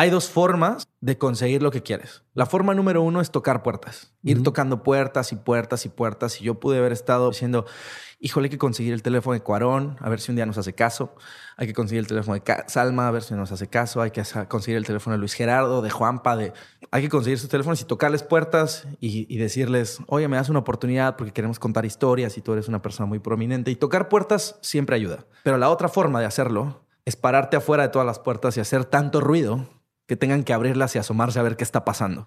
Hay dos formas de conseguir lo que quieres. La forma número uno es tocar puertas, ir tocando puertas y puertas y puertas. Y yo pude haber estado diciendo, híjole, hay que conseguir el teléfono de Cuarón, a ver si un día nos hace caso. Hay que conseguir el teléfono de Salma, a ver si nos hace caso. Hay que conseguir el teléfono de Luis Gerardo, de Juanpa, de... Hay que conseguir sus teléfonos y tocarles puertas y, y decirles, oye, me das una oportunidad porque queremos contar historias y tú eres una persona muy prominente. Y tocar puertas siempre ayuda. Pero la otra forma de hacerlo es pararte afuera de todas las puertas y hacer tanto ruido que tengan que abrirlas y asomarse a ver qué está pasando.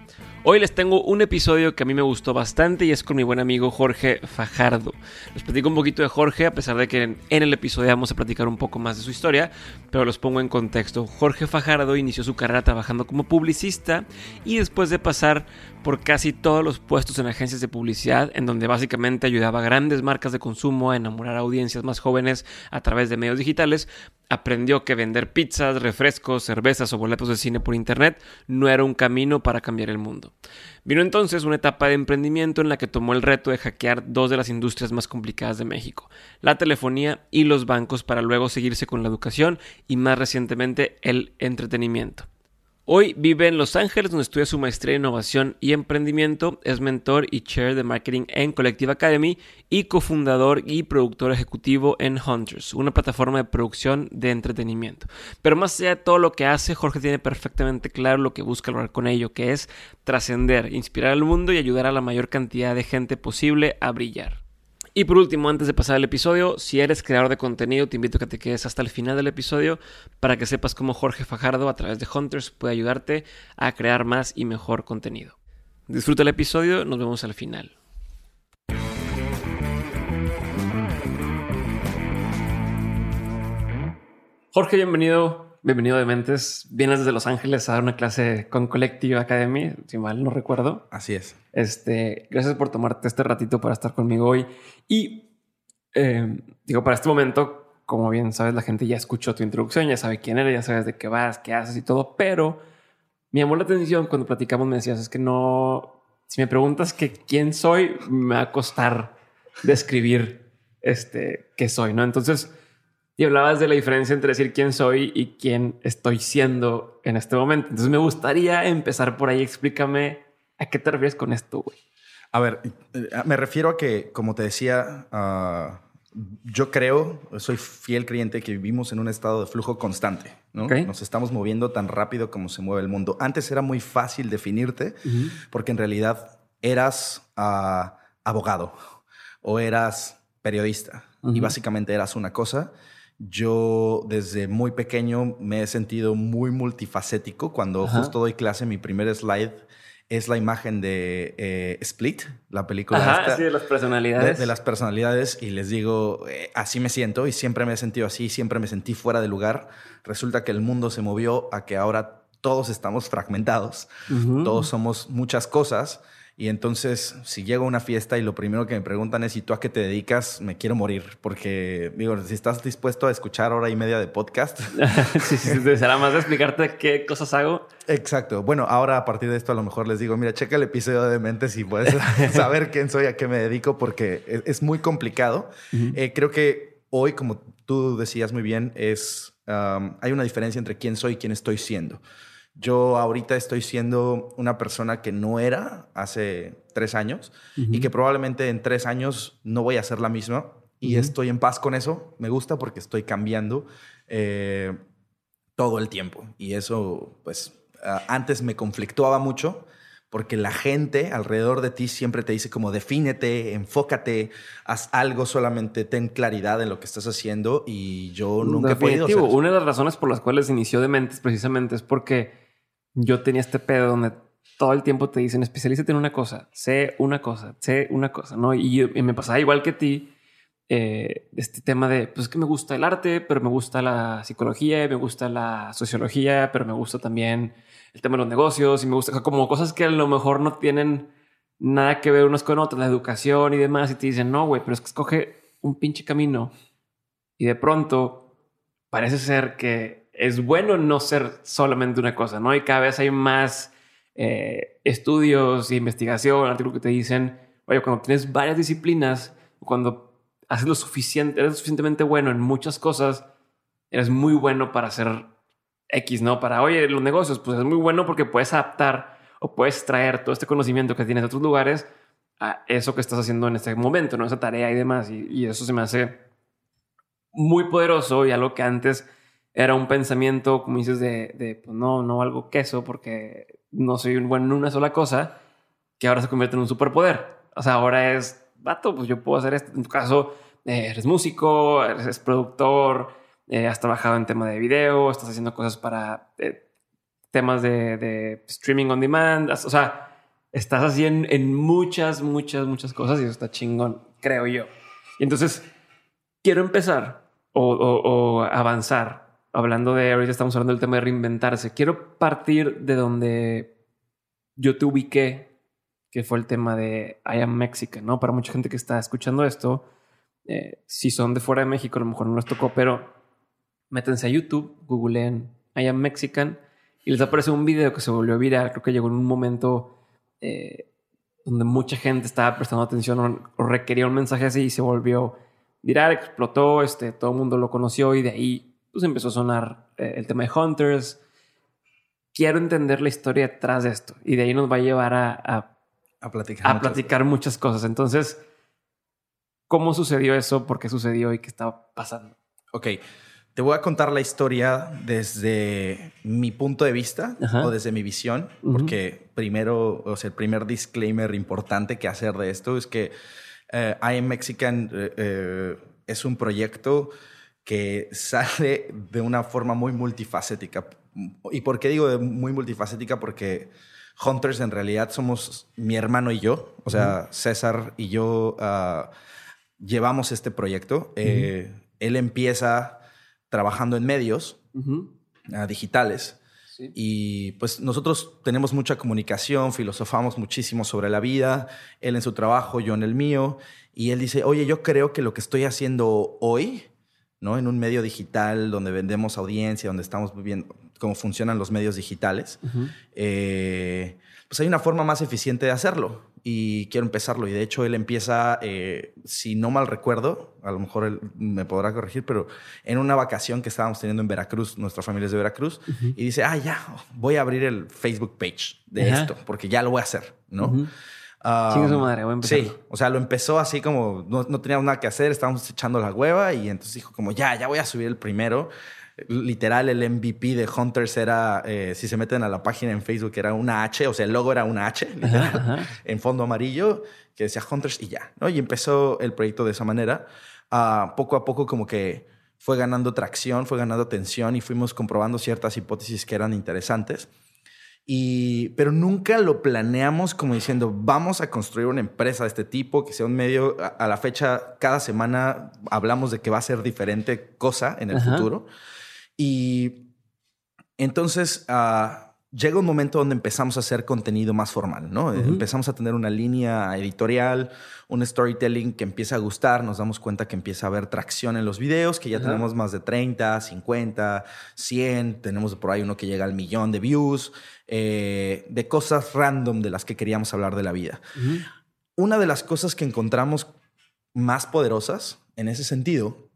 Hoy les tengo un episodio que a mí me gustó bastante y es con mi buen amigo Jorge Fajardo. Les platico un poquito de Jorge, a pesar de que en, el episodio vamos a platicar un poco más de su historia, pero los pongo en contexto. Jorge Fajardo inició su carrera trabajando como publicista y después de pasar por casi todos los puestos en agencias de publicidad, en donde básicamente ayudaba a grandes marcas de consumo a enamorar a audiencias más jóvenes a través de medios digitales, aprendió que vender pizzas, refrescos, cervezas o boletos de cine por internet no era un camino para cambiar el mundo. Vino entonces una etapa de emprendimiento en la que tomó el reto de hackear dos de las industrias más complicadas de México, la telefonía y los bancos, para luego seguirse con la educación y más recientemente el entretenimiento. Hoy vive en Los Ángeles, donde estudia su maestría en innovación y emprendimiento, es mentor y chair de marketing en Collective Academy y cofundador y productor ejecutivo en Hunters, una plataforma de producción de entretenimiento. Pero más allá de todo lo que hace, Jorge tiene perfectamente claro lo que busca lograr con ello, que es trascender, inspirar al mundo y ayudar a la mayor cantidad de gente posible a brillar. Y por último, antes de pasar al episodio, si eres creador de contenido, te invito a que te quedes hasta el final del episodio para que sepas cómo Jorge Fajardo a través de Hunters puede ayudarte a crear más y mejor contenido. Disfruta el episodio, nos vemos al final. Jorge, bienvenido bienvenido de Mentes. Vienes desde Los Ángeles a dar una clase con Collective Academy, si mal no recuerdo. Así es. Este, gracias por tomarte este ratito para estar conmigo hoy. Y eh, digo, para este momento, como bien sabes, la gente ya escuchó tu introducción, ya sabe quién eres, ya sabes de qué vas, qué haces y todo, pero me llamó la atención cuando platicamos, me decías, es que no, si me preguntas que quién soy, me va a costar describir este, qué soy, ¿no? Entonces, y hablabas de la diferencia entre decir quién soy y quién estoy siendo en este momento. Entonces me gustaría empezar por ahí. Explícame a qué te refieres con esto, güey. A ver, eh, me refiero a que, como te decía, ah, yo creo, soy fiel creyente que vivimos en un estado de flujo constante. ¿no? Nos estamos moviendo tan rápido como se mueve el mundo. Antes era muy fácil definirte porque en realidad eras ah, abogado o eras periodista y básicamente eras una cosa yo desde muy pequeño me he sentido muy multifacético. Cuando justo doy clase, mi primer slide es la imagen de eh, Split, la película Ajá, sí, de las personalidades. De, las personalidades y les digo, eh, así me siento y siempre me he sentido así, siempre me sentí fuera de lugar. Resulta que el mundo se movió a que ahora todos estamos fragmentados, todos somos muchas cosas y entonces, si llego a una fiesta y lo primero que me preguntan es, ¿y tú a qué te dedicas? Me quiero morir, porque digo, si estás dispuesto a escuchar hora y media de podcast. sí, sí, será más de explicarte qué cosas hago. Exacto. Bueno, ahora a partir de esto a lo mejor les digo, mira, checa el episodio de Mentes y puedes saber quién soy, a qué me dedico, porque es, muy complicado. Eh, creo que hoy, como tú decías muy bien, es, hay una diferencia entre quién soy y quién estoy siendo. Yo ahorita estoy siendo una persona que no era hace tres años y que probablemente en tres años no voy a ser la misma. Y estoy en paz con eso. Me gusta porque estoy cambiando eh, todo el tiempo. Y eso, pues, antes me conflictuaba mucho porque la gente alrededor de ti siempre te dice como defínete, enfócate, haz algo, solamente ten claridad en lo que estás haciendo y yo nunca he podido hacer Una de las razones por las cuales inició Dementes precisamente es porque yo tenía este pedo donde todo el tiempo te dicen especialízate en una cosa, sé una cosa, sé una cosa, ¿no? Y, me pasaba igual que ti eh, este tema de, pues es que me gusta el arte, pero me gusta la psicología, me gusta la sociología, pero me gusta también el tema de los negocios y me gusta como cosas que a lo mejor no tienen nada que ver unos con otros, la educación y demás, y te dicen, no, güey, pero es que escoge un pinche camino y de pronto parece ser que es bueno no ser solamente una cosa, ¿no? Y cada vez hay más eh, estudios e investigación, artículos que te dicen, oye, cuando tienes varias disciplinas, cuando haces lo suficiente, eres suficientemente bueno en muchas cosas, eres muy bueno para hacer X, ¿no? Para, oye, los negocios, pues es muy bueno porque puedes adaptar o puedes traer todo este conocimiento que tienes de otros lugares a eso que estás haciendo en este momento, ¿no? Esa tarea y demás. Y, eso se me hace muy poderoso y algo que antes era un pensamiento, como dices, de, de pues no, no algo queso porque no soy un bueno en una sola cosa, que ahora se convierte en un superpoder. O sea, ahora es, vato, pues yo puedo hacer esto. En tu caso, eh, eres músico, eres productor, eh, has trabajado en tema de video, estás haciendo cosas para eh, temas de, streaming on demand. O sea, estás así en, muchas, muchas, muchas cosas y eso está chingón, creo yo. Y entonces, quiero empezar o, avanzar. Hablando de, ahorita estamos hablando del tema de reinventarse. Quiero partir de donde yo te ubiqué, que fue el tema de I am Mexican, ¿no? Para mucha gente que está escuchando esto, eh, si son de fuera de México, a lo mejor no les tocó, pero métanse a YouTube, googleen I am Mexican y les aparece un video que se volvió viral. Creo que llegó en un momento eh, donde mucha gente estaba prestando atención o, requería un mensaje así y se volvió viral, explotó, este, todo el mundo lo conoció y de ahí pues empezó a sonar eh, el tema de Hunters. Quiero entender la historia detrás de esto y de ahí nos va a llevar a, a, platicar, a platicar muchas cosas. Entonces, ¿cómo sucedió eso? ¿Por qué sucedió y qué estaba pasando? Ok. Te voy a contar la historia desde mi punto de vista o desde mi visión, porque primero, o sea, el primer disclaimer importante que hacer de esto es que eh, I Am Mexican eh, eh, es un proyecto que sale de una forma muy multifacética. ¿Y por qué digo de muy multifacética? Porque Hunters en realidad somos mi hermano y yo, o sea, César y yo ah, llevamos este proyecto. Él empieza trabajando en medios ah, digitales. Y pues nosotros tenemos mucha comunicación, filosofamos muchísimo sobre la vida, él en su trabajo, yo en el mío, y él dice, oye, yo creo que lo que estoy haciendo hoy, ¿no? En un medio digital donde vendemos audiencia, donde estamos viendo cómo funcionan los medios digitales, eh, pues hay una forma más eficiente de hacerlo y quiero empezarlo. Y de hecho él empieza, eh, si no mal recuerdo, a lo mejor él me podrá corregir, pero en una vacación que estábamos teniendo en Veracruz, nuestra familia es de Veracruz, y dice, ah, ya, voy a abrir el Facebook page de esto, porque ya lo voy a hacer, ¿no? Ah, su madre, voy a empezar. Sí, o sea, lo empezó así como no, no teníamos nada que hacer, estábamos echando la hueva y entonces dijo como ya, ya voy a subir el primero literal el MVP de Hunters era, eh, si se meten a la página en Facebook, era una H, o sea, el logo era una H, en fondo amarillo, que decía Hunters y ya, ¿no? Y empezó el proyecto de esa manera. Ah, poco a poco como que fue ganando tracción, fue ganando atención y fuimos comprobando ciertas hipótesis que eran interesantes. Y, pero nunca lo planeamos como diciendo, vamos a construir una empresa de este tipo, que sea un medio, a, la fecha, cada semana hablamos de que va a ser diferente cosa en el futuro. Y entonces ah, llega un momento donde empezamos a hacer contenido más formal, ¿no? Empezamos a tener una línea editorial, un storytelling que empieza a gustar, nos damos cuenta que empieza a haber tracción en los videos, que ya tenemos más de 30, 50, 100, tenemos por ahí uno que llega al millón de views, eh, de cosas random de las que queríamos hablar de la vida. Una de las cosas que encontramos más poderosas en ese sentido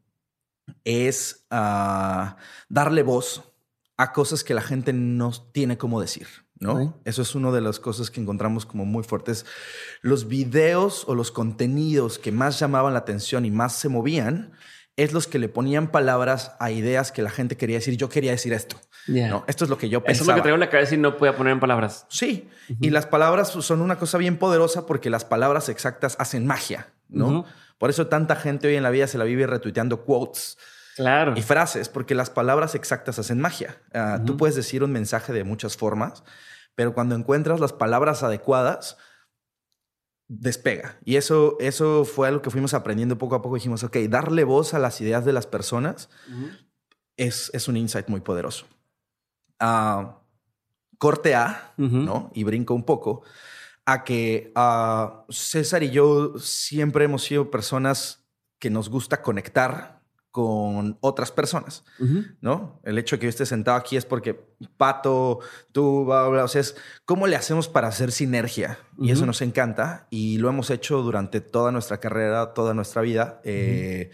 es ah, darle voz a cosas que la gente no tiene cómo decir, ¿no? Eso es una de las cosas que encontramos como muy fuertes. Los videos o los contenidos que más llamaban la atención y más se movían es los que le ponían palabras a ideas que la gente quería decir. Yo quería decir esto. ¿no? Esto es lo que yo pensaba. Eso es lo que traigo en la cabeza y no podía poner en palabras. Sí. Y las palabras son una cosa bien poderosa porque las palabras exactas hacen magia, ¿no? Por eso tanta gente hoy en la vida se la vive retuiteando quotes. Claro. Y frases, porque las palabras exactas hacen magia. Ah, tú puedes decir un mensaje de muchas formas, pero cuando encuentras las palabras adecuadas, despega. Y eso, eso fue algo que fuimos aprendiendo poco a poco. Dijimos, ok, darle voz a las ideas de las personas es, es, un insight muy poderoso. Uh, corte A, ¿no? Y brinco un poco a que uh, César y yo siempre hemos sido personas que nos gusta conectar con otras personas, ¿no? El hecho de que yo esté sentado aquí es porque Pato, tú, bla, bla, o sea, es cómo le hacemos para hacer sinergia y eso nos encanta y lo hemos hecho durante toda nuestra carrera, toda nuestra vida. Eh,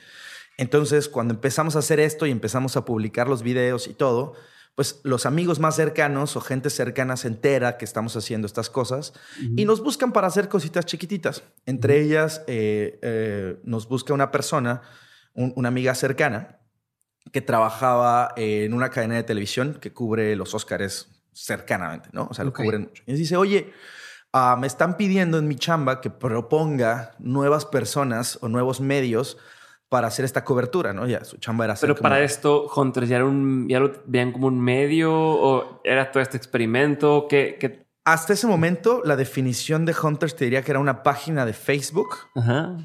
entonces, cuando empezamos a hacer esto y empezamos a publicar los videos y todo, pues los amigos más cercanos o gente cercana se entera que estamos haciendo estas cosas y nos buscan para hacer cositas chiquititas. Entre ellas, eh, eh, nos busca una persona una amiga cercana que trabajaba en una cadena de televisión que cubre los Óscares cercanamente, ¿no? O sea, lo cubren mucho. Y dice, oye, ah, me están pidiendo en mi chamba que proponga nuevas personas o nuevos medios para hacer esta cobertura, ¿no? Ya su chamba era hacer Pero para esto, Hunters, ¿ya, era un, ¿ya lo veían como un medio o era todo este experimento? que Hasta ese momento, la definición de Hunters te diría que era una página de Facebook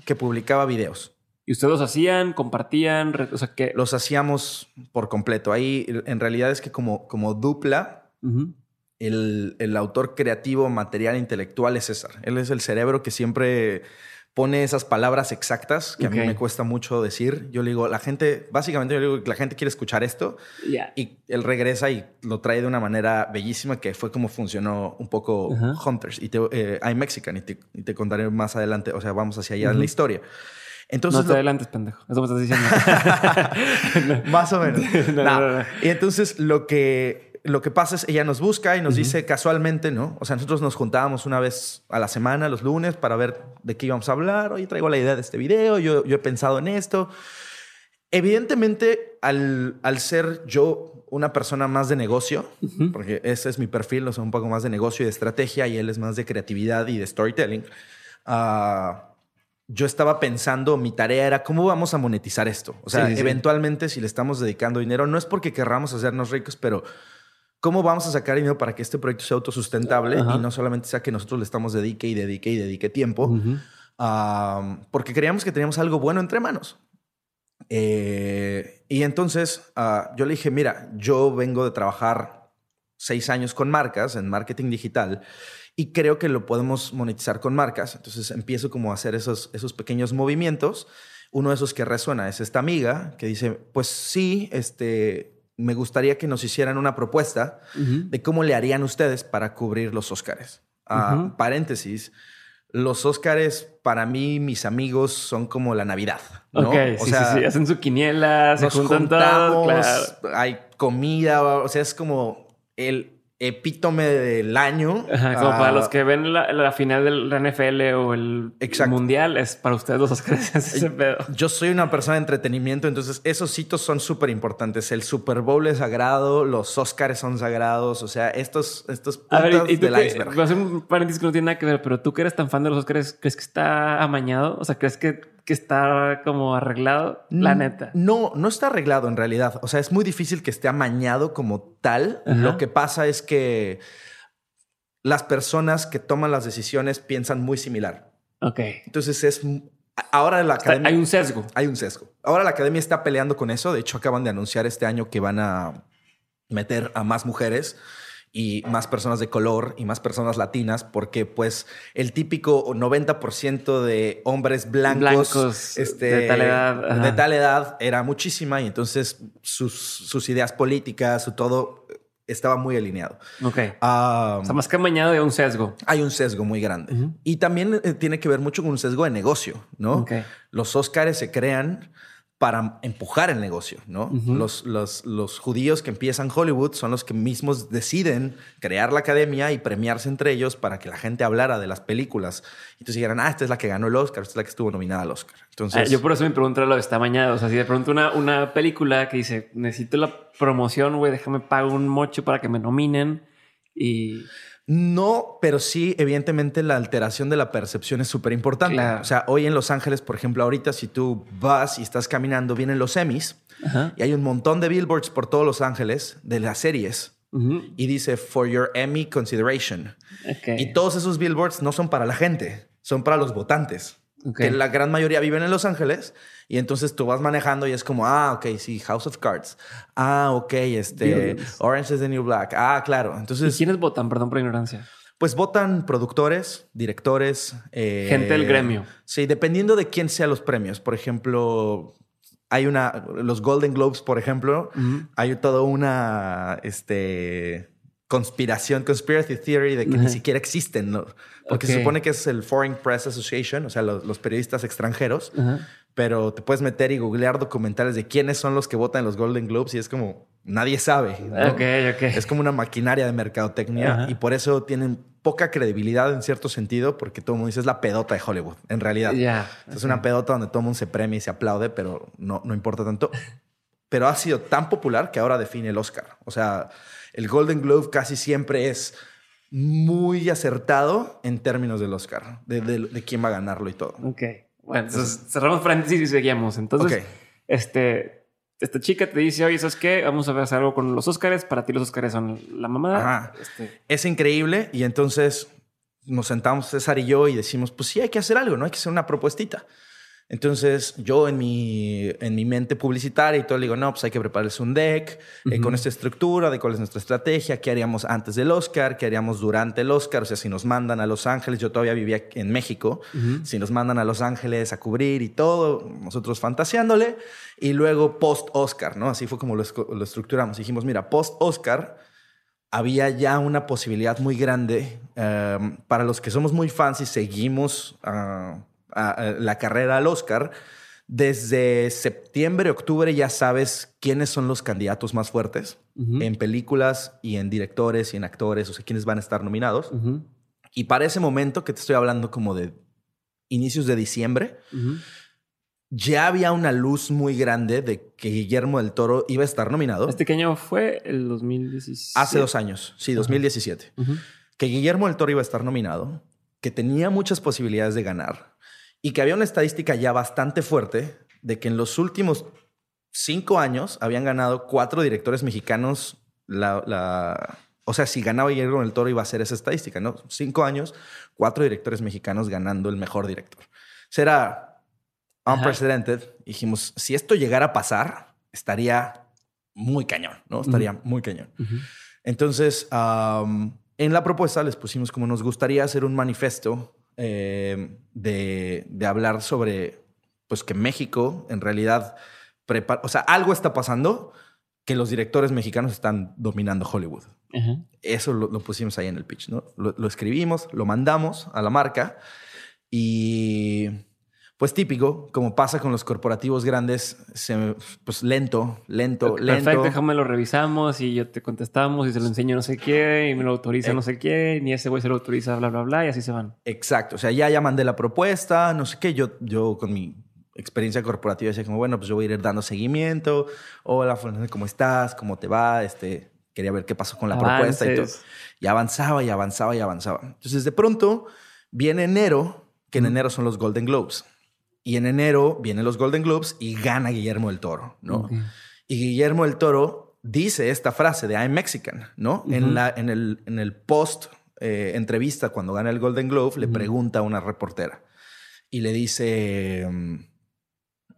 que publicaba videos. ¿Y ustedes los hacían, compartían? O sea, que... Los hacíamos por completo. Ahí en realidad es que como, como dupla, el, el, autor creativo, material, intelectual es César. Él es el cerebro que siempre pone esas palabras exactas que a mí me cuesta mucho decir. Yo le digo, la gente, básicamente yo le digo, la gente quiere escuchar esto. Y él regresa y lo trae de una manera bellísima que fue como funcionó un poco Hunters. Y te, eh, I'm Mexican y te, y te, contaré más adelante. O sea, vamos hacia allá en la historia. Entonces, no te adelantes, pendejo. Eso me estás diciendo. Más o menos. y entonces lo que, lo que pasa es ella nos busca y nos dice casualmente, ¿no? O sea, nosotros nos juntábamos una vez a la semana, los lunes, para ver de qué íbamos a hablar. Oye, traigo la idea de este video, yo, yo he pensado en esto. Evidentemente, al, al ser yo una persona más de negocio, porque ese es mi perfil, o sea, un poco más de negocio y de estrategia, y él es más de creatividad y de storytelling. Uh, yo estaba pensando, mi tarea era cómo vamos a monetizar esto. O sea, eventualmente si le estamos dedicando dinero, no es porque querramos hacernos ricos, pero cómo vamos a sacar dinero para que este proyecto sea autosustentable y no solamente sea que nosotros le estamos dedique y dedique y dedique tiempo, porque creíamos que teníamos algo bueno entre manos. Eh, y entonces ah, yo le dije, mira, yo vengo de trabajar seis años con marcas en marketing digital y creo que lo podemos monetizar con marcas. Entonces empiezo como a hacer esos, esos pequeños movimientos. Uno de esos que resuena es esta amiga que dice, pues sí, este, me gustaría que nos hicieran una propuesta de cómo le harían ustedes para cubrir los Óscares. Ah, paréntesis, los Óscares para mí, mis amigos, son como la Navidad. ¿no? o sea, sí, hacen su quiniela, se juntan todos, hay comida, o sea, es como el, epítome del año. como para los que ven la, final del NFL o el mundial, es para ustedes los Oscars ese pedo. Yo soy una persona de entretenimiento, entonces esos hitos son súper importantes. El Super Bowl es sagrado, los Oscars son sagrados, o sea, estos, estos puntos del iceberg. Voy a hacer un paréntesis que no tiene nada que ver, pero tú que eres tan fan de los Oscars, ¿crees que está amañado? O sea, ¿crees que que está como arreglado, la neta. No, no está arreglado en realidad. O sea, es muy difícil que esté amañado como tal. Lo que pasa es que las personas que toman las decisiones piensan muy similar. Ok. Entonces es ahora la academia hay un sesgo. Hay un sesgo. Ahora la academia está peleando con eso. De hecho, acaban de anunciar este año que van a meter a más mujeres y más personas de color y más personas latinas, porque pues el típico 90% de hombres blancos, este, de, tal edad, de tal edad era muchísima y entonces sus, sus ideas políticas, su todo estaba muy alineado. Ok. o sea, más que amañado hay un sesgo. Hay un sesgo muy grande. Y también eh, tiene que ver mucho con un sesgo de negocio, ¿no? Los Óscares se crean para empujar el negocio, ¿no? los, los, los, judíos que empiezan Hollywood son los que mismos deciden crear la academia y premiarse entre ellos para que la gente hablara de las películas. Y entonces dijeran, ah, esta es la que ganó el Oscar, esta es la que estuvo nominada al Oscar. Entonces, ah, yo por eso me pregunto lo de esta mañana. O sea, si de pronto una, una película que dice, necesito la promoción, güey, déjame pagar un mocho para que me nominen y... No, pero sí, evidentemente la alteración de la percepción es súper importante. O sea, hoy en Los Ángeles, por ejemplo, ahorita si tú vas y estás caminando, vienen los Emmys y hay un montón de billboards por todos Los Ángeles de las series. Y dice, for your Emmy consideration. Y todos esos billboards no son para la gente, son para los votantes. Que la gran mayoría viven en Los Ángeles y entonces tú vas manejando y es como, ah, ok, sí, House of Cards. Ah, ok, este, Orange is the New Black. Ah, claro. Entonces. ¿Y quiénes votan? Perdón por ignorancia. Pues votan productores, directores. Eh, Gente del gremio. Sí, dependiendo de quién sean los premios. Por ejemplo, hay una. Los Golden Globes, por ejemplo, hay toda una. Este conspiración, conspiracy theory de que ni siquiera existen, ¿no? Porque se supone que es el Foreign Press Association, o sea, los, periodistas extranjeros, pero te puedes meter y googlear documentales de quiénes son los que votan en los Golden Globes y es como nadie sabe. Es como una maquinaria de mercadotecnia y por eso tienen poca credibilidad en cierto sentido, porque todo el mundo dice es la pedota de Hollywood, en realidad. Es una pedota donde todo el mundo se premia y se aplaude, pero no, no importa tanto. Pero ha sido tan popular que ahora define el Oscar. O sea, el Golden Globe casi siempre es muy acertado en términos del Oscar, de, quién va a ganarlo y todo. Ok. Bueno, entonces cerramos paréntesis y seguimos. Entonces, este, esta chica te dice, oye, ¿sabes qué? Vamos a hacer algo con los Oscars. Para ti los Oscars son la mamada. Este... Es increíble. Y entonces nos sentamos César y yo y decimos, pues sí, hay que hacer algo, ¿no? Hay que hacer una propuestita. Entonces yo en mi, en mi mente publicitaria y todo le digo, no, pues hay que prepararles un deck eh, con esta estructura de cuál es nuestra estrategia, qué haríamos antes del Oscar, qué haríamos durante el Oscar, o sea, si nos mandan a Los Ángeles, yo todavía vivía en México, si nos mandan a Los Ángeles a cubrir y todo, nosotros fantaseándole, y luego post-Oscar, ¿no? Así fue como lo, estructuramos. Dijimos, mira, post-Oscar había ya una posibilidad muy grande em, para los que somos muy fans y seguimos... Uh, la carrera al Oscar, desde septiembre, octubre ya sabes quiénes son los candidatos más fuertes en películas y en directores y en actores, o sea, quiénes van a estar nominados. Y para ese momento, que te estoy hablando como de inicios de diciembre, ya había una luz muy grande de que Guillermo del Toro iba a estar nominado. ¿Este qué año fue? ¿El 2017? Hace dos años, sí, 2017. Que Guillermo del Toro iba a estar nominado, que tenía muchas posibilidades de ganar y que había una estadística ya bastante fuerte de que en los últimos cinco años habían ganado cuatro directores mexicanos la, o sea, si ganaba Guillermo del Toro iba a ser esa estadística, ¿no? Cinco años, cuatro directores mexicanos ganando el mejor director. Será unprecedented. Dijimos, si esto llegara a pasar, estaría muy cañón, ¿no? Estaría muy cañón. Entonces, en la propuesta les pusimos como nos gustaría hacer un manifiesto eh, de, hablar sobre pues que México en realidad prepara, o sea, algo está pasando que los directores mexicanos están dominando Hollywood. Eso lo, pusimos ahí en el pitch, ¿no? lo, escribimos, lo mandamos a la marca y pues típico, como pasa con los corporativos grandes, se, pues lento, lento, lento. Perfecto, déjame lo revisamos y yo te contestamos y se lo enseño no sé qué y me lo autoriza no sé qué, ni ese güey se lo autoriza, bla, bla, bla, y así se van. Exacto, o sea, ya, ya mandé la propuesta, no sé qué, yo, yo con mi experiencia corporativa decía como, bueno, pues yo voy a ir dando seguimiento, hola, ¿cómo estás? ¿Cómo te va? Este, quería ver qué pasó con la propuesta y todo. Y avanzaba y avanzaba y avanzaba. Entonces, de pronto, viene enero, que en enero son los Golden Globes. Y en enero vienen los Golden Globes y gana Guillermo del Toro, ¿no? Y Guillermo del Toro dice esta frase de I'm Mexican, ¿no? en, la, en, el, en el post eh, entrevista cuando gana el Golden Globe, le pregunta a una reportera y le dice,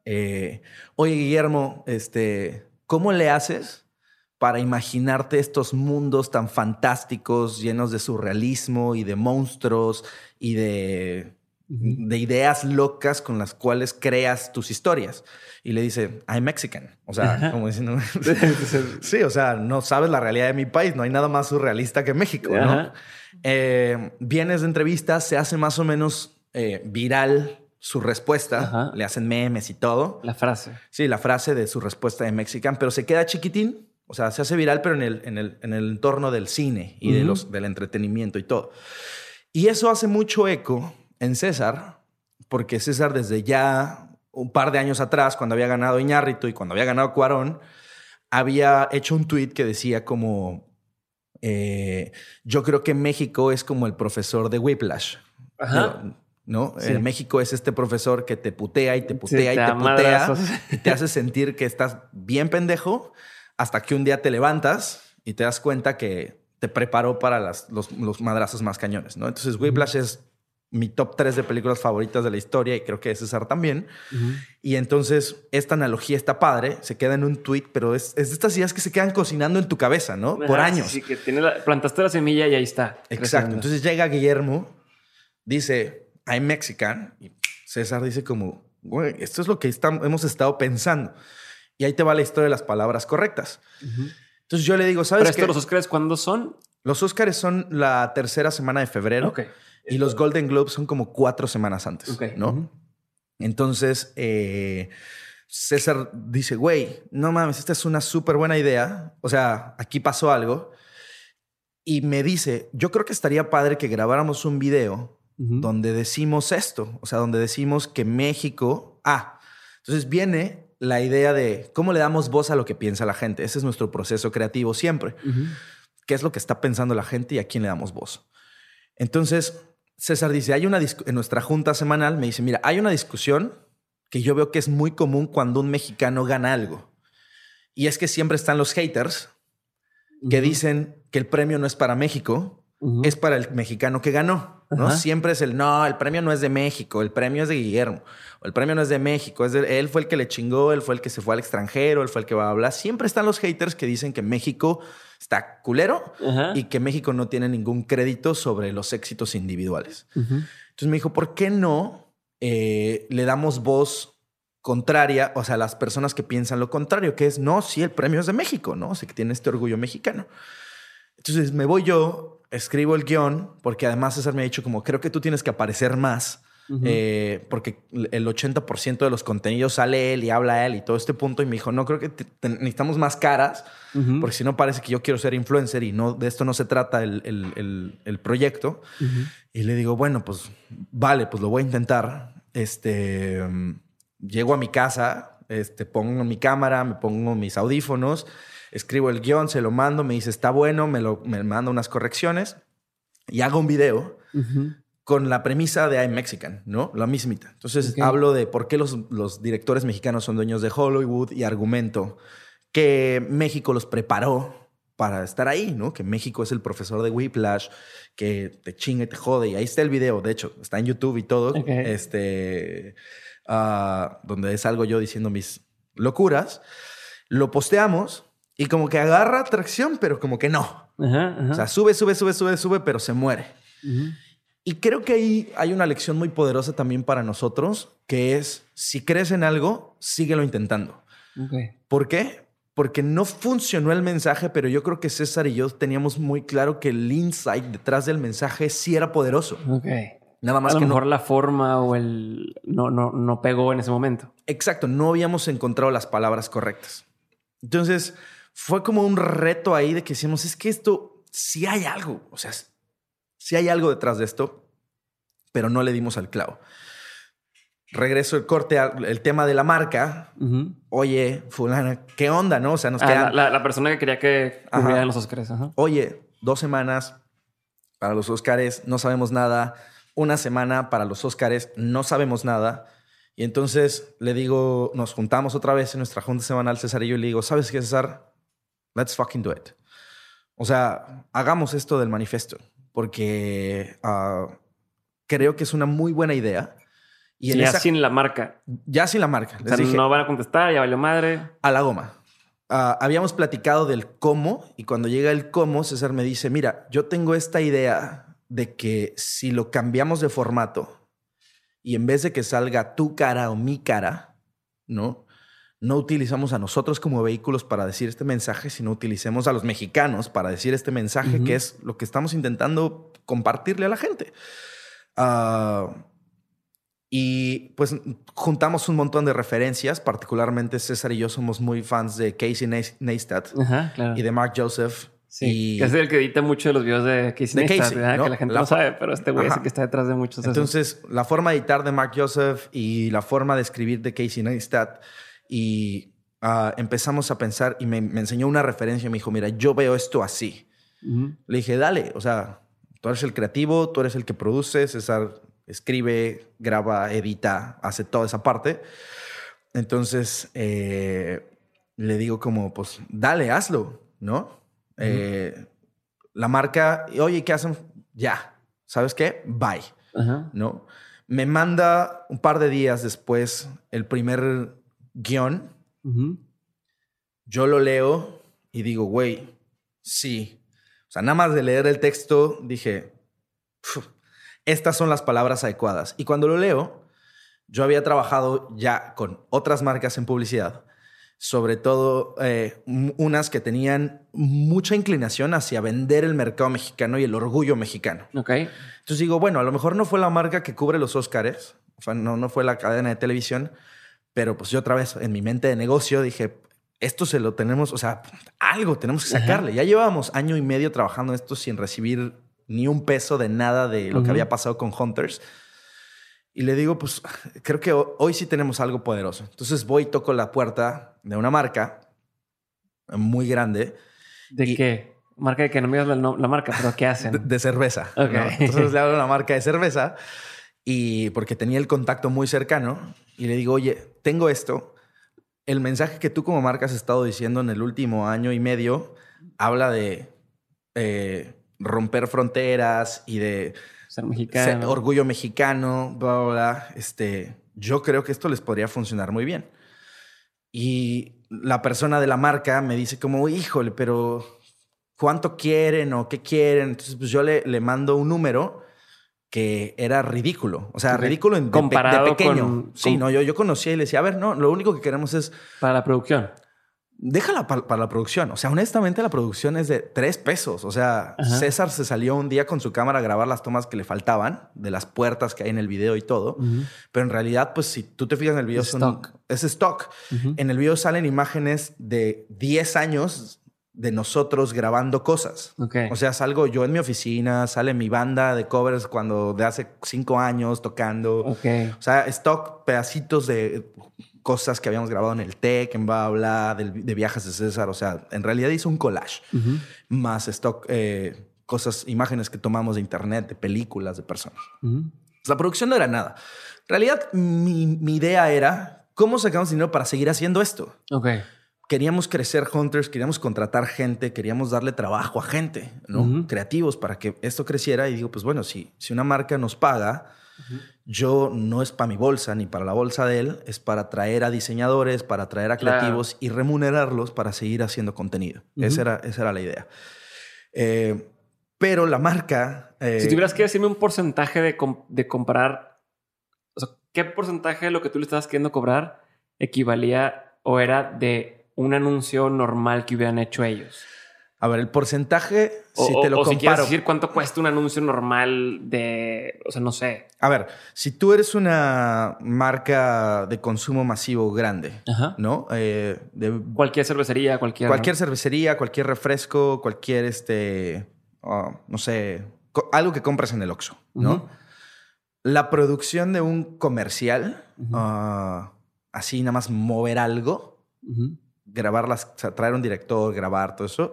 eh, oye Guillermo, este, ¿cómo le haces para imaginarte estos mundos tan fantásticos, llenos de surrealismo y de monstruos y de de ideas locas con las cuales creas tus historias. Y le dice, I'm Mexican. O sea, como diciendo, sí, o sea, no sabes la realidad de mi país, no hay nada más surrealista que México, ¿no? Eh, vienes de entrevistas, se hace más o menos eh, viral su respuesta, le hacen memes y todo. La frase. Sí, la frase de su respuesta de Mexican, pero se queda chiquitín, o sea, se hace viral, pero en el, en el, en el entorno del cine y de los, del entretenimiento y todo. Y eso hace mucho eco en César, porque César desde ya un par de años atrás, cuando había ganado Iñárritu y cuando había ganado Cuarón, había hecho un tweet que decía como, eh, yo creo que México es como el profesor de Whiplash. ¿no? En México es este profesor que te putea y te putea y te, putea y te hace sentir que estás bien pendejo hasta que un día te levantas y te das cuenta que te preparó para las, los, los madrazos más cañones, ¿no? Entonces Whiplash es mi top 3 de películas favoritas de la historia y creo que César también. Y entonces esta analogía está padre, se queda en un tweet, pero es, es, de estas ideas que se quedan cocinando en tu cabeza, ¿no? Por años. Sí, que tiene la, plantaste la semilla y ahí está. Exacto. Entonces llega Guillermo, dice, I'm Mexican, y César dice como, güey, esto es lo que hemos estado pensando. Y ahí te va la historia de las palabras correctas. Entonces yo le digo, ¿sabes ¿Pero esto los Oscars cuándo son? Los Oscars son la tercera semana de febrero. Ok. Y los Golden Globes son como cuatro semanas antes, ¿no? Entonces, eh, César dice, güey, no mames, esta es una súper buena idea. O sea, aquí pasó algo. Y me dice, yo creo que estaría padre que grabáramos un video donde decimos esto, o sea, donde decimos que México... Ah, entonces viene la idea de cómo le damos voz a lo que piensa la gente. Ese es nuestro proceso creativo siempre. ¿Qué es lo que está pensando la gente y a quién le damos voz? Entonces, César dice, hay una en nuestra junta semanal, me dice, mira, hay una discusión que yo veo que es muy común cuando un mexicano gana algo. Y es que siempre están los haters que dicen que el premio no es para México, es para el mexicano que ganó. ¿no? Siempre es el no, el premio no es de México, el premio es de Guillermo, o el premio no es de México, es de, él fue el que le chingó, él fue el que se fue al extranjero, él fue el que va a hablar. Siempre están los haters que dicen que México está culero y que México no tiene ningún crédito sobre los éxitos individuales. Entonces me dijo, ¿por qué no eh, le damos voz contraria, o sea, a las personas que piensan lo contrario, que es, no, sí, el premio es de México, ¿no? O sea, que tiene este orgullo mexicano. Entonces me voy yo, escribo el guion, porque además César me ha dicho como, creo que tú tienes que aparecer más eh, porque el 80% de los contenidos sale él y habla él y todo este punto. Y me dijo, no, creo que necesitamos más caras, porque si no parece que yo quiero ser influencer y no de esto no se trata el, el, el, proyecto. Y le digo, bueno, pues vale, pues lo voy a intentar. Este, llego a mi casa, este, pongo mi cámara, me pongo mis audífonos, escribo el guion, se lo mando, me dice, está bueno, me, lo, me manda unas correcciones y hago un video con la premisa de I'm Mexican, ¿no? La mismita. Entonces hablo de por qué los, los, directores mexicanos son dueños de Hollywood y argumento que México los preparó para estar ahí, ¿no? Que México es el profesor de Whiplash, que te chinga y te jode. Y ahí está el video, de hecho, está en YouTube y todo, este, ah, donde es algo yo diciendo mis locuras. Lo posteamos y como que agarra atracción, pero como que no. O sea, sube, sube, sube, sube, sube, pero se muere. Y creo que ahí hay una lección muy poderosa también para nosotros, que es, si crees en algo, síguelo intentando. ¿Por qué? Porque no funcionó el mensaje, pero yo creo que César y yo teníamos muy claro que el insight detrás del mensaje sí era poderoso. Nada más a lo mejor la forma o el no, no, no pegó en ese momento. Exacto, no habíamos encontrado las palabras correctas. Entonces, fue como un reto ahí de que decíamos, es que esto sí hay algo. O sea, si hay algo detrás de esto, pero no le dimos al clavo. Regreso el corte al tema de la marca. Oye, fulana, ¿qué onda, no? O sea, nos ah, la, persona que quería que cubriera los Oscars. Oye, dos semanas para los Oscars, no sabemos nada. Una semana para los Oscars, no sabemos nada. Y entonces le digo, nos juntamos otra vez en nuestra junta semanal, César y yo, y le digo, ¿sabes qué, César? Let's fucking do it. O sea, hagamos esto del manifiesto porque ah, creo que es una muy buena idea. Y ya sin la marca. Ya sin la marca. Les dije, no van a contestar, ya valió madre. A la goma. Ah, habíamos platicado del cómo y cuando llega el cómo, César me dice, mira, yo tengo esta idea de que si lo cambiamos de formato y en vez de que salga tu cara o mi cara, ¿no? no utilizamos a nosotros como vehículos para decir este mensaje, sino utilicemos a los mexicanos para decir este mensaje, que es lo que estamos intentando compartirle a la gente. Ah, y pues juntamos un montón de referencias, particularmente César y yo somos muy fans de Casey Neistat y de Mark Joseph. Sí, que es el que edita mucho de los videos de Casey Neistat, que la gente no sabe, pero este güey es el que está detrás de muchos. Entonces, la forma de editar de Mark Joseph y la forma de escribir de Casey Neistat y ah, empezamos a pensar y me, enseñó una referencia. Me dijo, mira, yo veo esto así. Le dije, dale, o sea, tú eres el creativo, tú eres el que produce, César escribe, graba, edita, hace toda esa parte. Entonces, eh, le digo como, pues, dale, hazlo, ¿no? Eh, la marca, oye, ¿qué hacen? Ya, ¿sabes qué? Bye. ¿no? Me manda un par de días después el primer guion. Yo lo leo y digo, güey, sí. O sea, nada más de leer el texto dije, estas son las palabras adecuadas. Y cuando lo leo, yo había trabajado ya con otras marcas en publicidad, sobre todo eh, unas que tenían mucha inclinación hacia vender el mercado mexicano y el orgullo mexicano. Ok. Entonces digo, bueno, a lo mejor no fue la marca que cubre los Óscares, o sea, no, no fue la cadena de televisión, pero pues yo otra vez en mi mente de negocio dije, esto se lo tenemos, o sea, algo tenemos que sacarle. Ya llevábamos año y medio trabajando esto sin recibir ni un peso de nada de lo que había pasado con Hunters. Y le digo, pues creo que hoy sí tenemos algo poderoso. Entonces voy y toco la puerta de una marca muy grande. ¿De qué? Marca de que no me digas la, marca, pero ¿qué hacen? De, cerveza. Entonces le hablo a una marca de cerveza y porque tenía el contacto muy cercano y le digo, oye, tengo esto. El mensaje que tú como marca has estado diciendo en el último año y medio habla de eh, romper fronteras y de ser mexicano. orgullo mexicano, bla, bla, bla. Este, yo creo que esto les podría funcionar muy bien. Y la persona de la marca me dice como, híjole, pero ¿cuánto quieren o qué quieren? Entonces, pues yo le, le mando un número que era ridículo. O sea, ridículo en, Comparado de, pequeño. sí, no, yo, yo conocía y le decía, a ver, no, lo único que queremos es... Para la producción déjala para, la producción. O sea, honestamente, la producción es de tres pesos. O sea, César se salió un día con su cámara a grabar las tomas que le faltaban de las puertas que hay en el video y todo. Pero en realidad, pues si tú te fijas en el video, es stock. Es stock. En el video salen imágenes de 10 años de nosotros grabando cosas. O sea, salgo yo en mi oficina, sale mi banda de covers cuando de hace cinco años tocando. O sea, stock, pedacitos de cosas que habíamos grabado en el TEC, en Babla, de, de viajes de César. O sea, en realidad hizo un collage. Más stock, eh, cosas, imágenes que tomamos de internet, de películas, de personas. La producción no era nada. En realidad, mi, idea era cómo sacamos dinero para seguir haciendo esto. Ok. Queríamos crecer hunters, queríamos contratar gente, queríamos darle trabajo a gente, ¿no? Creativos para que esto creciera. Y digo, pues bueno, si, si una marca nos paga, yo no es para mi bolsa ni para la bolsa de él, es para traer a diseñadores, para traer a creativos y remunerarlos para seguir haciendo contenido. esa, era, esa era la idea. Eh, pero la marca... Eh, si tuvieras que decirme un porcentaje de, de comprar, o sea, ¿qué porcentaje de lo que tú le estabas queriendo cobrar equivalía o era de un anuncio normal que hubieran hecho ellos? A ver, el porcentaje, si te lo o comparo. Si quieres decir cuánto cuesta un anuncio normal de. O sea, no sé. A ver, si tú eres una marca de consumo masivo grande, ¿no? Eh, de, cualquier cervecería, cualquier. Cualquier cervecería, cualquier refresco, cualquier este. Ah, no sé. Algo que compras en el Oxxo, ¿no? La producción de un comercial, ah, así nada más mover algo, grabarlas, traer un director, grabar todo eso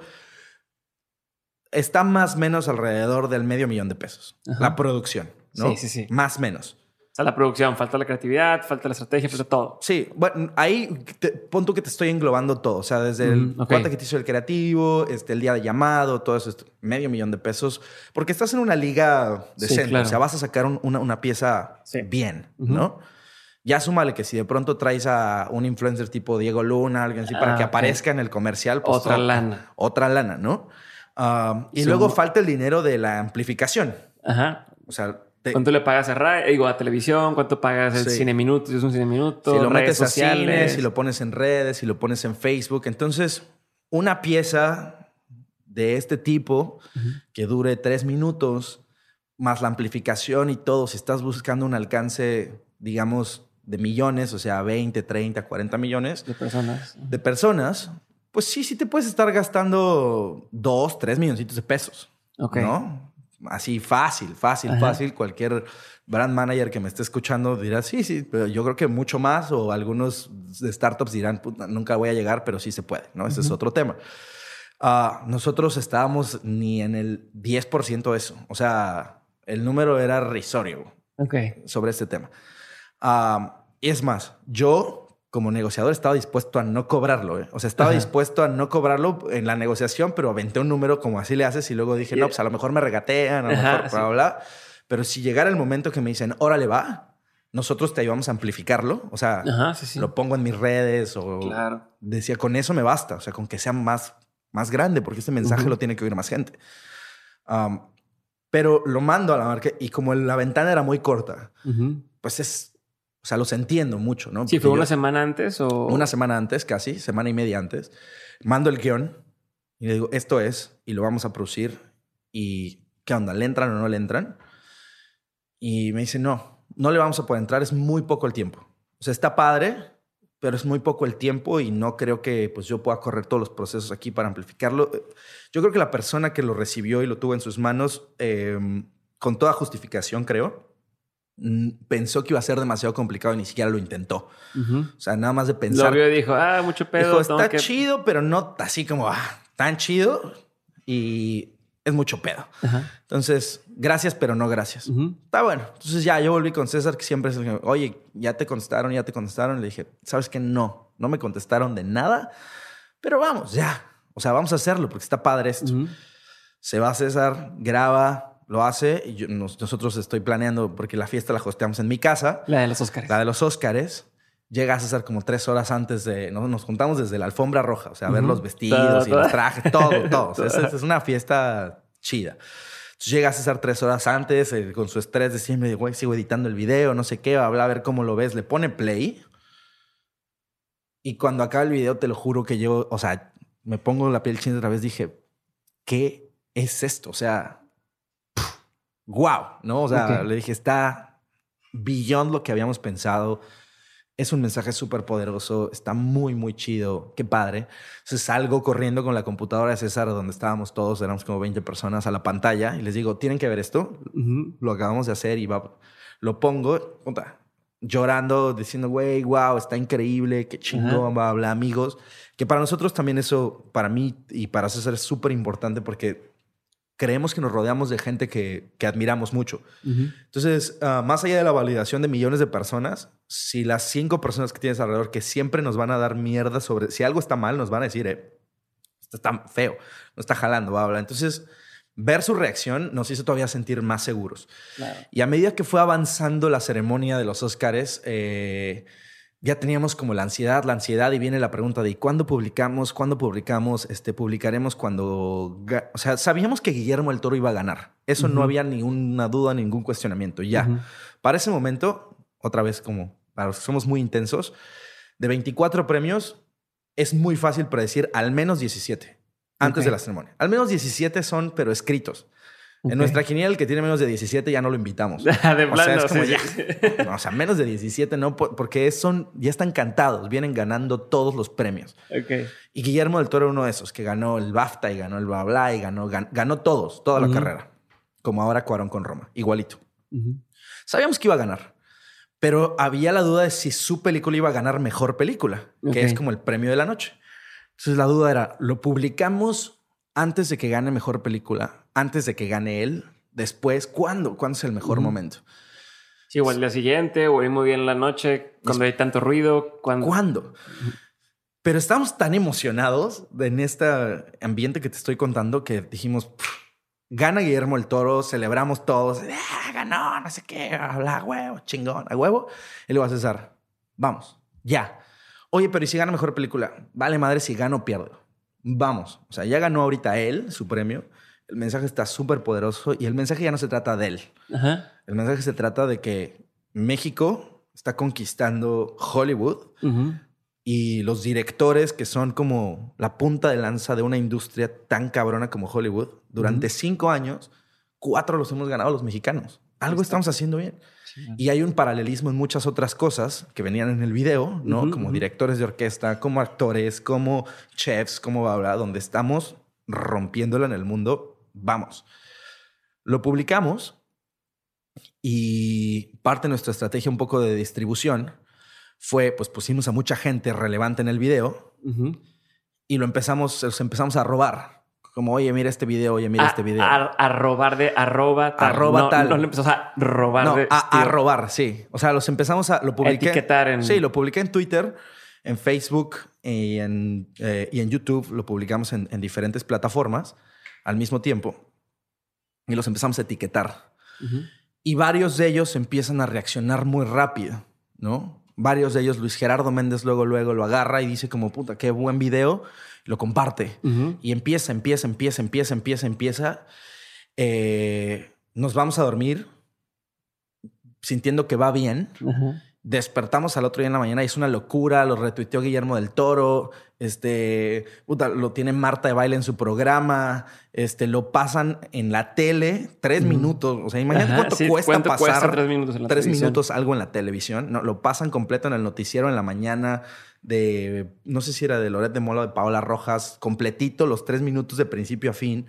está más o menos alrededor del medio millón de pesos. La producción, ¿no? Sí, sí, sí. Más o menos. O sea, la producción, falta la creatividad, falta la estrategia, falta todo. Sí, bueno, ahí te, pon tú que te estoy englobando todo. O sea, desde el cuánto que te hizo el creativo, este, el día de llamado, todo eso, medio millón de pesos. Porque estás en una liga decente. O sea, vas a sacar una, pieza bien, ¿no? Ya súmale que si de pronto traes a un influencer tipo Diego Luna, alguien así, para ah, que aparezca en el comercial. Pues, otra lana. Otra lana, ¿no? Y luego falta el dinero de la amplificación. Ajá. O sea, ¿cuánto le pagas a radio, digo, a televisión? ¿Cuánto pagas el cine minutos? Es un cine minuto. Si lo metes a cine, si lo pones en redes, si lo pones en Facebook. Entonces, una pieza de este tipo que dure tres minutos, más la amplificación y todo, si estás buscando un alcance, digamos, de millones, o sea, 20, 30, 40 millones de personas. De personas, pues sí, sí te puedes estar gastando dos, tres milloncitos de pesos. Ok. ¿No? Así fácil, fácil, fácil. Cualquier brand manager que me esté escuchando dirá, sí, sí, pero yo creo que mucho más o algunos startups dirán, nunca voy a llegar, pero sí se puede, ¿no? Ese es otro tema. Ah, nosotros estábamos ni en el 10% de eso. O sea, el número era risorio okay. sobre este tema. Ah, y es más, yo como negociador estaba dispuesto a no cobrarlo. ¿eh? O sea, estaba dispuesto a no cobrarlo en la negociación, pero aventé un número como así le haces y luego dije, no, pues a lo mejor me regatean, a lo mejor, bla, bla, Pero si llegara el momento que me dicen, órale, va, nosotros te ayudamos a amplificarlo. O sea, lo pongo en mis redes o decía, con eso me basta. O sea, con que sea más, más grande, porque este mensaje lo tiene que oír más gente. pero lo mando a la marca y como la ventana era muy corta, pues es, o sea, los entiendo mucho, ¿no? Sí, fue una semana antes o... Una semana antes, casi, semana y media antes. Mando el guion y le digo, esto es, y lo vamos a producir. ¿Y qué onda? ¿Le entran o no le entran? Y me dice, no, no le vamos a poder entrar, es muy poco el tiempo. O sea, está padre, pero es muy poco el tiempo y no creo que pues, yo pueda correr todos los procesos aquí para amplificarlo. Yo creo que la persona que lo recibió y lo tuvo en sus manos, em, con toda justificación, creo, pensó que iba a ser demasiado complicado y ni siquiera lo intentó. O sea, nada más de pensar. Lo vio y dijo, ah, mucho pedo. Dijo, está chido, pero no así como, ah, tan chido. Y es mucho pedo. Entonces, gracias, pero no gracias. Está bueno. Entonces ya yo volví con César, que siempre es oye, ya te contestaron, ya te contestaron. Le dije, ¿sabes qué? No, no me contestaron de nada, pero vamos, ya. O sea, vamos a hacerlo porque está padre esto. Se va César, graba, lo hace y yo, nosotros estoy planeando porque la fiesta la hosteamos en mi casa. La de los Óscares. La de los Óscares. Llega a César como tres horas antes de... Nos, juntamos desde la alfombra roja, o sea, a ver los vestidos y los trajes, todo, todo. es, es, una fiesta chida. Entonces llega a César tres horas antes eh, con su estrés de siempre, güey, sigo editando el video, no sé qué, habla a ver cómo lo ves, le pone play. Y cuando acaba el video, te lo juro que yo, o sea, me pongo la piel china otra vez, dije, ¿qué es esto? O sea, wow, ¿no? O sea, le dije, está beyond lo que habíamos pensado. Es un mensaje súper poderoso, está muy, muy chido, qué padre. Entonces salgo corriendo con la computadora de César, donde estábamos todos, éramos como 20 personas a la pantalla, y les digo, tienen que ver esto, lo acabamos de hacer y va, lo pongo, llorando, diciendo, güey, wow, está increíble, qué chingón, va a hablar amigos. Que para nosotros también eso, para mí y para César es súper importante porque creemos que nos rodeamos de gente que, que admiramos mucho. Entonces, ah, más allá de la validación de millones de personas, si las cinco personas que tienes alrededor que siempre nos van a dar mierda sobre si algo está mal, nos van a decir, eh, está feo, no está jalando, va a hablar. Entonces, ver su reacción nos hizo todavía sentir más seguros. Y a medida que fue avanzando la ceremonia de los Óscares, eh, ya teníamos como la ansiedad, la ansiedad y viene la pregunta de ¿cuándo publicamos? ¿Cuándo publicamos? Este, publicaremos cuando... O sea, sabíamos que Guillermo el Toro iba a ganar. Eso no había ninguna duda, ningún cuestionamiento. Ya. Para ese momento, otra vez como para los que somos muy intensos, de 24 premios es muy fácil predecir al menos 17 antes de la ceremonia. Al menos 17 son, pero escritos. En nuestra quiniela, el que tiene menos de 17 ya no lo invitamos. de o sea, es como ya. o sea, menos de 17 no, porque son, ya están cantados, vienen ganando todos los premios. Y Guillermo del Toro, uno de esos, que ganó el BAFTA y ganó el bla bla y ganó, ganó, todos, toda la carrera. Como ahora Cuarón con Roma, igualito. Sabíamos que iba a ganar, pero había la duda de si su película iba a ganar mejor película, que es como el premio de la noche. Entonces la duda era, ¿lo publicamos antes de que gane mejor película? antes de que gane él, después, ¿cuándo? ¿Cuándo es el mejor momento? Sí, o el día siguiente, o ir muy bien la noche, cuando hay tanto ruido. ¿Cuándo? ¿Cuándo? Pero estamos tan emocionados en este ambiente que te estoy contando que dijimos, gana Guillermo el Toro, celebramos todos, ah, ganó, no sé qué, habla, huevo, chingón, a huevo. Y le va a César, vamos, ya. Oye, pero ¿y si gana mejor película? Vale madre si gano o pierdo. Vamos. O sea, ya ganó ahorita él su premio el mensaje está súper poderoso y el mensaje ya no se trata de él. El mensaje se trata de que México está conquistando Hollywood y los directores que son como la punta de lanza de una industria tan cabrona como Hollywood, durante cinco años, cuatro los hemos ganado los mexicanos. Algo estamos haciendo bien. Y hay un paralelismo en muchas otras cosas que venían en el video, ¿no? como directores de orquesta, como actores, como chefs, como habla, donde estamos rompiéndola en el mundo vamos. Lo publicamos y parte de nuestra estrategia un poco de distribución fue, pues pusimos a mucha gente relevante en el video y lo empezamos, los empezamos a robar. Como, oye, mira este video, oye, mira este video. A, robar de arroba tal. Arroba tal. No, lo empezamos a robar de... A, robar, sí. O sea, los empezamos a... Lo publiqué. Etiquetar en... Sí, lo publiqué en Twitter, en Facebook y en, eh, y en YouTube. Lo publicamos en, en diferentes plataformas al mismo tiempo y los empezamos a etiquetar. Y varios de ellos empiezan a reaccionar muy rápido, ¿no? Varios de ellos, Luis Gerardo Méndez luego, luego lo agarra y dice como, puta, qué buen video, lo comparte. Y empieza, empieza, empieza, empieza, empieza, empieza. Eh, nos vamos a dormir sintiendo que va bien. Despertamos al otro día en la mañana y es una locura. Lo retuiteó Guillermo del Toro. Este, puta, lo tiene Marta de baile en su programa. Este, lo pasan en la tele tres minutos. O sea, imagínate cuánto cuesta pasar tres minutos en tres minutos algo en la televisión. No, lo pasan completo en el noticiero en la mañana de, no sé si era de Loret de Mola o de Paola Rojas, completito los tres minutos de principio a fin.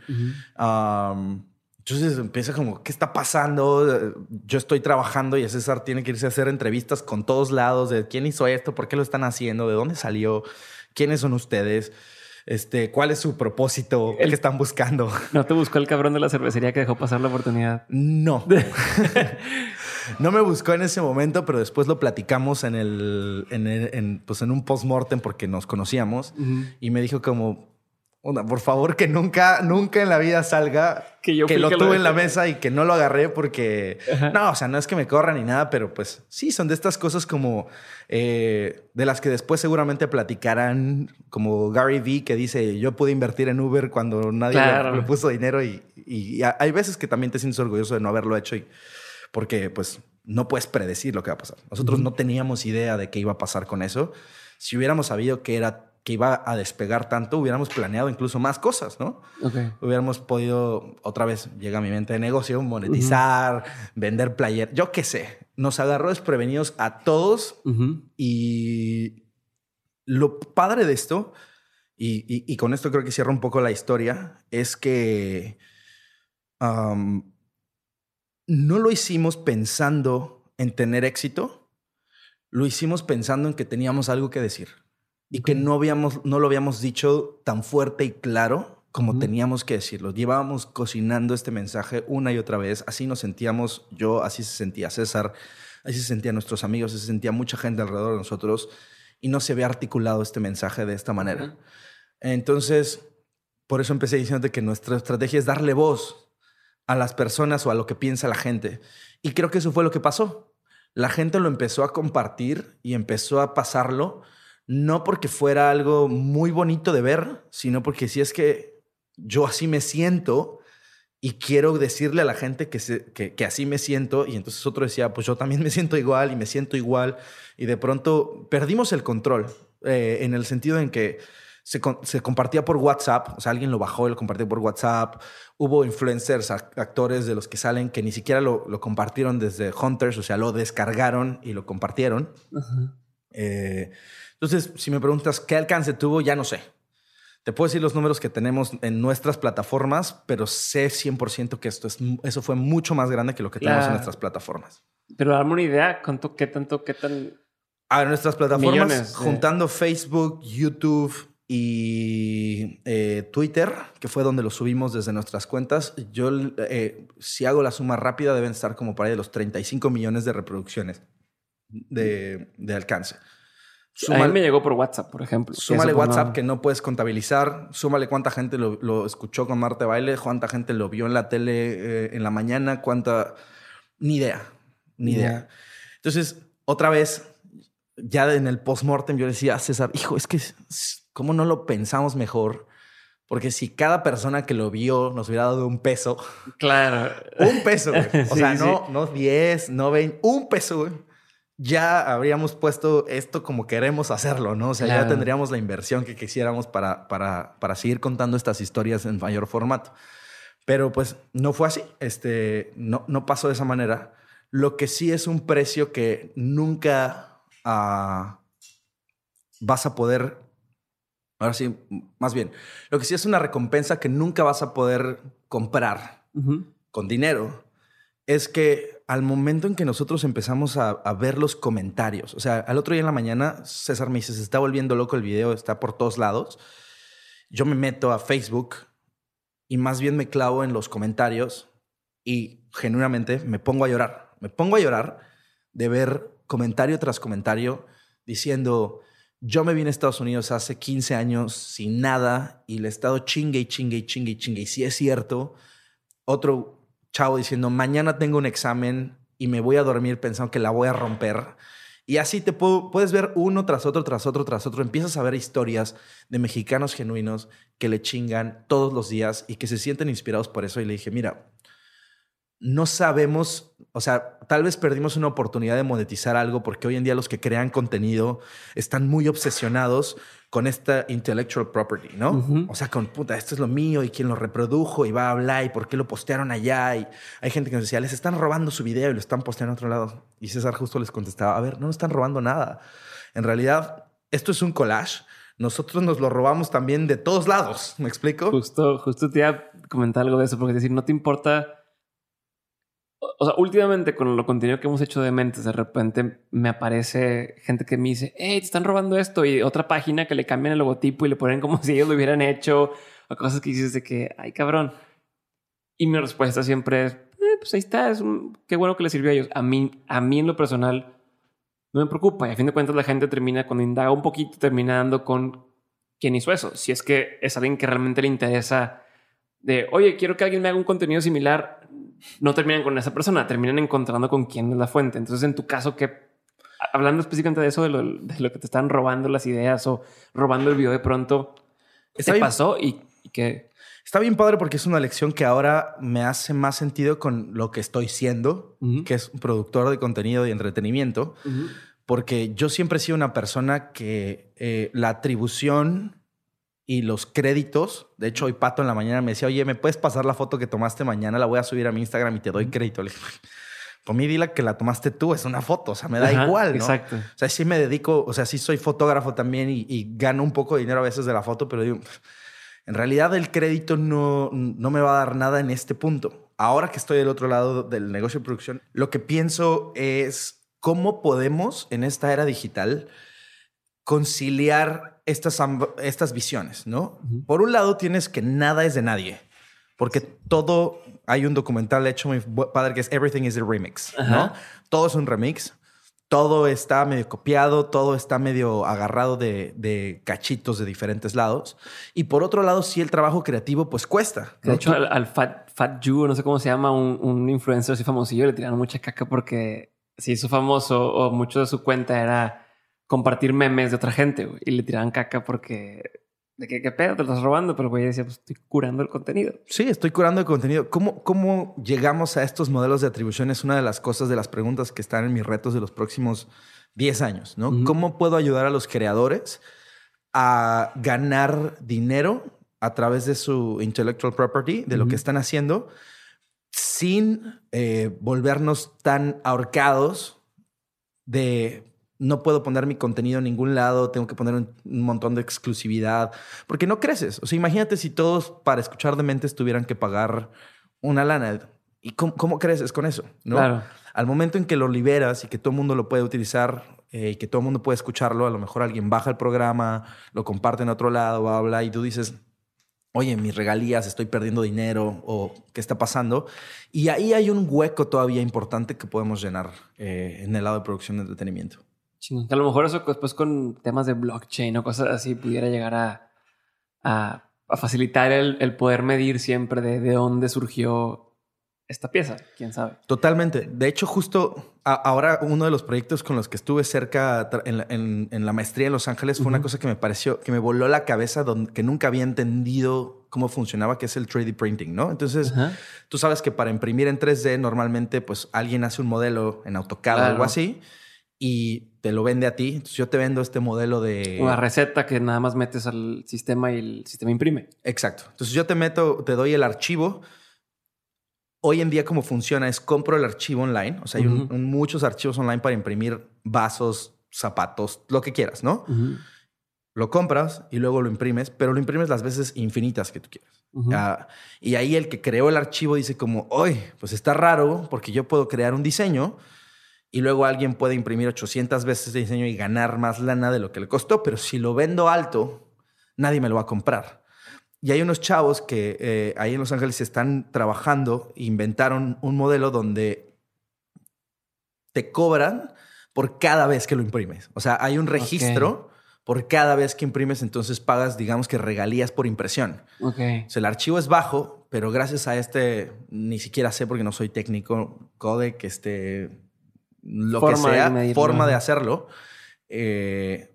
Entonces empieza como, ¿qué está pasando? Yo estoy trabajando y César tiene que irse a hacer entrevistas con todos lados de quién hizo esto, por qué lo están haciendo, de dónde salió, quiénes son ustedes, este, cuál es su propósito, el, que están buscando. ¿No te buscó el cabrón de la cervecería que dejó pasar la oportunidad? No. no me buscó en ese momento, pero después lo platicamos en el, en, pues en un post-mortem porque nos conocíamos y me dijo como, por favor, que nunca, nunca en la vida salga que, yo lo tuve en la mesa y que no lo agarré porque... No, o sea, no es que me corra ni nada, pero pues sí, son de estas cosas como... Eh, de las que después seguramente platicarán, como Gary Vee que dice, yo pude invertir en Uber cuando nadie le, puso dinero y, hay veces que también te sientes orgulloso de no haberlo hecho y, porque pues no puedes predecir lo que va a pasar. Nosotros no teníamos idea de qué iba a pasar con eso. Si hubiéramos sabido que era que iba a despegar tanto, hubiéramos planeado incluso más cosas, ¿no? Hubiéramos podido, otra vez llega a mi mente de negocio, monetizar, vender player, yo qué sé. Nos agarró desprevenidos a todos y lo padre de esto, y, con esto creo que cierra un poco la historia, es que no lo hicimos pensando en tener éxito, lo hicimos pensando en que teníamos algo que decir y que no, habíamos, no lo habíamos dicho tan fuerte y claro como teníamos que decirlo. Llevábamos cocinando este mensaje una y otra vez. Así nos sentíamos yo, así se sentía César, así se sentían nuestros amigos, así se sentía mucha gente alrededor de nosotros y no se había articulado este mensaje de esta manera. Entonces, por eso empecé diciéndote que nuestra estrategia es darle voz a las personas o a lo que piensa la gente. Y creo que eso fue lo que pasó. La gente lo empezó a compartir y empezó a pasarlo no porque fuera algo muy bonito de ver, sino porque si es que yo así me siento y quiero decirle a la gente que, que, así me siento. Y entonces otro decía, pues yo también me siento igual y me siento igual. Y de pronto perdimos el control eh, en el sentido en que se, compartía por WhatsApp, o sea, alguien lo bajó y lo compartió por WhatsApp. Hubo influencers, actores de los que salen que ni siquiera lo, compartieron desde Hunters, o sea, lo descargaron y lo compartieron. eh, entonces, si me preguntas qué alcance tuvo, ya no sé. Te puedo decir los números que tenemos en nuestras plataformas, pero sé 100% que esto es, eso fue mucho más grande que lo que tenemos en nuestras plataformas. Pero dame una idea, ¿cuánto, qué tanto, qué tan... A nuestras plataformas, juntando Facebook, YouTube y eh, Twitter, que fue donde lo subimos desde nuestras cuentas, yo eh, si hago la suma rápida deben estar como para ahí de los 35 millones de reproducciones de, de alcance a mí me llegó por WhatsApp, por ejemplo. Súmale WhatsApp que no puedes contabilizar. Súmale cuánta gente lo, escuchó con Marte Baile, cuánta gente lo vio en la tele eh, en la mañana, cuánta... Ni idea, ni idea. Entonces, otra vez, ya en el post-mortem yo decía a César, hijo, es que, ¿cómo no lo pensamos mejor? Porque si cada persona que lo vio nos hubiera dado un peso. Claro. Un peso, O sea, no, no 10, no 20, un peso, güey ya habríamos puesto esto como queremos hacerlo, ¿no? O sea, ya tendríamos la inversión que quisiéramos para, para, para seguir contando estas historias en mayor formato. Pero pues no fue así, este, no, no pasó de esa manera. Lo que sí es un precio que nunca ah, vas a poder, ahora sí, más bien, lo que sí es una recompensa que nunca vas a poder comprar con dinero, es que al momento en que nosotros empezamos a, ver los comentarios, o sea, al otro día en la mañana, César me dice, se está volviendo loco el video, está por todos lados. Yo me meto a Facebook y más bien me clavo en los comentarios y genuinamente me pongo a llorar. Me pongo a llorar de ver comentario tras comentario diciendo, yo me vine a Estados Unidos hace 15 años sin nada y le he estado chingue y chingue y chingue y chingue. Y si es cierto, otro chavo diciendo, mañana tengo un examen y me voy a dormir pensando que la voy a romper. Y así te puedes ver uno tras otro, tras otro, tras otro. Empiezas a ver historias de mexicanos genuinos que le chingan todos los días y que se sienten inspirados por eso. Y le dije, mira, no sabemos, o sea, tal vez perdimos una oportunidad de monetizar algo porque hoy en día los que crean contenido están muy obsesionados con esta intellectual property, ¿no? O sea, con puta, esto es lo mío y quién lo reprodujo y va a hablar y por qué lo postearon allá. Y hay gente que nos decía, les están robando su video y lo están posteando a otro lado. Y César justo les contestaba, a ver, no nos están robando nada. En realidad, esto es un collage. Nosotros nos lo robamos también de todos lados. ¿Me explico? Justo, justo te iba a comentar algo de eso, porque es decir, no te importa o sea, últimamente con lo contenido que hemos hecho de mentes, de repente me aparece gente que me dice, hey, te están robando esto y otra página que le cambian el logotipo y le ponen como si ellos lo hubieran hecho o cosas que dices de que, ay, cabrón. Y mi respuesta siempre es, eh, pues ahí está, es qué bueno que le sirvió a ellos. A mí, a mí en lo personal no me preocupa y a fin de cuentas la gente termina, cuando indaga un poquito, terminando con quién hizo eso. Si es que es alguien que realmente le interesa de, oye, quiero que alguien me haga un contenido similar, no terminan con esa persona, terminan encontrando con quién es la fuente. Entonces, en tu caso, que hablando específicamente de eso, de lo, que te están robando las ideas o robando el video de pronto, ¿qué pasó y, qué? Está bien padre porque es una lección que ahora me hace más sentido con lo que estoy siendo, que es un productor de contenido y entretenimiento, porque yo siempre he sido una persona que eh, la atribución y los créditos. De hecho, hoy Pato en la mañana me decía, oye, ¿me puedes pasar la foto que tomaste mañana? La voy a subir a mi Instagram y te doy crédito. Le dije, pues mí dile que la tomaste tú, es una foto, o sea, me da igual, ¿no? Exacto. O sea, sí me dedico, o sea, sí soy fotógrafo también y, gano un poco de dinero a veces de la foto, pero digo, en realidad el crédito no, no me va a dar nada en este punto. Ahora que estoy del otro lado del negocio de producción, lo que pienso es cómo podemos en esta era digital conciliar estas, estas visiones, ¿no? Por un lado tienes que nada es de nadie, porque todo, hay un documental hecho muy padre que es Everything is a Remix, ¿no? Todo es un remix, todo está medio copiado, todo está medio agarrado de, cachitos de diferentes lados. Y por otro lado, sí, el trabajo creativo pues cuesta. De hecho, al, Fat, Fat Jew, no sé cómo se llama, un, un influencer así famosillo, le tiraron mucha caca porque se hizo famoso o mucho de su cuenta era compartir memes de otra gente y le tiraban caca porque de qué, qué pedo te lo estás robando, pero güey decía, pues estoy curando el contenido. Sí, estoy curando el contenido. ¿Cómo, ¿Cómo llegamos a estos modelos de atribución? Es una de las cosas, de las preguntas que están en mis retos de los próximos 10 años, ¿no? ¿Cómo puedo ayudar a los creadores a ganar dinero a través de su intellectual property, de lo que están haciendo, sin eh, volvernos tan ahorcados de no puedo poner mi contenido en ningún lado, tengo que poner un, montón de exclusividad, porque no creces. O sea, imagínate si todos para escuchar de mentes tuvieran que pagar una lana. ¿Y cómo, creces con eso? ¿no? Claro. Al momento en que lo liberas y que todo el mundo lo puede utilizar eh, y que todo el mundo puede escucharlo, a lo mejor alguien baja el programa, lo comparte en otro lado, habla y tú dices, oye, mis regalías, estoy perdiendo dinero o qué está pasando. Y ahí hay un hueco todavía importante que podemos llenar eh, en el lado de producción de entretenimiento. A lo mejor eso después con temas de blockchain o cosas así pudiera llegar a, a, facilitar el, poder medir siempre de, de, dónde surgió esta pieza, quién sabe. Totalmente. De hecho, justo ahora uno de los proyectos con los que estuve cerca en, en, la maestría en Los Ángeles fue una cosa que me pareció, que me voló la cabeza, donde, que nunca había entendido cómo funcionaba, que es el 3D printing, ¿no? Entonces, tú sabes que para imprimir en 3D normalmente pues alguien hace un modelo en AutoCAD o algo así y te lo vende a ti. Entonces yo te vendo este modelo de... Una receta que nada más metes al sistema y el sistema imprime. Exacto. Entonces yo te meto, te doy el archivo. Hoy en día como funciona es compro el archivo online. O sea, hay muchos archivos online para imprimir vasos, zapatos, lo que quieras, ¿no? Lo compras y luego lo imprimes, pero lo imprimes las veces infinitas que tú quieras. Ah, y ahí el que creó el archivo dice como, hoy, pues está raro porque yo puedo crear un diseño y luego alguien puede imprimir 800 veces de diseño y ganar más lana de lo que le costó, pero si lo vendo alto, nadie me lo va a comprar. Y hay unos chavos que eh, ahí en Los Ángeles están trabajando, inventaron un modelo donde te cobran por cada vez que lo imprimes. O sea, hay un registro por cada vez que imprimes, entonces pagas, digamos que regalías por impresión. Okay. O sea, el archivo es bajo, pero gracias a este, ni siquiera sé porque no soy técnico, code, que este, lo que sea, forma de hacerlo, eh,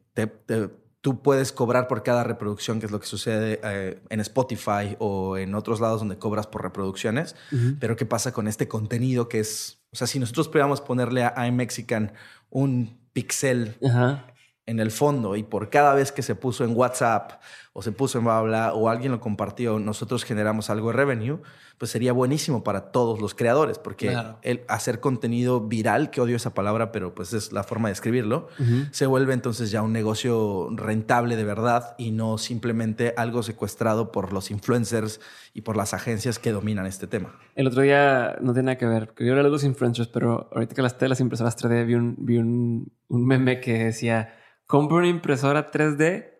tú puedes cobrar por cada reproducción, que es lo que sucede eh, en Spotify o en otros lados donde cobras por reproducciones. Pero ¿qué pasa con este contenido que es, o sea, si nosotros pudiéramos ponerle a iMexican un pixel en el fondo y por cada vez que se puso en WhatsApp o se puso en Babla o alguien lo compartió, nosotros generamos algo de revenue, pues sería buenísimo para todos los creadores, porque el hacer contenido viral, que odio esa palabra, pero pues es la forma de escribirlo, se vuelve entonces ya un negocio rentable de verdad y no simplemente algo secuestrado por los influencers y por las agencias que dominan este tema. El otro día no tiene nada que ver, que yo era de los influencers, pero ahorita que las telas impresoras 3D vi un, vi un, un meme que decía compra una impresora 3D,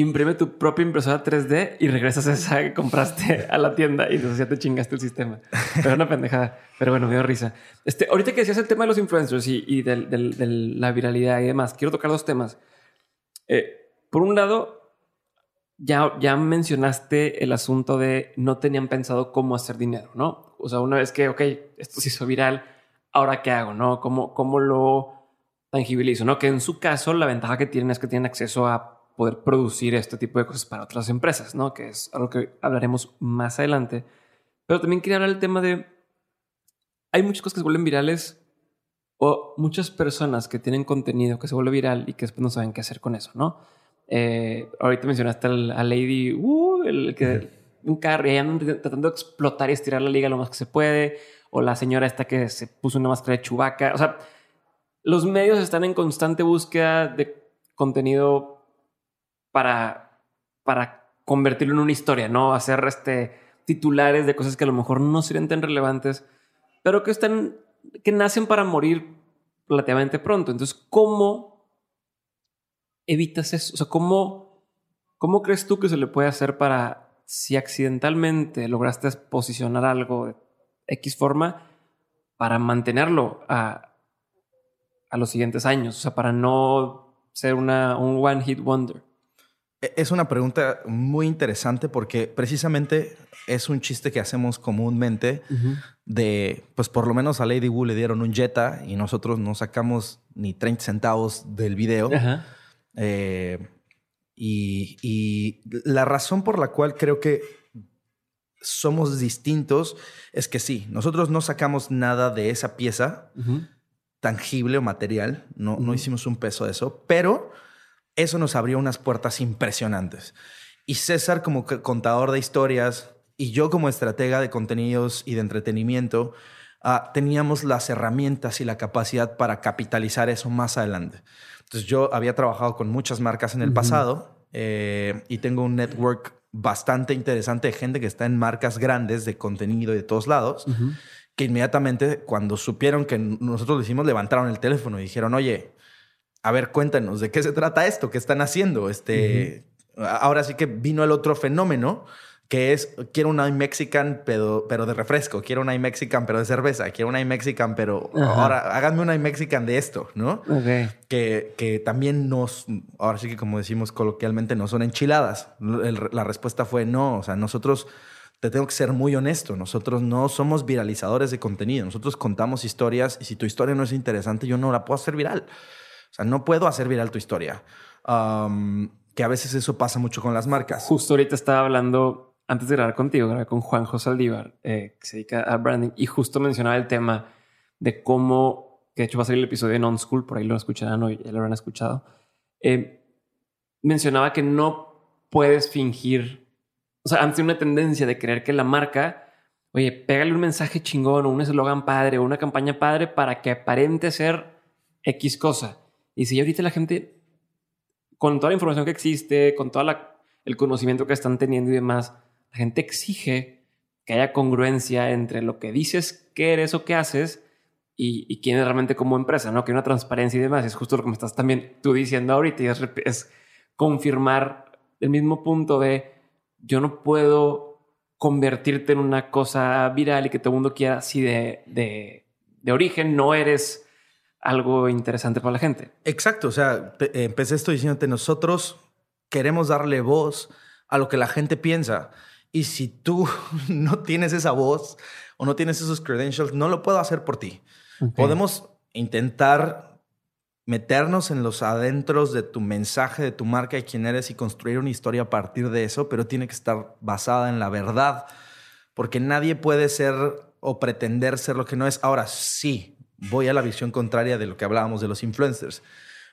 imprime tu propia impresora 3D y regresas a esa que compraste a la tienda y entonces ya te chingaste el sistema. Pero una pendejada. Pero bueno, me dio risa. Este, ahorita que decías el tema de los influencers y, de la viralidad y demás, quiero tocar dos temas. Eh, por un lado, ya, ya mencionaste el asunto de no tenían pensado cómo hacer dinero, ¿no? O sea, una vez que, ok, esto se hizo viral, ahora qué hago, ¿no? ¿Cómo, cómo lo tangibilizo, ¿no? Que en su caso la ventaja que tienen es que tienen acceso a poder producir este tipo de cosas para otras empresas, ¿no? Que es algo que hablaremos más adelante. Pero también quería hablar del tema de... Hay muchas cosas que se vuelven virales o muchas personas que tienen contenido que se vuelve viral y que después no saben qué hacer con eso, ¿no? Eh, ahorita mencionaste a Lady, uh, el que un carro y andan tratando de explotar y estirar la liga lo más que se puede, o la señora esta que se puso una máscara de chubaca, o sea, los medios están en constante búsqueda de contenido para, para convertirlo en una historia, ¿no? Hacer este, titulares de cosas que a lo mejor no serían tan relevantes, pero que están, que nacen para morir relativamente pronto. Entonces, ¿cómo evitas eso? O sea, ¿cómo, cómo crees tú que se le puede hacer para, si accidentalmente lograste posicionar algo de X forma, para mantenerlo a, a los siguientes años? O sea, para no ser una, un one hit wonder. E, es una pregunta muy interesante porque precisamente es un chiste que hacemos comúnmente de, pues por lo menos a Lady Wu le dieron un Jetta y nosotros no sacamos ni 30 centavos del video. Eh, y, y, la razón por la cual creo que somos distintos es que sí, nosotros no sacamos nada de esa pieza tangible o material, no, no hicimos un peso de eso, pero eso nos abrió unas puertas impresionantes. Y César como contador de historias y yo como estratega de contenidos y de entretenimiento, ah, teníamos las herramientas y la capacidad para capitalizar eso más adelante. Entonces yo había trabajado con muchas marcas en el pasado eh, y tengo un network bastante interesante de gente que está en marcas grandes de contenido y de todos lados que inmediatamente cuando supieron que nosotros lo hicimos, levantaron el teléfono y dijeron, oye, a ver, cuéntanos, ¿de qué se trata esto? ¿Qué están haciendo? Este, Ahora sí que vino el otro fenómeno, que es, quiero un iMexican, pero, pero de refresco, quiero un iMexican, pero de cerveza, quiero un iMexican, pero ahora háganme un iMexican de esto, ¿no? Que, que también nos, ahora sí que como decimos coloquialmente, no son enchiladas. la respuesta fue no, o sea, nosotros te tengo que ser muy honesto, nosotros no somos viralizadores de contenido, nosotros contamos historias y si tu historia no es interesante, yo no la puedo hacer viral. Sea, no puedo hacer viral tu historia. que a veces eso pasa mucho con las marcas. Justo ahorita estaba hablando, antes de grabar contigo, grabé con Juan José Aldívar, eh, que se dedica a branding, y justo mencionaba el tema de cómo, que de hecho va a salir el episodio en On School, por ahí lo escucharán o ya lo habrán escuchado. Eh, mencionaba que no puedes fingir o sea, antes una tendencia de creer que la marca, oye, pégale un mensaje chingón o un eslogan padre o una campaña padre para que aparente ser X cosa. Y si ahorita la gente, con toda la información que existe, con todo el conocimiento que están teniendo y demás, la gente exige que haya congruencia entre lo que dices que eres o que haces y, quién es realmente como empresa, ¿no? Que hay una transparencia y demás. es justo lo que me estás también tú diciendo ahorita y es confirmar el mismo punto de yo no puedo convertirte en una cosa viral y que todo el mundo quiera si de, de, origen no eres algo interesante para la gente. Exacto, o sea, empecé esto diciéndote, nosotros queremos darle voz a lo que la gente piensa. Y si tú no tienes esa voz o no tienes esos credentials, no lo puedo hacer por ti. Podemos intentar meternos en los adentros de tu mensaje, de tu marca, de quién eres y construir una historia a partir de eso, pero tiene que estar basada en la verdad, porque nadie puede ser o pretender ser lo que no es. Ahora sí, voy a la visión contraria de lo que hablábamos de los influencers.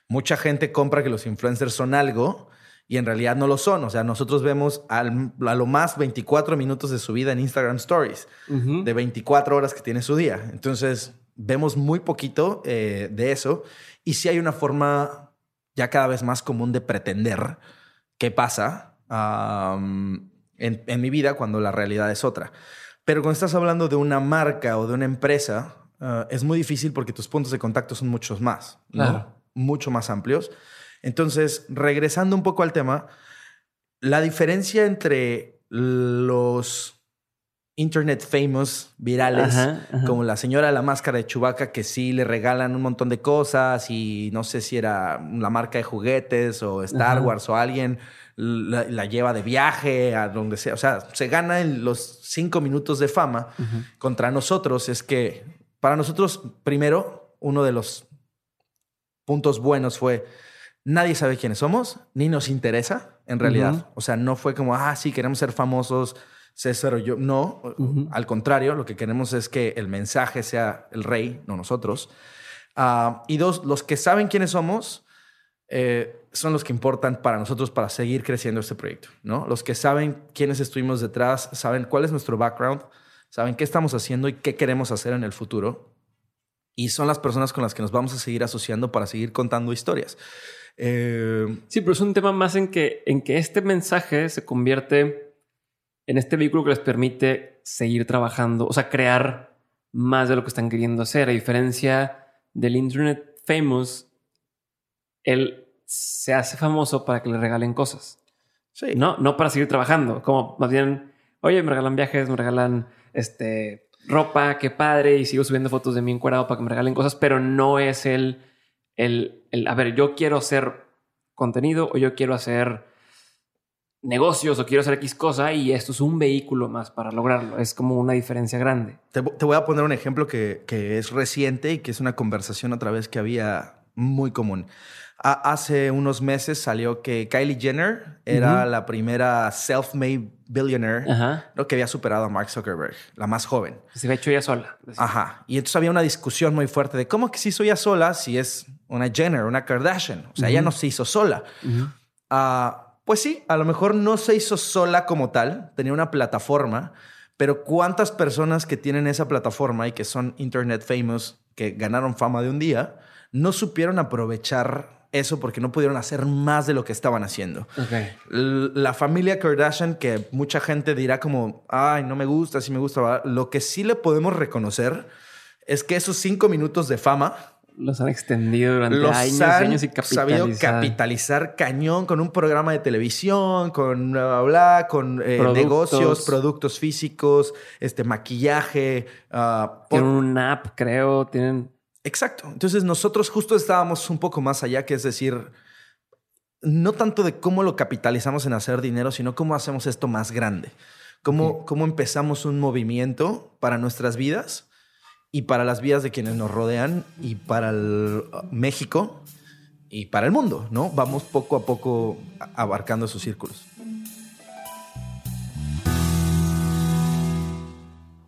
Mucha gente compra que los influencers son algo y en realidad no lo son. O sea, nosotros vemos a lo más 24 minutos de su vida en Instagram Stories, de 24 horas que tiene su día. Entonces, vemos muy poquito eh, de eso. Y sí hay una forma ya cada vez más común de pretender qué pasa en, mi vida cuando la realidad es otra. Pero cuando estás hablando de una marca o de una empresa, ah, es muy difícil porque tus puntos de contacto son muchos más, mucho más amplios. Entonces, regresando un poco al tema, la diferencia entre los internet famous virales, como la señora de la máscara de Chubaca, que sí le regalan un montón de cosas y no sé si era la marca de juguetes o Star Wars o alguien la, lleva de viaje a donde sea. O sea, se gana en los cinco minutos de fama contra nosotros. Es que para nosotros, primero, uno de los puntos buenos fue nadie sabe quiénes somos, ni nos interesa en realidad. O sea, no fue como, ah, sí, queremos ser famosos, César o yo. No, al contrario, lo que queremos es que el mensaje sea el rey, no nosotros. Ah, y dos, los que saben quiénes somos eh, son los que importan para nosotros para seguir creciendo este proyecto, ¿no? Los que saben quiénes estuvimos detrás, saben cuál es nuestro background, saben qué estamos haciendo y qué queremos hacer en el futuro. Y son las personas con las que nos vamos a seguir asociando para seguir contando historias. Eh, sí, pero es un tema más en que, en que este mensaje se convierte en este vehículo que les permite seguir trabajando, o sea, crear más de lo que están queriendo hacer. A diferencia del Internet Famous, él se hace famoso para que le regalen cosas. Sí. No, no para seguir trabajando. Como más bien, oye, me regalan viajes, me regalan este, ropa, qué padre, y sigo subiendo fotos de mí encuadrado para que me regalen cosas, pero no es el el, a ver, yo quiero hacer contenido o yo quiero hacer negocios o quiero hacer X cosa y esto es un vehículo más para lograrlo. Es como una diferencia grande. Te, voy a poner un ejemplo que, que, es reciente y que es una conversación otra vez que había muy común hace unos meses salió que Kylie Jenner era la primera self-made billionaire que había superado a Mark Zuckerberg, la más joven. Se había hecho ella sola. Ajá. Y entonces había una discusión muy fuerte de cómo que se hizo ella sola si es una Jenner, una Kardashian. O sea, ella no se hizo sola. Ah, pues sí, a lo mejor no se hizo sola como tal, tenía una plataforma, pero ¿cuántas personas que tienen esa plataforma y que son internet famous, que ganaron fama de un día, no supieron aprovechar eso porque no pudieron hacer más de lo que estaban haciendo. La familia Kardashian, que mucha gente dirá como, ay, no me gusta, sí me gusta, lo que sí le podemos reconocer es que esos cinco minutos de fama los han extendido durante años, años y capitalizar. sabido capitalizar cañón con un programa de televisión, con bla, bla, con eh, negocios, productos físicos, este maquillaje. Uh, tienen un app, creo, tienen Exacto. Entonces nosotros justo estábamos un poco más allá, que es decir, no tanto de cómo lo capitalizamos en hacer dinero, sino cómo hacemos esto más grande. Cómo, cómo empezamos un movimiento para nuestras vidas y para las vidas de quienes nos rodean y para el uh, México y para el mundo, ¿no? Vamos poco a poco abarcando esos círculos.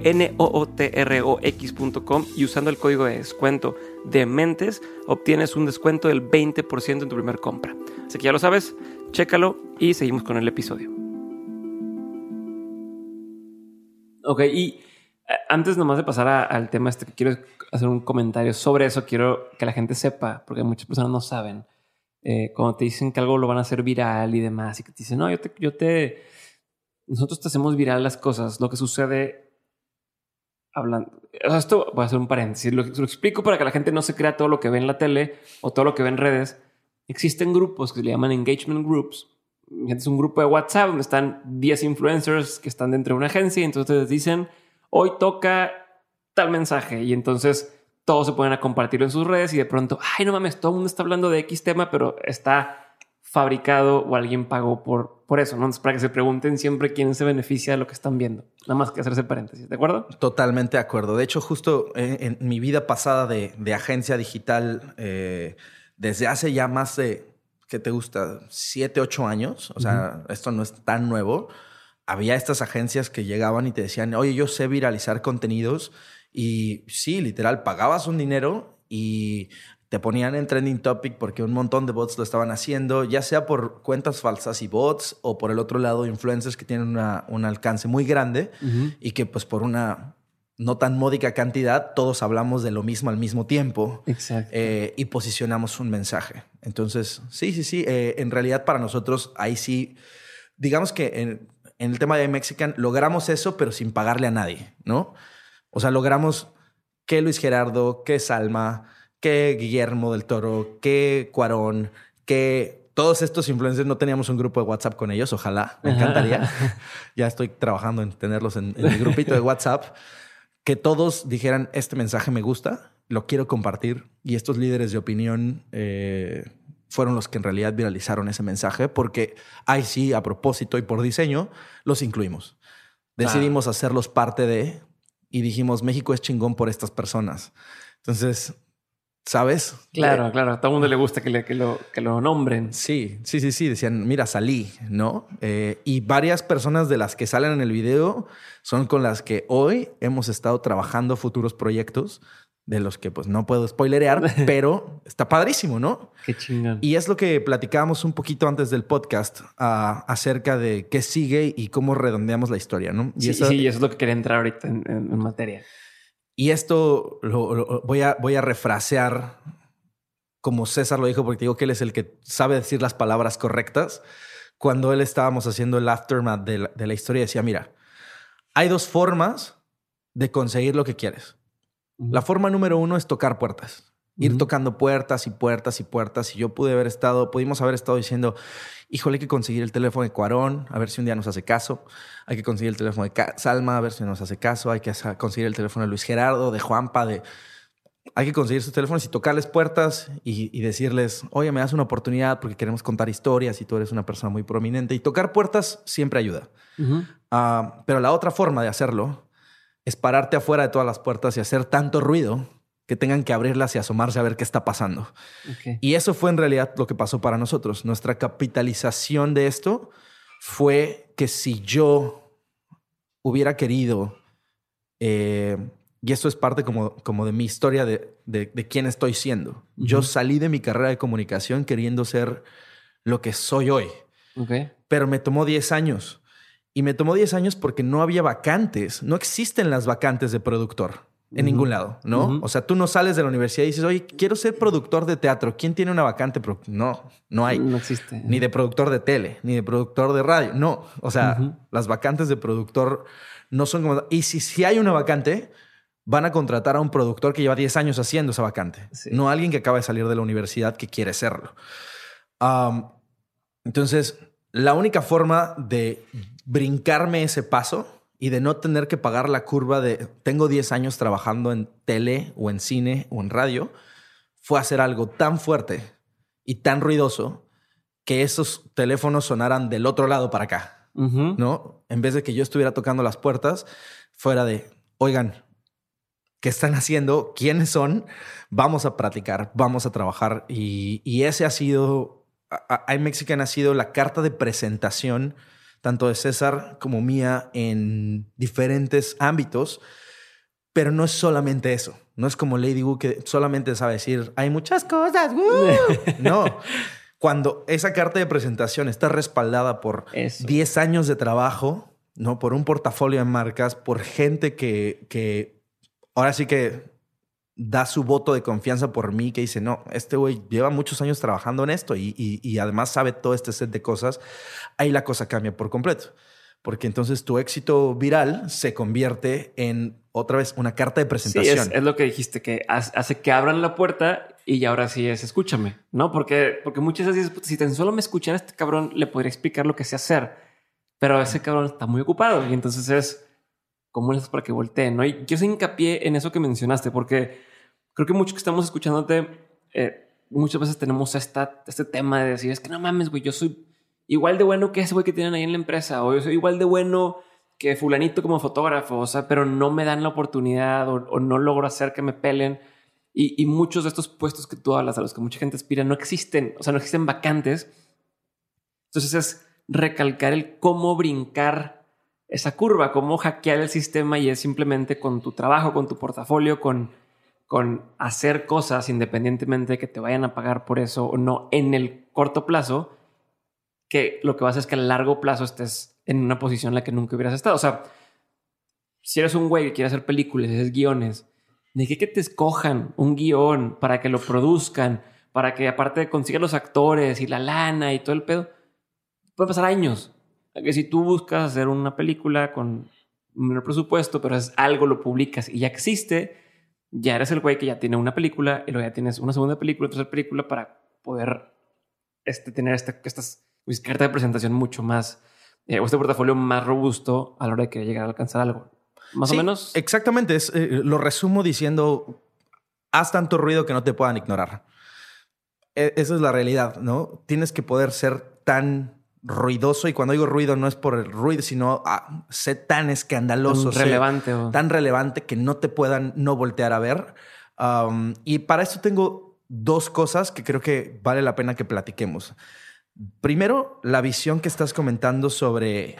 n o o t r o x.com y usando el código de descuento de mentes obtienes un descuento del 20% en tu primera compra. Así que ya lo sabes, Chécalo y seguimos con el episodio. Ok, y eh, antes nomás de pasar al tema este, quiero hacer un comentario sobre eso. Quiero que la gente sepa, porque muchas personas no saben. Eh, cuando te dicen que algo lo van a hacer viral y demás, y que te dicen, no, yo te, yo te, nosotros te hacemos viral las cosas. Lo que sucede hablando, esto voy a hacer un paréntesis, lo, lo, explico para que la gente no se crea todo lo que ve en la tele o todo lo que ve en redes. Existen grupos que se le llaman engagement groups. Es un grupo de WhatsApp donde están 10 influencers que están dentro de una agencia y entonces dicen, hoy toca tal mensaje y entonces todos se ponen a compartirlo en sus redes y de pronto, ay, no mames, todo el mundo está hablando de X tema, pero está fabricado o alguien pagó por, por eso, ¿no? para que se pregunten siempre quién se beneficia de lo que están viendo. Nada más que hacerse paréntesis, ¿de acuerdo? Totalmente de acuerdo. De hecho, justo en, mi vida pasada de, de agencia digital, eh, desde hace ya más de, ¿qué te gusta? Siete, ocho años, o sea, esto no es tan nuevo había estas agencias que llegaban y te decían, oye, yo sé viralizar contenidos y sí, literal, pagabas un dinero y te ponían en trending topic porque un montón de bots lo estaban haciendo, ya sea por cuentas falsas y bots o por el otro lado influencers que tienen un alcance muy grande y que pues por una no tan módica cantidad todos hablamos de lo mismo al mismo tiempo eh, y posicionamos un mensaje. Entonces, sí, sí, sí, eh, en realidad para nosotros ahí sí, digamos que en, en el tema de Mexican logramos eso, pero sin pagarle a nadie, ¿no? O sea, logramos que Luis Gerardo, que Salma, que Guillermo del Toro, que Cuarón, que todos estos influencers no teníamos un grupo de WhatsApp con ellos, ojalá, me encantaría. ya estoy trabajando en tenerlos en, en el grupito de WhatsApp. Que todos dijeran, este mensaje me gusta, lo quiero compartir. Y estos líderes de opinión eh, fueron los que en realidad viralizaron ese mensaje, porque ahí sí, a propósito y por diseño, los incluimos. Decidimos ah. hacerlos parte de y dijimos, México es chingón por estas personas. Entonces, ¿sabes? Claro, claro. A todo el mundo le gusta que, que, lo, que lo nombren. Sí, sí, sí, sí. Decían, mira, salí, ¿no? Eh, y varias personas de las que salen en el video son con las que hoy hemos estado trabajando futuros proyectos de los que pues no puedo spoilerear, pero está padrísimo, ¿no? Qué chingón. Y es lo que platicábamos un poquito antes del podcast uh, acerca de qué sigue y cómo redondeamos la historia, ¿no? Y sí, eso, sí, eso es lo que quería entrar ahorita en, en, materia. Y esto lo, lo, voy, a, voy a refrasear como César lo dijo, porque digo que él es el que sabe decir las palabras correctas. Cuando él estábamos haciendo el aftermath de la, de la historia, decía, mira, hay dos formas de conseguir lo que quieres la forma número uno es tocar puertas. Ir tocando puertas y puertas y puertas. Y yo pude haber estado, pudimos haber estado diciendo, híjole, hay que conseguir el teléfono de Cuarón, a ver si un día nos hace caso. Hay que conseguir el teléfono de Salma, a ver si nos hace caso. Hay que conseguir el teléfono de Luis Gerardo, de Juanpa, de... Hay que conseguir sus teléfonos y tocarles puertas y, decirles, oye, me das una oportunidad porque queremos contar historias y tú eres una persona muy prominente. Y tocar puertas siempre ayuda. Ah, pero la otra forma de hacerlo es pararte afuera de todas las puertas y hacer tanto ruido que tengan que abrirlas y asomarse a ver qué está pasando. Y eso fue en realidad lo que pasó para nosotros. Nuestra capitalización de esto fue que si yo hubiera querido, eh, y esto es parte como, como de mi historia de, de, quién estoy siendo, yo salí de mi carrera de comunicación queriendo ser lo que soy hoy. Pero me tomó 10 años y me tomó 10 años porque no había vacantes. No existen las vacantes de productor en ningún lado, ¿no? O sea, tú no sales de la universidad y dices, oye, quiero ser productor de teatro. ¿Quién tiene una vacante? No, no hay. No existe. Ni de productor de tele, ni de productor de radio. No. O sea, las vacantes de productor no son como. Y si, si hay una vacante, van a contratar a un productor que lleva 10 años haciendo esa vacante, no a alguien que acaba de salir de la universidad que quiere serlo. entonces, la única forma de brincarme ese paso y de no tener que pagar la curva de tengo 10 años trabajando en tele o en cine o en radio, fue hacer algo tan fuerte y tan ruidoso que esos teléfonos sonaran del otro lado para acá, ¿no? En vez de que yo estuviera tocando las puertas, fuera de, oigan, ¿qué están haciendo? ¿Quiénes son? Vamos a practicar, vamos a trabajar. Y, y ese ha sido, iMexican ha sido la carta de presentación tanto de César como mía en diferentes ámbitos, pero no es solamente eso. No es como Lady Wu que solamente sabe decir, hay muchas cosas. no. Cuando esa carta de presentación está respaldada por 10 años de trabajo, ¿no? Por un portafolio de marcas, por gente que, que ahora sí que da su voto de confianza por mí, que dice, no, este güey lleva muchos años trabajando en esto y, y, además sabe todo este set de cosas, ahí la cosa cambia por completo. Porque entonces tu éxito viral se convierte en otra vez una carta de presentación. Sí, es, lo que dijiste, que hace que abran la puerta y ahora sí es escúchame, ¿no? Porque, porque muchas veces si tan solo me escuchara este cabrón, le podría explicar lo que sé hacer, pero ese cabrón está muy ocupado y entonces es, ¿cómo le haces para que voltee? ¿no? Y yo se hincapié en eso que mencionaste, porque creo que muchos que estamos escuchándote, eh, muchas veces tenemos esta, este tema de decir, es que no mames, güey, yo soy igual de bueno que ese güey que tienen ahí en la empresa, o yo soy igual de bueno que fulanito como fotógrafo, o sea, pero no me dan la oportunidad o, no logro hacer que me pelen. Y, muchos de estos puestos que tú hablas, a los que mucha gente aspira, no existen, o sea, no existen vacantes. Entonces es recalcar el cómo brincar esa curva, cómo hackear el sistema y es simplemente con tu trabajo, con tu portafolio, con con hacer cosas independientemente de que te vayan a pagar por eso o no en el corto plazo, que lo que vas a hacer es que a largo plazo estés en una posición en la que nunca hubieras estado. O sea, si eres un güey que quiere hacer películas, haces guiones, de que, que te escojan un guion para que lo produzcan, para que aparte consigas los actores y la lana y todo el pedo, puede pasar años. Que si tú buscas hacer una película con menor presupuesto, pero es algo, lo publicas y ya existe, ya eres el güey que ya tiene una película y luego ya tienes una segunda película, tercera película para poder este, tener esta, estas pues, carta de presentación mucho más, eh, o este portafolio más robusto a la hora de que llegar a alcanzar algo. Más o menos. Exactamente. Es, eh, lo resumo diciendo, haz tanto ruido que no te puedan ignorar. E, esa es la realidad, ¿no? Tienes que poder ser tan ruidoso y cuando digo ruido no es por el ruido, sino ah, sé tan escandaloso, tan relevante, tan relevante que no te puedan no voltear a ver. y para esto tengo dos cosas que creo que vale la pena que platiquemos. Primero, la visión que estás comentando sobre,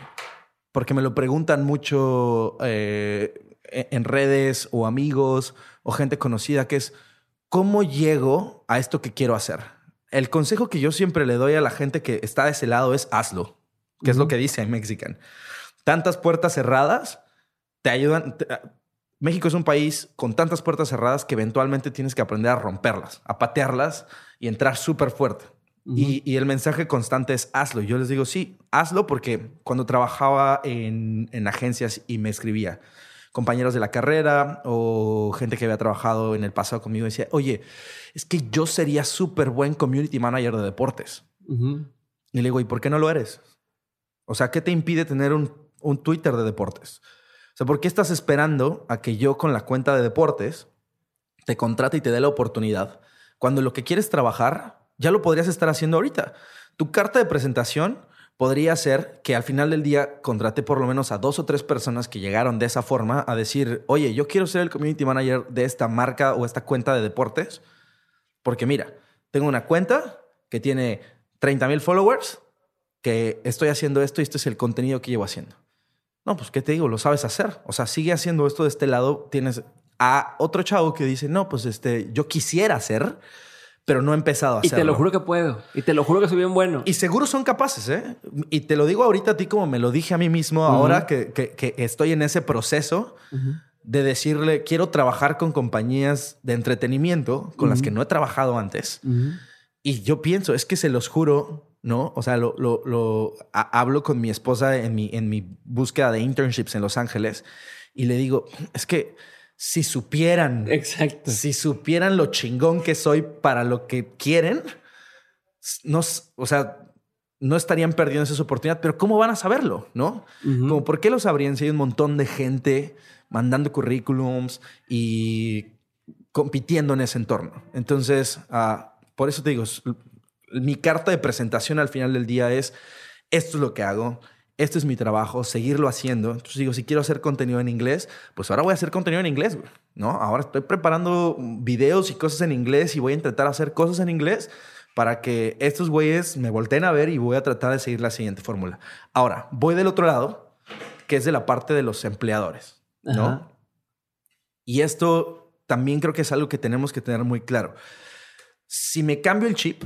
porque me lo preguntan mucho eh, en redes o amigos o gente conocida, que es, ¿cómo llego a esto que quiero hacer? El consejo que yo siempre le doy a la gente que está de ese lado es hazlo, que es lo que dice en Mexican. Tantas puertas cerradas te ayudan. México es un país con tantas puertas cerradas que eventualmente tienes que aprender a romperlas, a patearlas y entrar súper fuerte. y, el mensaje constante es hazlo. Yo les digo, sí, hazlo porque cuando trabajaba en, en agencias y me escribía, compañeros de la carrera o gente que había trabajado en el pasado conmigo decía, oye, es que yo sería súper buen community manager de deportes. Y le digo, ¿y por qué no lo eres? O sea, ¿qué te impide tener un, un Twitter de deportes? O sea, ¿por qué estás esperando a que yo con la cuenta de deportes te contrate y te dé la oportunidad cuando lo que quieres trabajar ya lo podrías estar haciendo ahorita? Tu carta de presentación podría ser que al final del día contrate por lo menos a dos o tres personas que llegaron de esa forma a decir, oye, yo quiero ser el community manager de esta marca o esta cuenta de deportes, porque mira, tengo una cuenta que tiene 30 mil followers, que estoy haciendo esto y este es el contenido que llevo haciendo. No, pues, ¿qué te digo? Lo sabes hacer. O sea, sigue haciendo esto de este lado. Tienes a otro chavo que dice, no, pues, este, yo quisiera hacer pero no he empezado a hacerlo. Y te lo juro que puedo. Y te lo juro que soy bien bueno. Y seguro son capaces, ¿eh? Y te lo digo ahorita a ti como me lo dije a mí mismo ahora que, que, estoy en ese proceso de decirle, quiero trabajar con compañías de entretenimiento con las que no he trabajado antes. Y yo pienso, es que se los juro, ¿no? O sea, lo, lo, lo hablo con mi esposa en mi, en mi búsqueda de internships en Los Ángeles y le digo, es que si supieran, exacto, si supieran lo chingón que soy para lo que quieren, no, o sea, no estarían perdiendo esa oportunidad, pero ¿cómo van a saberlo? ¿No? Como, ¿por qué lo sabrían si hay un montón de gente mandando currículums y compitiendo en ese entorno? Entonces, ah, por eso te digo, mi carta de presentación al final del día es, esto es lo que hago, este es mi trabajo, seguirlo haciendo. Entonces digo, si quiero hacer contenido en inglés, pues ahora voy a hacer contenido en inglés, ¿no? Ahora estoy preparando videos y cosas en inglés y voy a intentar hacer cosas en inglés para que estos güeyes me volteen a ver y voy a tratar de seguir la siguiente fórmula. Ahora, voy del otro lado, que es de la parte de los empleadores, ¿no? Y esto también creo que es algo que tenemos que tener muy claro. Si me cambio el chip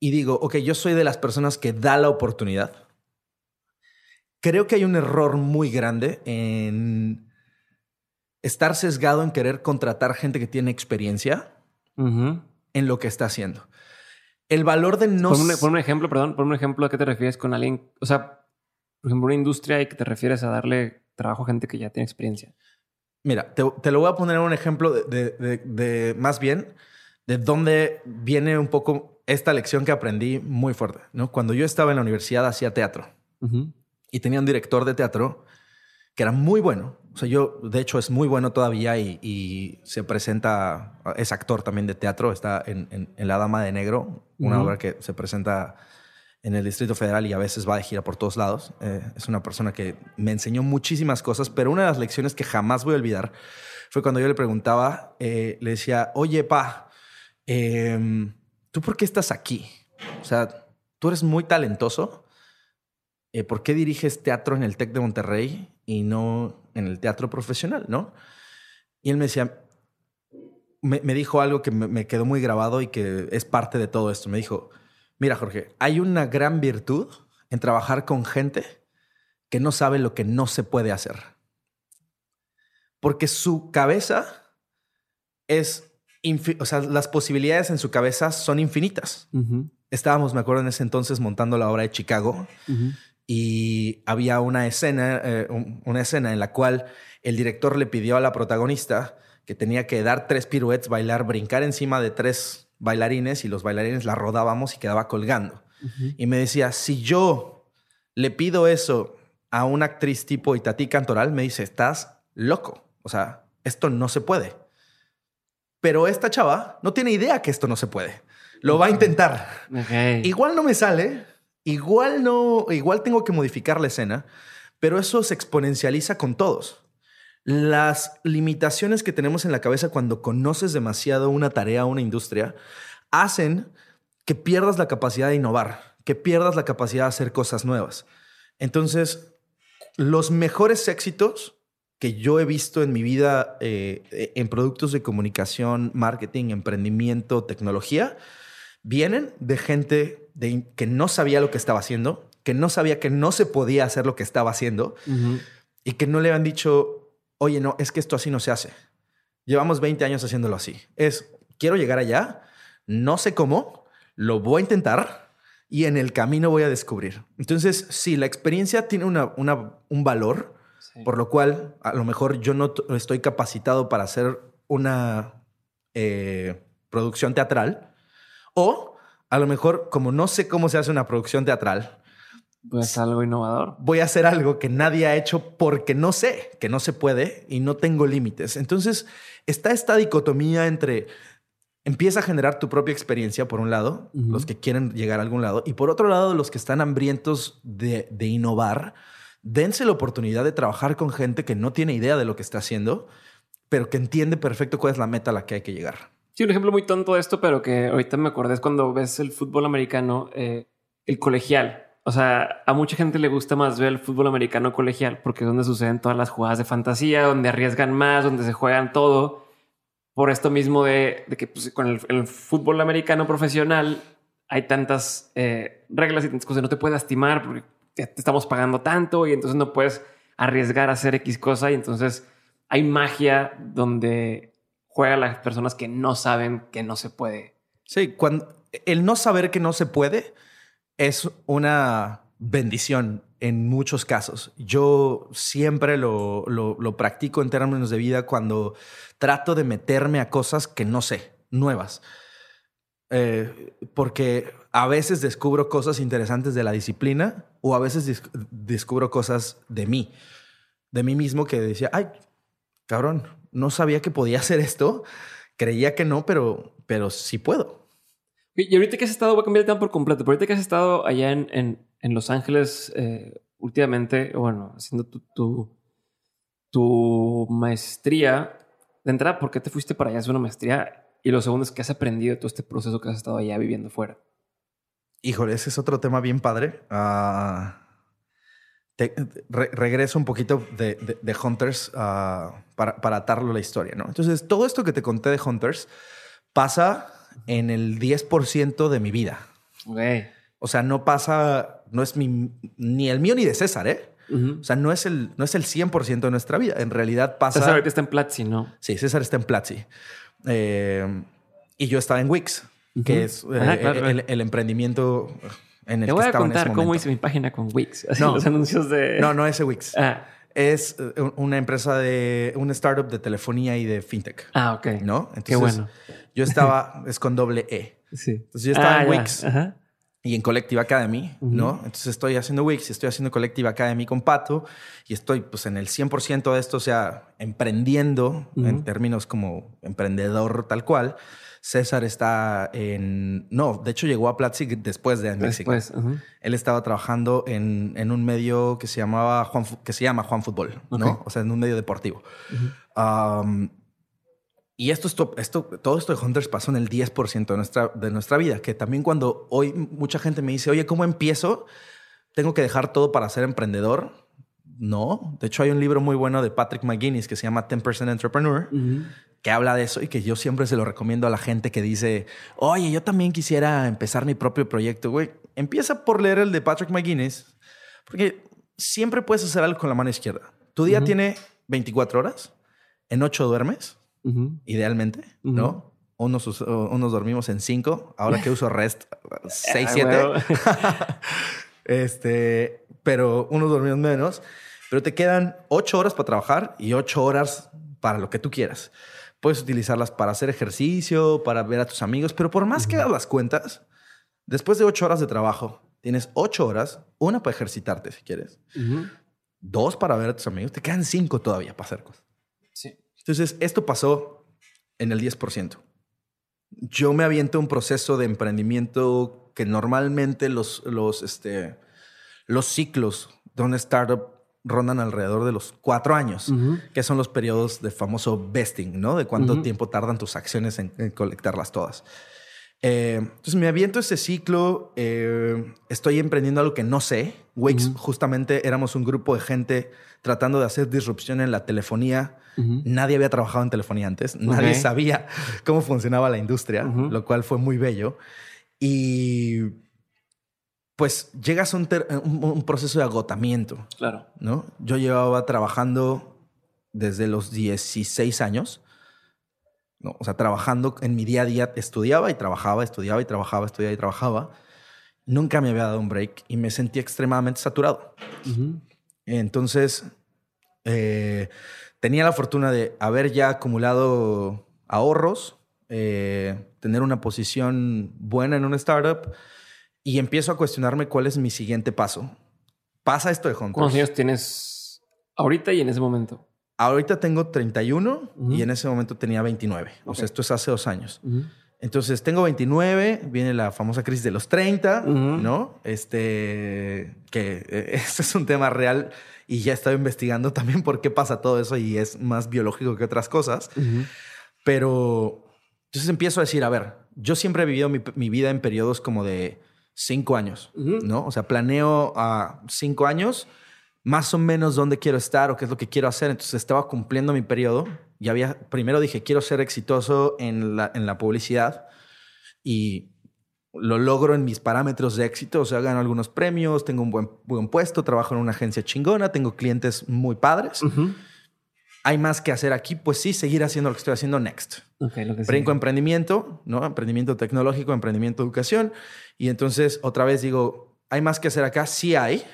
y digo, ok, yo soy de las personas que da la oportunidad, creo que hay un error muy grande en estar sesgado en querer contratar gente que tiene experiencia en lo que está haciendo. El valor de no... Por un, ejemplo, perdón, por un ejemplo, ¿a qué te refieres con alguien? O sea, por ejemplo, una industria y que te refieres a darle trabajo a gente que ya tiene experiencia. Mira, te, lo voy a poner un ejemplo de, más bien de dónde viene un poco esta lección que aprendí muy fuerte. ¿no? Cuando yo estaba en la universidad hacía teatro y tenía un director de teatro que era muy bueno. O sea, yo, de hecho, es muy bueno todavía y, se presenta, es actor también de teatro, está en, La Dama de Negro, una obra que se presenta en el Distrito Federal y a veces va de gira por todos lados. Eh, es una persona que me enseñó muchísimas cosas, pero una de las lecciones que jamás voy a olvidar fue cuando yo le preguntaba, eh, le decía, oye, pa, em, ¿tú por qué estás aquí? O sea, tú eres muy talentoso. Eh, ¿Por qué diriges teatro en el TEC de Monterrey y no en el teatro profesional, no? Y él me decía, me, dijo algo que me quedó muy grabado y que es parte de todo esto. Me dijo, Mira, Jorge, hay una gran virtud en trabajar con gente que no sabe lo que no se puede hacer. Porque su cabeza es, o sea, las posibilidades en su cabeza son infinitas. Estábamos, me acuerdo en ese entonces, montando la obra de Chicago y había una escena, eh, una escena en la cual el director le pidió a la protagonista que tenía que dar tres piruetes, bailar, brincar encima de tres bailarines y los bailarines la rodábamos y quedaba colgando. Y me decía, si yo le pido eso a una actriz tipo Itatí Cantoral, me dice, estás loco. O sea, esto no se puede. Pero esta chava no tiene idea que esto no se puede. Lo va a intentar. Igual no me sale, igual no, igual tengo que modificar la escena, pero eso se exponencializa con todos. Las limitaciones que tenemos en la cabeza cuando conoces demasiado una tarea o una industria hacen que pierdas la capacidad de innovar, que pierdas la capacidad de hacer cosas nuevas. Entonces, los mejores éxitos que yo he visto en mi vida eh, en productos de comunicación, marketing, emprendimiento, tecnología, vienen de gente que no sabía lo que estaba haciendo, que no sabía que no se podía hacer lo que estaba haciendo y que no le han dicho, oye, no, es que esto así no se hace. Llevamos 20 años haciéndolo así. Es, quiero llegar allá, no sé cómo, lo voy a intentar y en el camino voy a descubrir. Entonces, sí, la experiencia tiene una, un valor, por lo cual a lo mejor yo no estoy capacitado para hacer una eh, producción teatral o a lo mejor como no sé cómo se hace una producción teatral, Voy a hacer algo innovador. Voy a hacer algo que nadie ha hecho porque no sé, que no se puede y no tengo límites. Entonces está esta dicotomía entre empieza a generar tu propia experiencia, por un lado, los que quieren llegar a algún lado, y por otro lado, los que están hambrientos de, de innovar, dense la oportunidad de trabajar con gente que no tiene idea de lo que está haciendo, pero que entiende perfecto cuál es la meta a la que hay que llegar. Sí, un ejemplo muy tonto de esto, pero que ahorita me acordé es cuando ves el fútbol americano, eh, el colegial o sea, a mucha gente le gusta más ver el fútbol americano colegial porque es donde suceden todas las jugadas de fantasía, donde arriesgan más, donde se juegan todo. Por esto mismo de, que pues, con el, fútbol americano profesional hay tantas eh, reglas y tantas cosas. No te puedes lastimar porque te estamos pagando tanto y entonces no puedes arriesgar a hacer X cosa. Y entonces hay magia donde juegan las personas que no saben que no se puede. Sí, cuando el no saber que no se puede es una bendición en muchos casos. Yo siempre lo, practico en términos de vida cuando trato de meterme a cosas que no sé, nuevas. Eh, porque a veces descubro cosas interesantes de la disciplina o a veces descubro cosas de mí, de mí mismo que decía, ay, cabrón, no sabía que podía hacer esto, creía que no, pero, pero sí puedo. Y ahorita que has estado, voy a cambiar el tema por completo, pero ahorita que has estado allá en, en, Los Ángeles eh, últimamente, bueno, haciendo tu, tu, tu, maestría, de entrada, ¿por qué te fuiste para allá hacer una maestría? Y lo segundo es que has aprendido todo este proceso que has estado allá viviendo fuera. Híjole, ese es otro tema bien padre. Ah, regreso un poquito de, de, Hunters ah, para, para atarlo a la historia, ¿no? Entonces, todo esto que te conté de Hunters pasa en el 10% de mi vida. O sea, no pasa, no es mi, ni el mío ni de César, ¿eh? O sea, no es el, no es el 100% de nuestra vida. En realidad pasa. César ahorita está en Platzi, ¿no? Sí, César está en Platzi. Eh, y yo estaba en Wix, que es eh, el, emprendimiento en el Te voy a contar cómo hice mi página con Wix. Así no, los anuncios de. No, no es Wix. Ah. Es eh, una empresa de. una startup de telefonía y de fintech. Ah, ok. ¿No? Entonces, Qué bueno. Yo estaba. es con doble E. Sí. Entonces yo estaba ah, en Wix. Ajá y en Collective Academy, ¿no? Entonces estoy haciendo Wix y estoy haciendo Collective Academy con Pato y estoy pues en el 100% de esto, o sea, emprendiendo en términos como emprendedor tal cual. César está en... No, de hecho llegó a Platzi después de México. Él estaba trabajando en, en, un medio que se llamaba Juan, que se llama Juan Fútbol, ¿no? O sea, en un medio deportivo. Y esto, esto, esto, todo esto de Hunters pasó en el 10% de nuestra, de nuestra vida, que también cuando hoy mucha gente me dice, oye, ¿cómo empiezo? ¿Tengo que dejar todo para ser emprendedor? No. De hecho, hay un libro muy bueno de Patrick McGuinness que se llama 10% Entrepreneur, que habla de eso y que yo siempre se lo recomiendo a la gente que dice, oye, yo también quisiera empezar mi propio proyecto. Güey, empieza por leer el de Patrick McGuinness, porque siempre puedes hacer algo con la mano izquierda. Tu día tiene 24 horas, en 8 duermes idealmente, ¿no? Unos, unos dormimos en cinco, ahora que uso REST, seis, siete. este, pero unos dormimos menos. Pero te quedan ocho horas para trabajar y ocho horas para lo que tú quieras. Puedes utilizarlas para hacer ejercicio, para ver a tus amigos, pero por más que hagas las cuentas, después de ocho horas de trabajo, tienes ocho horas, una para ejercitarte si quieres, dos para ver a tus amigos, te quedan cinco todavía para hacer cosas. Entonces, esto pasó en el 10%. Yo me aviento un proceso de emprendimiento que normalmente los, los, este, los ciclos de una startup rondan alrededor de los cuatro años, que son los periodos de famoso vesting, ¿no? De cuánto tiempo tardan tus acciones en, colectarlas todas. Eh, entonces me aviento ese ciclo, eh, estoy emprendiendo algo que no sé. Wix, justamente éramos un grupo de gente tratando de hacer disrupción en la telefonía Nadie había trabajado en telefonía antes, nadie sabía cómo funcionaba la industria, lo cual fue muy bello. Y pues llegas a un, proceso de agotamiento. Claro. ¿no? Yo llevaba trabajando desde los 16 años. ¿no? O sea, trabajando en mi día a día, estudiaba y trabajaba, estudiaba y trabajaba, estudiaba y trabajaba. Nunca me había dado un break y me sentí extremadamente saturado. Entonces, eh, tenía la fortuna de haber ya acumulado ahorros, eh, tener una posición buena en una startup y empiezo a cuestionarme cuál es mi siguiente paso. Pasa esto de Hunters. ¿Cuántos años tienes ahorita y en ese momento? Ahorita tengo 31 y en ese momento tenía 29. O sea, esto es hace dos años. Entonces tengo 29, viene la famosa crisis de los 30, ¿no? Este, que eh, ese es un tema real y ya estado investigando también por qué pasa todo eso y es más biológico que otras cosas. Pero entonces empiezo a decir, a ver, yo siempre he vivido mi, vida en periodos como de cinco años, ¿no? O sea, planeo a cinco años más o menos dónde quiero estar o qué es lo que quiero hacer. Entonces estaba cumpliendo mi periodo y había, primero dije, quiero ser exitoso en la, en la publicidad y lo logro en mis parámetros de éxito, o sea, gano algunos premios, tengo un buen, buen puesto, trabajo en una agencia chingona, tengo clientes muy padres. Hay más que hacer aquí, pues sí, seguir haciendo lo que estoy haciendo next. Okay, lo Brinco emprendimiento, ¿no? Emprendimiento tecnológico, emprendimiento educación. Y entonces otra vez digo, hay más que hacer acá, sí hay,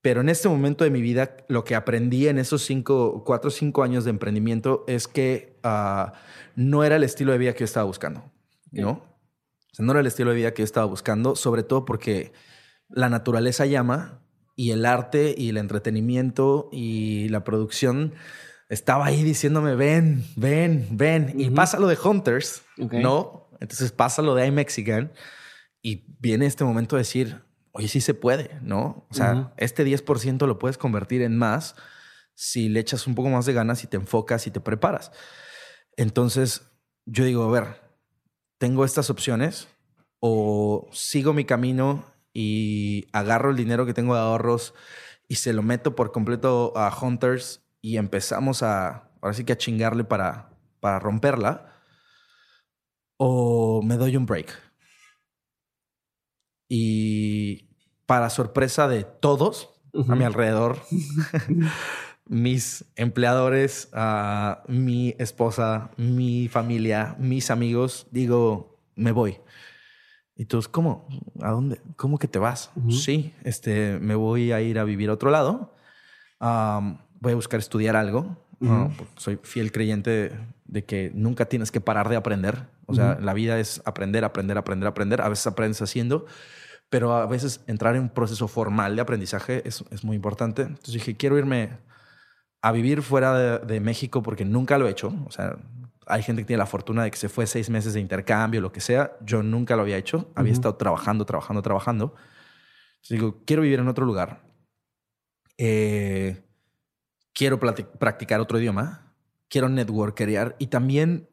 pero en este momento de mi vida, lo que aprendí en esos cinco, cuatro o cinco años de emprendimiento es que ah, no era el estilo de vida que yo estaba buscando, ¿no? no era el estilo de vida que yo estaba buscando, sobre todo porque la naturaleza llama y el arte y el entretenimiento y la producción estaba ahí diciéndome, ven, ven, ven. Y pasa lo de Hunters, ¿no? Entonces pasa lo de iMexican y viene este momento de decir, oye, sí se puede, ¿no? O sea, este 10% lo puedes convertir en más si le echas un poco más de ganas y te enfocas y te preparas. Entonces, yo digo, a ver, tengo estas opciones o sigo mi camino y agarro el dinero que tengo de ahorros y se lo meto por completo a Hunters y empezamos a, ahora sí que a chingarle para, para romperla, o me doy un break. Y para sorpresa de todos a mi alrededor, mis empleadores, mi esposa, mi familia, mis amigos, digo, me voy. Y tú, ¿cómo? ¿A dónde? ¿Cómo que te vas? Sí, este, me voy a ir a vivir a otro lado. Voy a buscar estudiar algo. soy fiel creyente de que nunca tienes que parar de aprender. O sea, la vida es aprender, aprender, aprender, aprender. A veces aprendes haciendo, pero a veces entrar en un proceso formal de aprendizaje es, es muy importante. Entonces dije, quiero irme a vivir fuera de, México porque nunca lo he hecho. O sea, hay gente que tiene la fortuna de que se fue seis meses de intercambio, lo que sea. Yo nunca lo había hecho. Había estado trabajando, trabajando, trabajando. Entonces digo, quiero vivir en otro lugar. Eh, quiero practicar otro idioma. Quiero networkerear y también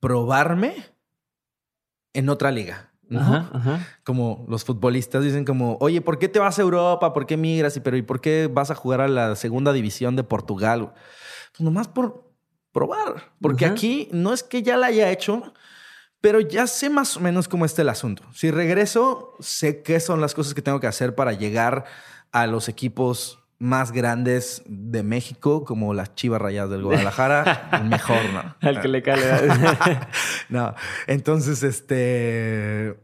probarme en otra liga. Como los futbolistas dicen como, oye, ¿por qué te vas a Europa? ¿Por qué migras? Y, pero, ¿y por qué vas a jugar a la segunda división de Portugal? Pues nomás por probar. Porque aquí no es que ya la haya hecho, pero ya sé más o menos cómo está el asunto. Si regreso, sé qué son las cosas que tengo que hacer para llegar a los equipos más grandes de México, como las Chivas Rayadas del Guadalajara, mejor, ¿no? Al que le cae. no, entonces, este,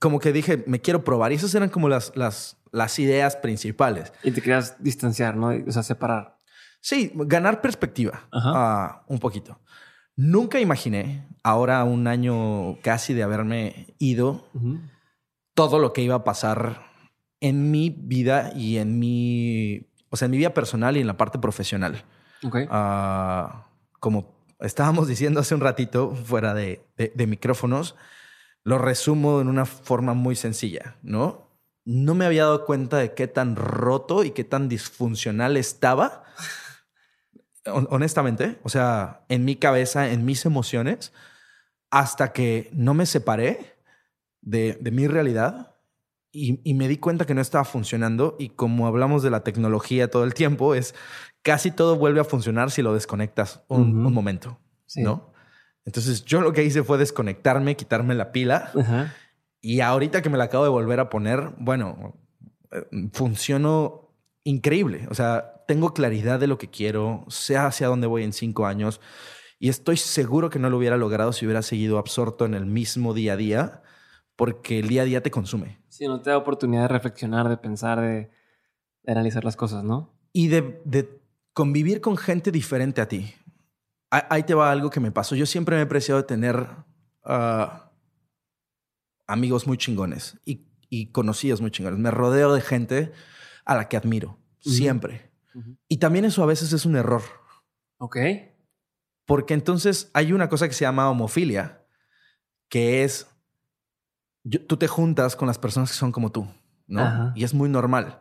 como que dije, me quiero probar. Y esas eran como las, las, las ideas principales. Y te querías distanciar, ¿no? O sea, separar. Sí, ganar perspectiva uh, un poquito. Nunca imaginé, ahora un año casi de haberme ido, todo lo que iba a pasar en mi vida y en mi, o sea, en mi vida personal y en la parte profesional. Okay. Ah, como estábamos diciendo hace un ratito fuera de, de, micrófonos, lo resumo en una forma muy sencilla, ¿no? No me había dado cuenta de qué tan roto y qué tan disfuncional estaba, honestamente, o sea, en mi cabeza, en mis emociones, hasta que no me separé de, de mi realidad y, me di cuenta que no estaba funcionando y como hablamos de la tecnología todo el tiempo, es casi todo vuelve a funcionar si lo desconectas un, momento, ¿no? Entonces yo lo que hice fue desconectarme, quitarme la pila y ahorita que me la acabo de volver a poner, bueno, eh, funcionó increíble. O sea, tengo claridad de lo que quiero, sé hacia dónde voy en cinco años y estoy seguro que no lo hubiera logrado si hubiera seguido absorto en el mismo día a día porque el día a día te consume. Sí, no te da oportunidad de reflexionar, de pensar, de, analizar las cosas, ¿no? Y de, convivir con gente diferente a ti. Ahí te va algo que me pasó. Yo siempre me he apreciado de tener ah, amigos muy chingones y, conocidos muy chingones. Me rodeo de gente a la que admiro, siempre. Y también eso a veces es un error. Ok. Porque entonces hay una cosa que se llama homofilia, que es tú te juntas con las personas que son como tú, ¿no? Y es muy normal.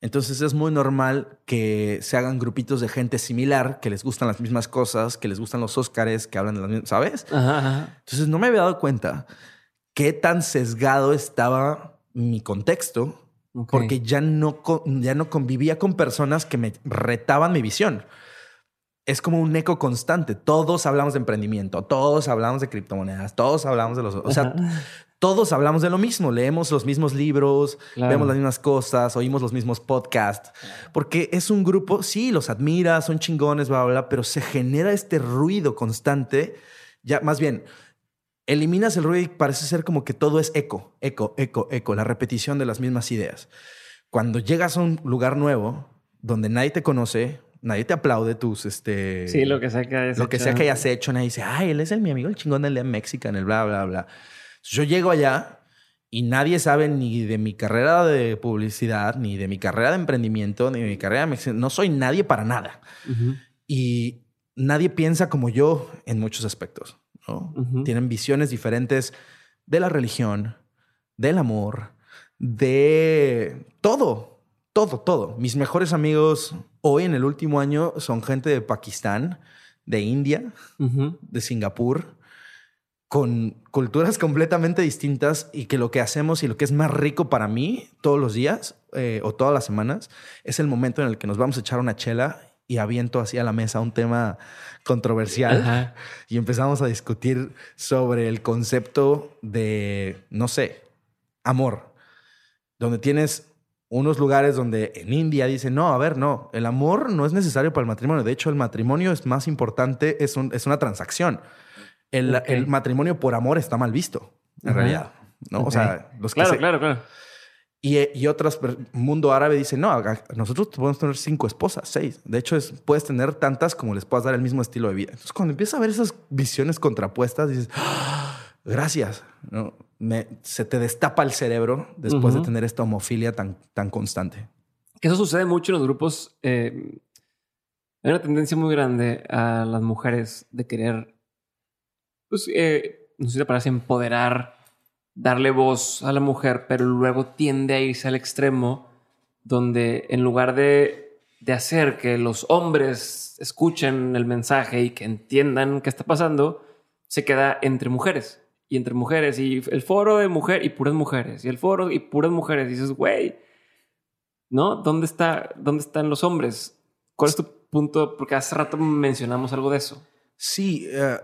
Entonces es muy normal que se hagan grupitos de gente similar, que les gustan las mismas cosas, que les gustan los Óscares, que hablan de las mismas, ¿sabes? Entonces no me había dado cuenta qué tan sesgado estaba mi contexto, porque ya no, ya no convivía con personas que me retaban mi visión. Es como un eco constante. Todos hablamos de emprendimiento, todos hablamos de criptomonedas, todos hablamos de los... O sea, todos hablamos de lo mismo, leemos los mismos libros, vemos las mismas cosas, oímos los mismos podcasts, porque es un grupo, sí, los admiras, son chingones, bla, bla, bla, pero se genera este ruido constante, ya más bien, eliminas el ruido y parece ser como que todo es eco, eco, eco, eco, la repetición de las mismas ideas. Cuando llegas a un lugar nuevo, donde nadie te conoce, nadie te aplaude tus, este... Sí, lo que sea que hayas Lo hecho. que sea que hayas hecho, nadie dice, ay, él es el mi amigo, el chingón del México, en el bla, bla, bla. Yo llego allá y nadie sabe ni de mi carrera de publicidad, ni de mi carrera de emprendimiento, ni de mi carrera de... No soy nadie para nada. Y nadie piensa como yo en muchos aspectos. Tienen visiones diferentes de la religión, del amor, de todo, todo, todo. Mis mejores amigos hoy en el último año son gente de Pakistán, de India, de Singapur, con culturas completamente distintas y que lo que hacemos y lo que es más rico para mí todos los días eh, o todas las semanas es el momento en el que nos vamos a echar una chela y aviento así a la mesa un tema controversial y empezamos a discutir sobre el concepto de, no sé, amor. donde tienes unos lugares donde en India dicen, no, a ver, no, el amor no es necesario para el matrimonio. De hecho, el matrimonio es más importante, es, un, es una transacción. El, Ok. el matrimonio por amor está mal visto, en Ajá. realidad. ¿no? Ok. O sea, los que Claro, se- claro, claro. Y, y otras, per- mundo árabe dice, no, nosotros podemos tener cinco esposas, seis. De hecho, es, puedes tener tantas como les puedas dar el mismo estilo de vida. Entonces, cuando empiezas a ver esas visiones contrapuestas, dices, "Ah, gracias. ¿no? Me- se te destapa el cerebro después de tener esta homofilia tan, tan constante. Que eso sucede mucho en los grupos. eh, hay una tendencia muy grande a las mujeres de querer, pues, eh, no sé si es empoderar, darle voz a la mujer, pero luego tiende a irse al extremo donde en lugar de, de hacer que los hombres escuchen el mensaje y que entiendan qué está pasando, se queda entre mujeres y entre mujeres y el foro de mujer y puras mujeres y el foro y puras mujeres. Y dices, güey, ¿no? ¿Dónde, está, ¿Dónde están los hombres? ¿Cuál es tu punto? Porque hace rato mencionamos algo de eso. Sí, eh,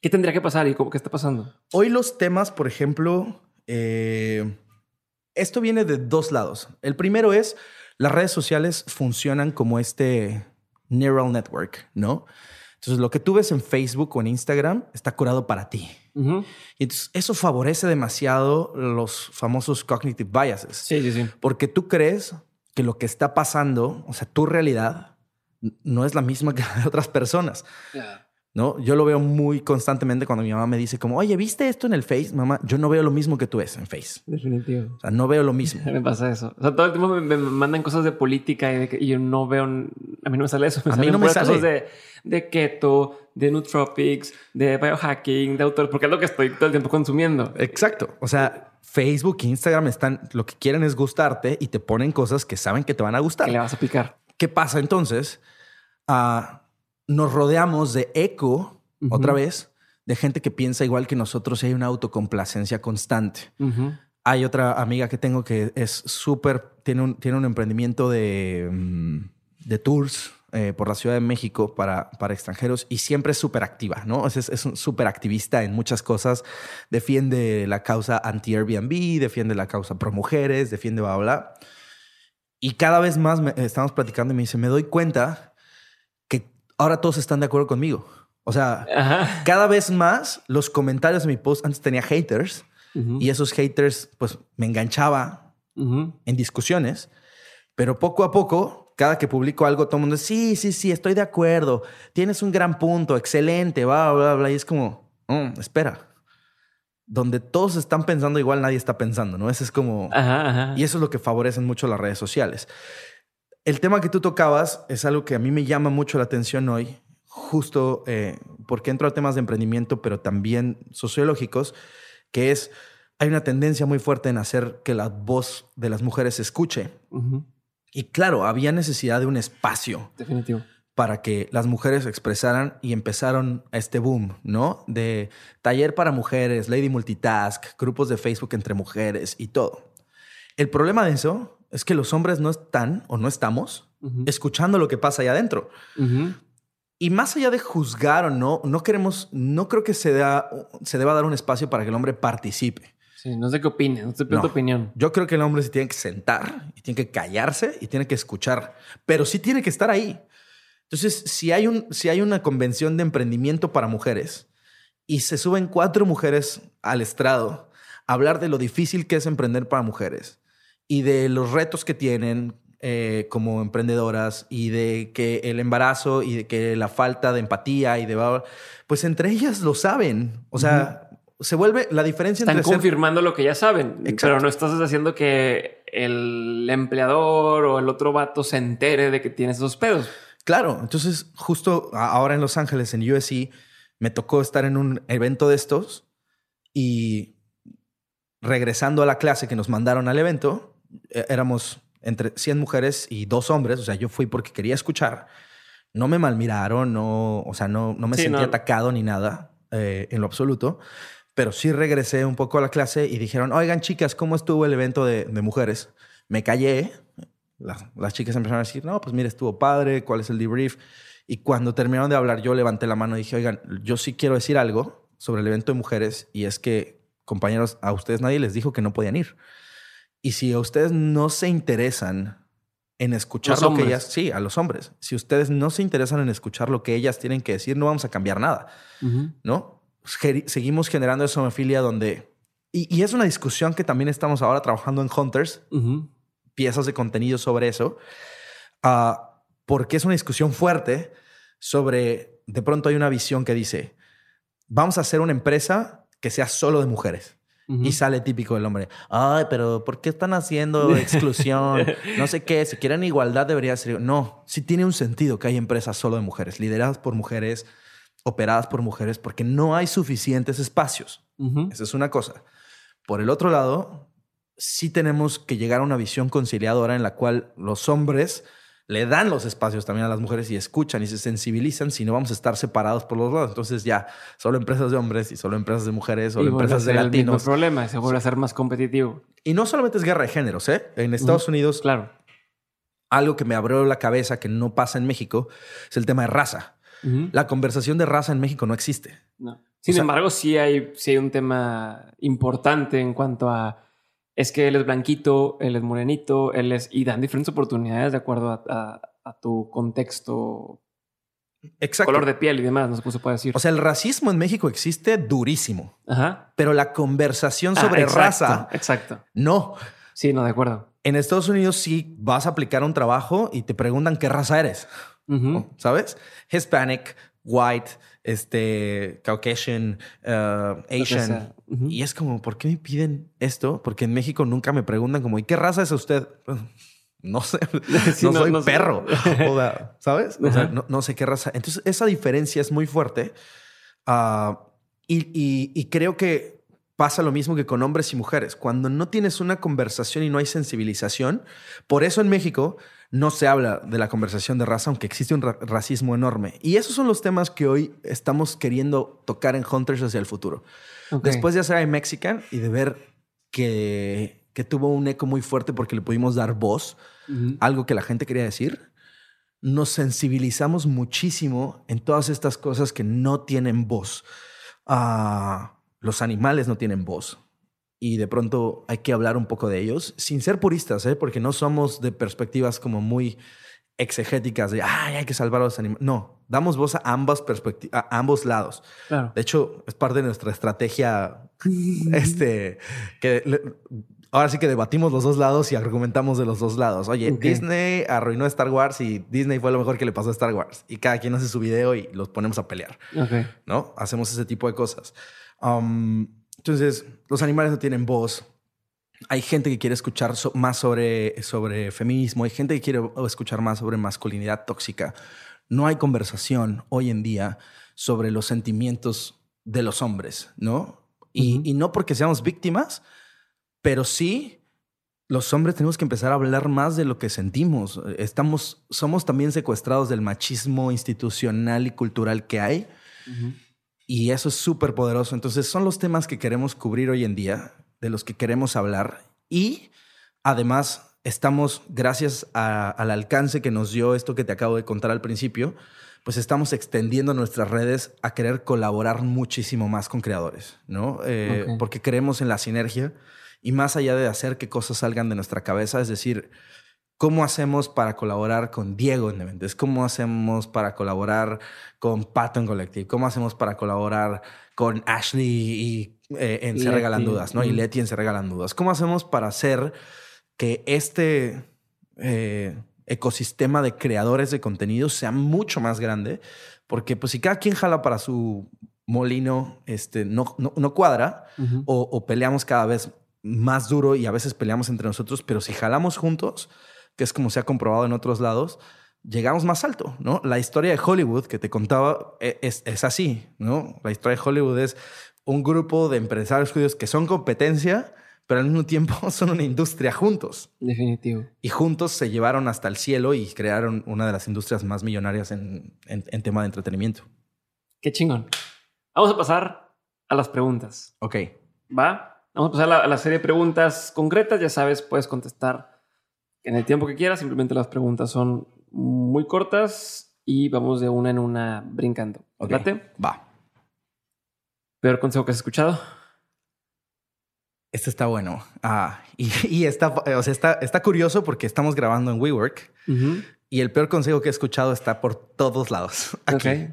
¿Qué tendría que pasar y cómo, qué está pasando? hoy los temas, por ejemplo, eh, esto viene de dos lados. El primero es, las redes sociales funcionan como este neural network, ¿no? Entonces, lo que tú ves en Facebook o en Instagram está curado para ti. Y entonces, eso favorece demasiado los famosos cognitive biases. Sí, sí, sí. Porque tú crees que lo que está pasando, o sea, tu realidad, no es la misma que la de otras personas. ¿No? Yo lo veo muy constantemente cuando mi mamá me dice como, oye, ¿viste esto en el Face? Mamá, yo no veo lo mismo que tú ves en Face. Definitivo. O sea, no veo lo mismo. Me pasa eso. O sea, todo el tiempo me, me mandan cosas de política y, de que- y yo no veo. A mí no me sale eso. Me A mí salen no me sale. cosas de, de keto, de nootropics, de biohacking, de autor, porque es lo que estoy todo el tiempo consumiendo. Exacto. O sea, Facebook e Instagram están, lo que quieren es gustarte y te ponen cosas que saben que te van a gustar. Que le vas a picar. ¿Qué pasa entonces? Ah, nos rodeamos de eco, otra vez, de gente que piensa igual que nosotros y hay una autocomplacencia constante. Hay otra amiga que tengo que es súper, tiene un, tiene un emprendimiento de, mm, de tours eh, por la Ciudad de México para, para extranjeros y siempre es súper activa, ¿no? Es, es, un súper activista en muchas cosas. Defiende la causa anti-Airbnb, defiende la causa pro mujeres, defiende bla, bla. Y cada vez más me- estamos platicando y me dice, me doy cuenta ahora todos están de acuerdo conmigo. O sea, Ajá. cada vez más los comentarios de mi post, antes tenía haters, y esos haters, pues me enganchaba en discusiones, pero poco a poco, cada que publico algo, todo el mundo, sí, sí, sí, estoy de acuerdo, tienes un gran punto, excelente, bla, bla, bla, y es como, "Mm, espera, donde todos están pensando igual, nadie está pensando, ¿no? Ese es como, Ajá, ajá. y eso es lo que favorecen mucho las redes sociales. El tema que tú tocabas es algo que a mí me llama mucho la atención hoy, justo eh, porque entro a temas de emprendimiento, pero también sociológicos, que es, hay una tendencia muy fuerte en hacer que la voz de las mujeres se escuche. Y claro, había necesidad de un espacio Definitivo. para que las mujeres expresaran y empezaron este boom, ¿no? De taller para mujeres, Lady Multitask, grupos de Facebook entre mujeres y todo. El problema de eso es que los hombres no están o no estamos escuchando lo que pasa allá adentro. Y más allá de juzgar o no, no queremos, no creo que se, da, se deba dar un espacio para que el hombre participe. Sí, no sé qué opines, no sé No. tu opinión. Yo creo que el hombre se tiene que sentar y tiene que callarse y tiene que escuchar, pero sí tiene que estar ahí. Entonces, si hay, un, si hay una convención de emprendimiento para mujeres y se suben cuatro mujeres al estrado a hablar de lo difícil que es emprender para mujeres y de los retos que tienen eh, como emprendedoras y de que el embarazo y de que la falta de empatía y de... Pues entre ellas lo saben. O sea, se vuelve la diferencia Están entre ser confirmando lo que ya saben, Exacto. pero no estás haciendo que el empleador o el otro vato se entere de que tienes esos pedos. Claro, entonces justo ahora en Los Ángeles, en USC, me tocó estar en un evento de estos y regresando a la clase que nos mandaron al evento, éramos entre 100 mujeres y dos hombres, o sea, yo fui porque quería escuchar. No me malmiraron, no, o sea, no, no me Sí, sentí no. atacado ni nada eh, en lo absoluto, pero sí regresé un poco a la clase y dijeron, oigan chicas, ¿cómo estuvo el evento de, de mujeres? Me callé, las, las chicas empezaron a decir, no, pues mire, estuvo padre, ¿cuál es el debrief? Y cuando terminaron de hablar, yo levanté la mano y dije, oigan, yo sí quiero decir algo sobre el evento de mujeres y es que, compañeros, a ustedes nadie les dijo que no podían ir. Y si a ustedes no se interesan en escuchar Los lo que ellas, sí, a los hombres, si ustedes no se interesan en escuchar lo que ellas tienen que decir, no vamos a cambiar nada. ¿no? Geri- Seguimos generando esa homofilia donde, y, y es una discusión que también estamos ahora trabajando en Hunters, piezas de contenido sobre eso, ah, porque es una discusión fuerte sobre, de pronto hay una visión que dice, vamos a hacer una empresa que sea solo de mujeres. Ujú. Y sale típico del hombre. Ay, pero ¿por qué están haciendo exclusión? No sé qué. Si quieren igualdad, debería ser. No, sí tiene un sentido que hay empresas solo de mujeres, lideradas por mujeres, operadas por mujeres, porque no hay suficientes espacios. Ujú. Esa es una cosa. Por el otro lado, sí tenemos que llegar a una visión conciliadora en la cual los hombres le dan los espacios también a las mujeres y escuchan y se sensibilizan, si no vamos a estar separados por los lados. Entonces ya, solo empresas de hombres y solo empresas de mujeres, solo empresas de ser el latinos. problema, se vuelve a ser más competitivo. Y no solamente es guerra de géneros, ¿eh? En Estados Unidos, Claro. algo que me abrió la cabeza que no pasa en México es el tema de raza. La conversación de raza en México no existe. No. Sin O sea- embargo, sí hay, sí hay un tema importante en cuanto a es que él es blanquito, él es morenito, él es. y dan diferentes oportunidades de acuerdo a, a- a tu contexto, Exacto. color de piel y demás, no sé cómo se puede decir. O sea, el racismo en México existe durísimo, Ajá. pero la conversación Ah, sobre exacto, raza, Exacto. no. Sí, no, de acuerdo. En Estados Unidos sí vas a aplicar un trabajo y te preguntan qué raza eres. ¿sabes? Hispanic, white, este, Caucasian, uh, Asian. Y es como, ¿por qué me piden esto? Porque en México nunca me preguntan como, ¿y qué raza es usted? No sé, Sí, no, no- soy no sé. perro. O sea, ¿sabes? O sea, Ajá. no, no sé qué raza. Entonces, esa diferencia es muy fuerte. Ah, y, y- y creo que pasa lo mismo que con hombres y mujeres. Cuando no tienes una conversación y no hay sensibilización, por eso en México no se habla de la conversación de raza, aunque existe un ra- racismo enorme. Y esos son los temas que hoy estamos queriendo tocar en Hunters hacia el futuro. Después de hacer iMexican y de ver que, que tuvo un eco muy fuerte porque le pudimos dar voz, algo que la gente quería decir, nos sensibilizamos muchísimo en todas estas cosas que no tienen voz. Ah, los animales no tienen voz. Y de pronto hay que hablar un poco de ellos, sin ser puristas, ¿eh? porque no somos de perspectivas como muy exegéticas de, ay, hay que salvar a los animales. No, damos voz a ambas a ambos lados. Claro. De hecho, es parte de nuestra estrategia, este, que le- ahora sí que debatimos los dos lados y argumentamos de los dos lados. Oye, Ok. Disney arruinó Star Wars y Disney fue lo mejor que le pasó a Star Wars. Y cada quien hace su video y los ponemos a pelear, Ok. ¿no? Hacemos ese tipo de cosas. Um, entonces, los animales no tienen voz. Hay gente que quiere escuchar so- más sobre, sobre feminismo, hay gente que quiere escuchar más sobre masculinidad tóxica. No hay conversación hoy en día sobre los sentimientos de los hombres, ¿no? Y, y no porque seamos víctimas, pero sí los hombres tenemos que empezar a hablar más de lo que sentimos. Estamos, somos también secuestrados del machismo institucional y cultural que hay. Y eso es súper poderoso. Entonces son los temas que queremos cubrir hoy en día, de los que queremos hablar. Y además estamos, gracias a- al alcance que nos dio esto que te acabo de contar al principio, pues estamos extendiendo nuestras redes a querer colaborar muchísimo más con creadores, ¿no? Eh. Porque creemos en la sinergia y más allá de hacer que cosas salgan de nuestra cabeza, es decir, ¿Cómo hacemos para colaborar con Diego en Dementes? ¿Cómo hacemos para colaborar con Patton Collective? ¿Cómo hacemos para colaborar con Ashley y, eh, en Se. Regalan Dudas? ¿no? Y. Leti en Se Regalan Dudas. ¿Cómo hacemos para hacer que este eh, ecosistema de creadores de contenido sea mucho más grande? Porque pues si cada quien jala para su molino, este, no, no, no cuadra o peleamos cada vez más duro y a veces peleamos entre nosotros, pero si jalamos juntos, que es como se ha comprobado en otros lados, llegamos más alto, ¿no? La historia de Hollywood que te contaba e- es, es así, ¿no? La historia de Hollywood es un grupo de empresarios judíos que son competencia, pero al mismo tiempo son una industria juntos. Definitivo. Y juntos se llevaron hasta el cielo y crearon una de las industrias más millonarias en, en- en tema de entretenimiento. Qué chingón. Vamos a pasar a las preguntas. Ok. ¿Va? Vamos a pasar a la, a la serie de preguntas concretas. Ya sabes, puedes contestar en el tiempo que quieras. Simplemente las preguntas son muy cortas y vamos de una en una brincando. Va. Peor consejo que has escuchado. Este está bueno. Ah, y, está, o sea, está, está curioso porque estamos grabando en WeWork y el peor consejo que he escuchado está por todos lados. Aquí.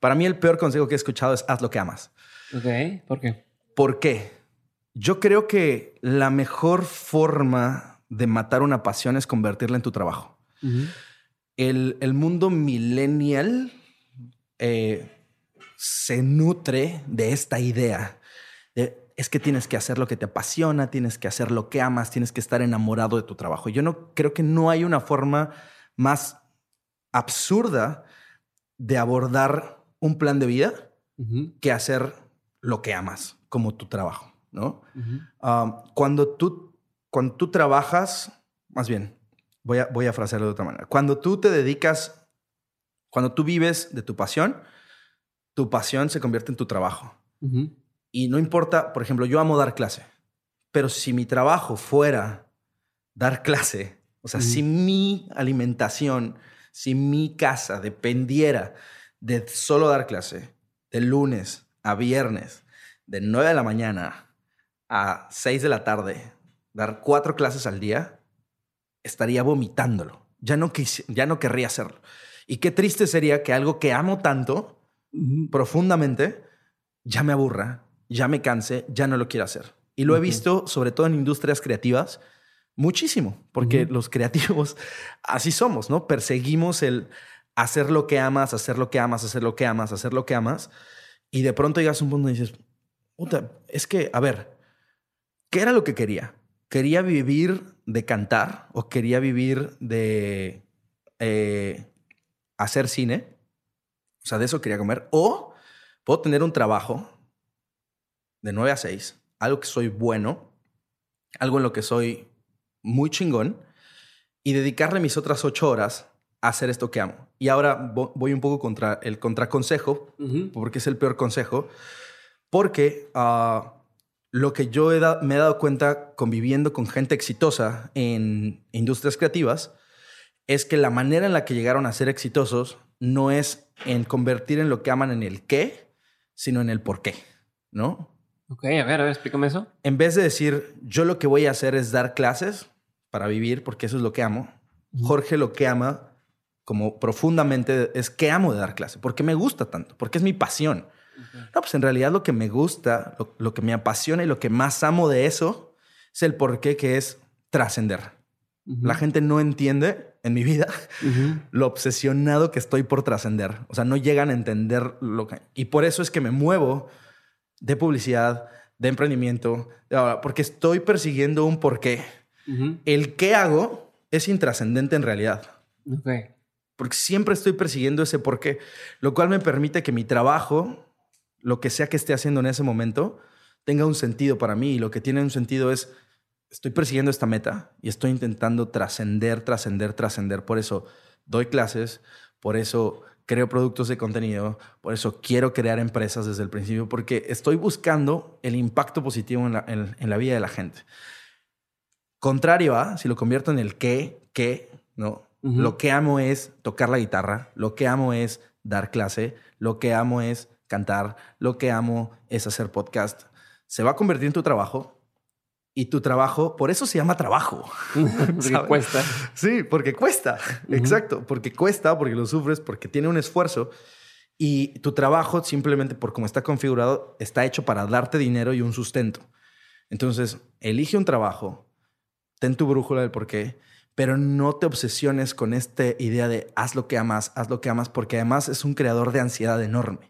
Para mí, el peor consejo que he escuchado es haz lo que amas. Ok. ¿Por qué? ¿Por qué? Yo creo que la mejor forma de matar una pasión es convertirla en tu trabajo. el, mundo millennial eh, se nutre de esta idea. es que tienes que hacer lo que te apasiona, tienes que hacer lo que amas, tienes que estar enamorado de tu trabajo. Yo no creo que no hay una forma más absurda de abordar un plan de vida que hacer lo que amas como tu trabajo, ¿no? cuando, tú, cuando tú trabajas, más bien, voy a, voy a frasearlo de otra manera. Cuando tú te dedicas, cuando tú vives de tu pasión, tu pasión se convierte en tu trabajo. Y no importa, por ejemplo, yo amo dar clase, pero si mi trabajo fuera dar clase, o sea, si mi alimentación, si mi casa dependiera de solo dar clase, de lunes a viernes, de 9 de la mañana a 6 de la tarde, dar cuatro clases al día, estaría vomitándolo. Ya no, ya no querría hacerlo. Y qué triste sería que algo que amo tanto, profundamente, ya me aburra, ya me canse, ya no lo quiera hacer. Y lo he visto, sobre todo en industrias creativas, muchísimo, porque los creativos así somos, ¿no? Perseguimos el hacer lo que amas, hacer lo que amas, hacer lo que amas, hacer lo que amas. Y de pronto llegas a un punto y dices, puta, es que, a ver, ¿qué era lo que quería? ¿Quería vivir de cantar o quería vivir de eh, hacer cine? O sea, de eso quería comer. O puedo tener un trabajo de 9 a 6, algo que soy bueno, algo en lo que soy muy chingón, y dedicarle mis otras ocho horas hacer esto que amo. Y ahora voy un poco contra el contraconsejo, porque es el peor consejo, porque ah, lo que yo me he dado cuenta conviviendo con gente exitosa en industrias creativas es que la manera en la que llegaron a ser exitosos no es en convertir en lo que aman en el qué, sino en el por qué, ¿no? Ok, a ver, a ver, explícame eso. En vez de decir, yo lo que voy a hacer es dar clases para vivir, porque eso es lo que amo, Jorge lo que ama como profundamente es que amo de dar clase, porque me gusta tanto, porque es mi pasión. No, pues en realidad lo que me gusta, lo, que me apasiona y lo que más amo de eso es el porqué que es trascender. La gente no entiende en mi vida lo obsesionado que estoy por trascender. O sea, no llegan a entender lo que... Y por eso es que me muevo de publicidad, de emprendimiento, porque estoy persiguiendo un porqué. El qué hago es intrascendente en realidad. Okay porque siempre estoy persiguiendo ese porqué, lo cual me permite que mi trabajo, lo que sea que esté haciendo en ese momento, tenga un sentido para mí. Y lo que tiene un sentido es, estoy persiguiendo esta meta y estoy intentando trascender, trascender, trascender. Por eso doy clases, por eso creo productos de contenido, por eso quiero crear empresas desde el principio, porque estoy buscando el impacto positivo en la, en la vida de la gente. Contrario a, si lo convierto en el qué, qué, ¿no? Lo que amo es tocar la guitarra, lo que amo es dar clase, lo que amo es cantar, lo que amo es hacer podcast. Se va a convertir en tu trabajo y tu trabajo, por eso se llama trabajo. porque cuesta. Sí, porque cuesta. Exacto, porque cuesta, porque lo sufres, porque tiene un esfuerzo. Y tu trabajo, simplemente por cómo está configurado, está hecho para darte dinero y un sustento. Entonces, elige un trabajo, ten tu brújula del por qué pero no te obsesiones con esta idea de haz lo que amas, haz lo que amas, porque además es un creador de ansiedad enorme.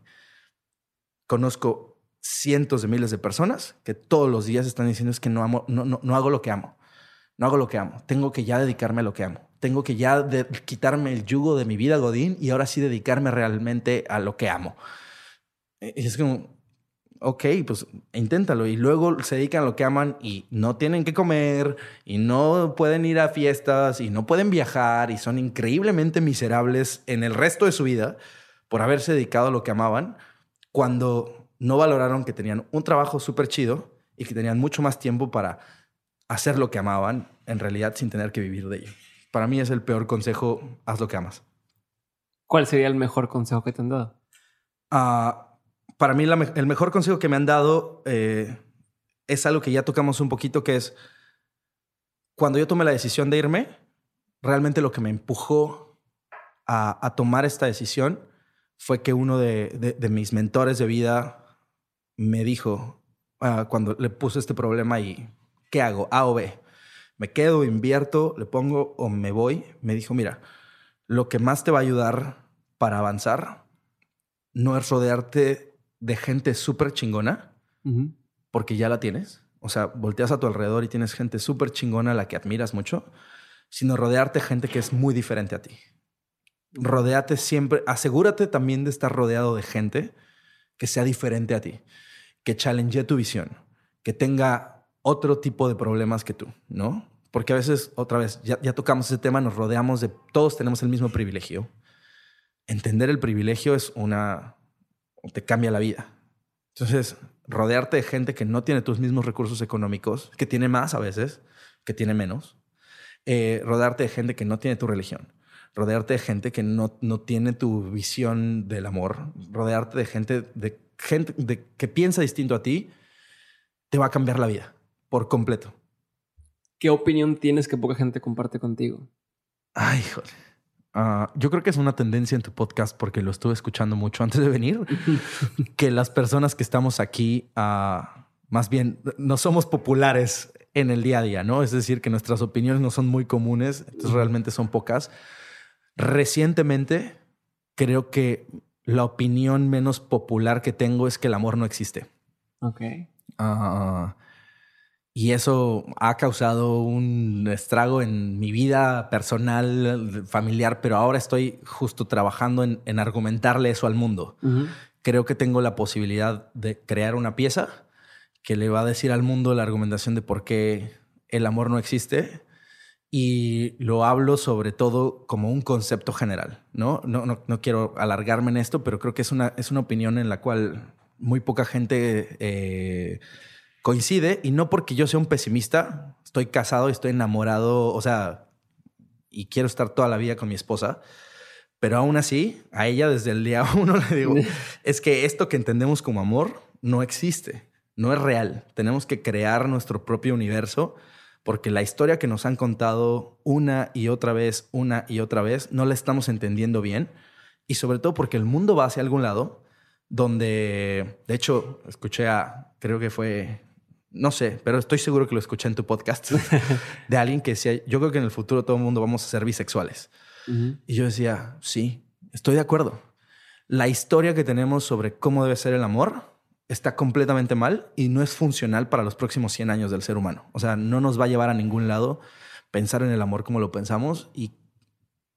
Conozco cientos de miles de personas que todos los días están diciendo es que no, amo, no, no, hago lo que amo, no hago lo que amo, tengo que ya dedicarme a lo que amo, tengo que ya quitarme el yugo de mi vida Godín y ahora sí dedicarme realmente a lo que amo. Y es como, ok, pues inténtalo. Y luego se dedican a lo que aman y no tienen que comer y no pueden ir a fiestas y no pueden viajar y son increíblemente miserables en el resto de su vida por haberse dedicado a lo que amaban cuando no valoraron que tenían un trabajo súper chido y que tenían mucho más tiempo para hacer lo que amaban en realidad sin tener que vivir de ello. Para mí es el peor consejo, haz lo que amas. ¿Cuál sería el mejor consejo que te han dado? Ah para mí el mejor consejo que me han dado eh, es algo que ya tocamos un poquito, que es cuando yo tomé la decisión de irme, realmente lo que me empujó a, tomar esta decisión fue que uno de, mis mentores de vida me dijo, ah, cuando le puse este problema y, ¿qué hago? A o B. Me quedo, invierto, le pongo o me voy. Me dijo, mira, lo que más te va a ayudar para avanzar no es rodearte de gente súper chingona, porque ya la tienes. O sea, volteas a tu alrededor y tienes gente súper chingona a la que admiras mucho, sino rodearte de gente que es muy diferente a ti. Rodéate siempre, asegúrate también de estar rodeado de gente que sea diferente a ti, que challenge tu visión, que tenga otro tipo de problemas que tú, ¿no? Porque a veces, otra vez, ya, tocamos ese tema, nos rodeamos de, todos tenemos el mismo privilegio. Entender el privilegio es una, te cambia la vida. Entonces, rodearte de gente que no tiene tus mismos recursos económicos, que tiene más a veces, que tiene menos. Eh, rodearte de gente que no tiene tu religión. Rodearte de gente que no, no tiene tu visión del amor. Rodearte de gente, de gente de, que piensa distinto a ti, te va a cambiar la vida por completo. ¿Qué opinión tienes que poca gente comparte contigo? Ay, joder. Ah, yo creo que es una tendencia en tu podcast porque lo estuve escuchando mucho antes de venir, que las personas que estamos aquí, uh, más bien, no somos populares en el día a día, ¿no? Es decir, que nuestras opiniones no son muy comunes, entonces realmente son pocas. Recientemente, creo que la opinión menos popular que tengo es que el amor no existe. Ok. Uh, y eso ha causado un estrago en mi vida personal, familiar, pero ahora estoy justo trabajando en, argumentarle eso al mundo. Creo que tengo la posibilidad de crear una pieza que le va a decir al mundo la argumentación de por qué el amor no existe y lo hablo sobre todo como un concepto general, ¿no? No, no, quiero alargarme en esto, pero creo que es una, es una opinión en la cual muy poca gente... Eh, coincide y no porque yo sea un pesimista, estoy casado, estoy enamorado, o sea, y quiero estar toda la vida con mi esposa, pero aún así, a ella desde el día uno le digo, es que esto que entendemos como amor no existe, no es real, tenemos que crear nuestro propio universo porque la historia que nos han contado una y otra vez, una y otra vez, no la estamos entendiendo bien y sobre todo porque el mundo va hacia algún lado donde, de hecho, escuché a, creo que fue no sé, pero estoy seguro que lo escuché en tu podcast de alguien que decía, yo creo que en el futuro todo el mundo vamos a ser bisexuales. Y yo decía, sí, estoy de acuerdo. La historia que tenemos sobre cómo debe ser el amor está completamente mal y no es funcional para los próximos 100 años del ser humano. O sea, no nos va a llevar a ningún lado pensar en el amor como lo pensamos y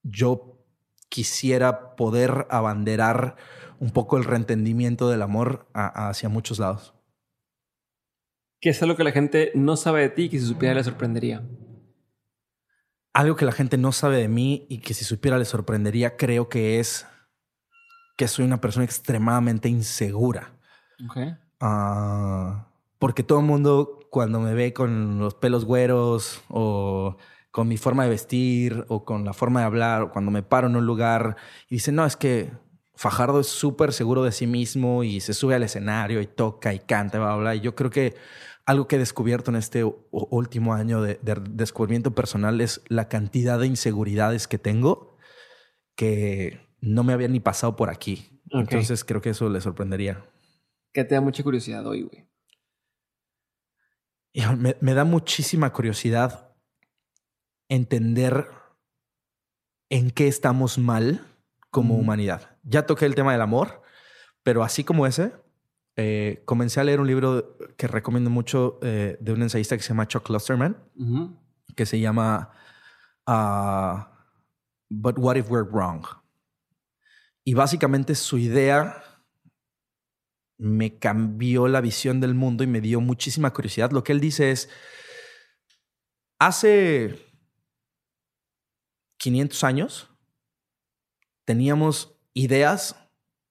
yo quisiera poder abanderar un poco el reentendimiento del amor hacia muchos lados. ¿Qué es algo que la gente no sabe de ti y que si supiera le sorprendería? Algo que la gente no sabe de mí y que si supiera le sorprendería, creo que es que soy una persona extremadamente insegura. Okay. Ah, porque todo el mundo cuando me ve con los pelos güeros o con mi forma de vestir o con la forma de hablar o cuando me paro en un lugar y dice, no, es que Fajardo es súper seguro de sí mismo y se sube al escenario y toca y canta, bla, bla, bla. Y yo creo que algo que he descubierto en este último año de, descubrimiento personal es la cantidad de inseguridades que tengo que no me habían ni pasado por aquí. Entonces creo que eso le sorprendería. Que te da mucha curiosidad hoy, güey. Me, me da muchísima curiosidad entender en qué estamos mal como humanidad. Ya toqué el tema del amor, pero así como ese, eh, comencé a leer un libro que recomiendo mucho eh, de un ensayista que se llama Chuck Klosterman, que se llama uh, But What If We're Wrong? Y básicamente su idea me cambió la visión del mundo y me dio muchísima curiosidad. Lo que él dice es, hace 500 años teníamos ideas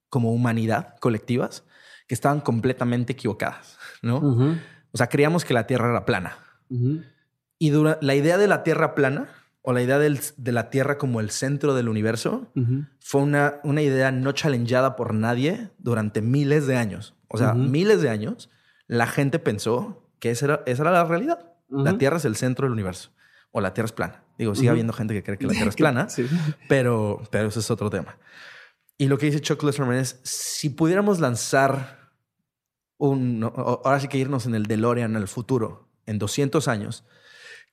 como humanidad colectivas que estaban completamente equivocadas, ¿no? O sea, creíamos que la Tierra era plana. Y la idea de la Tierra plana o la idea de la Tierra como el centro del universo fue una, una idea no challengeada por nadie durante miles de años. O sea, miles de años la gente pensó que esa era, esa era la realidad. La Tierra es el centro del universo. O la Tierra es plana. Digo, sigue habiendo gente que cree que la Tierra es plana, pero, pero eso es otro tema. Y lo que dice Chuck Lesserman es, si pudiéramos lanzar un... Ahora sí que irnos en el DeLorean al futuro, en 200 años,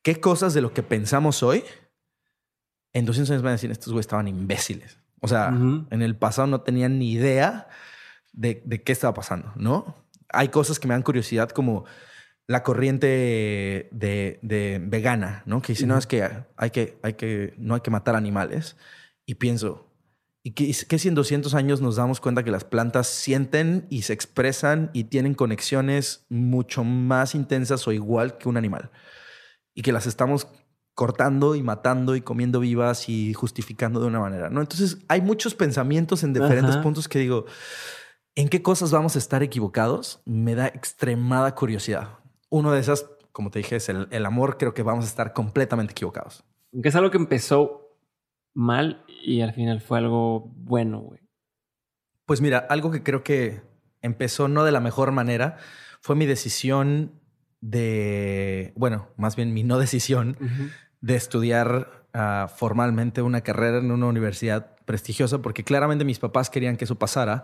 ¿qué cosas de lo que pensamos hoy, en 200 años van a decir, estos güeyes estaban imbéciles? O sea, en el pasado no tenían ni idea de, de qué estaba pasando, ¿no? Hay cosas que me dan curiosidad como la corriente de, vegana, ¿no? Que dice, no, es que hay, que hay que, no hay que matar animales. Y pienso, ¿y qué, si en 200 años nos damos cuenta que las plantas sienten y se expresan y tienen conexiones mucho más intensas o igual que un animal? Y que las estamos cortando y matando y comiendo vivas y justificando de una manera, ¿no? Entonces hay muchos pensamientos en diferentes puntos que digo, ¿en qué cosas vamos a estar equivocados? Me da extremada curiosidad uno de esas, como te dije, es el, amor. Creo que vamos a estar completamente equivocados. Aunque es algo que empezó mal y al final fue algo bueno, güey. Pues mira, algo que creo que empezó no de la mejor manera fue mi decisión de, bueno, más bien mi no decisión de estudiar ah, formalmente una carrera en una universidad prestigiosa, porque claramente mis papás querían que eso pasara,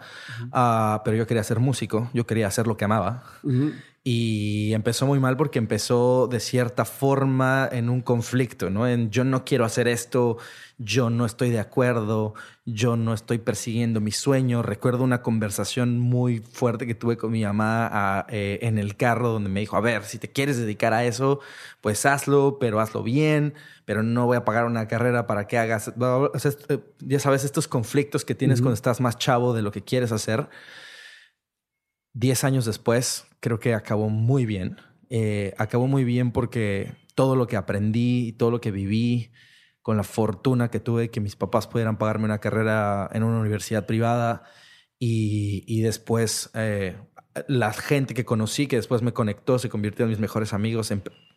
ah, pero yo quería ser músico, yo quería hacer lo que amaba. Y empezó muy mal porque empezó de cierta forma en un conflicto, ¿no? En yo no quiero hacer esto, yo no estoy de acuerdo, yo no estoy persiguiendo mi sueño. Recuerdo una conversación muy fuerte que tuve con mi mamá ah, eh, en el carro donde me dijo, a ver, si te quieres dedicar a eso, pues hazlo, pero hazlo bien, pero no voy a pagar una carrera para que hagas, eh, ya sabes, estos conflictos que tienes cuando estás más chavo de lo que quieres hacer. Diez años después, creo que acabó muy bien. Eh, acabó muy bien porque todo lo que aprendí y todo lo que viví, con la fortuna que tuve que mis papás pudieran pagarme una carrera en una universidad privada y, después eh, la gente que conocí, que después me conectó, se convirtió en mis mejores amigos.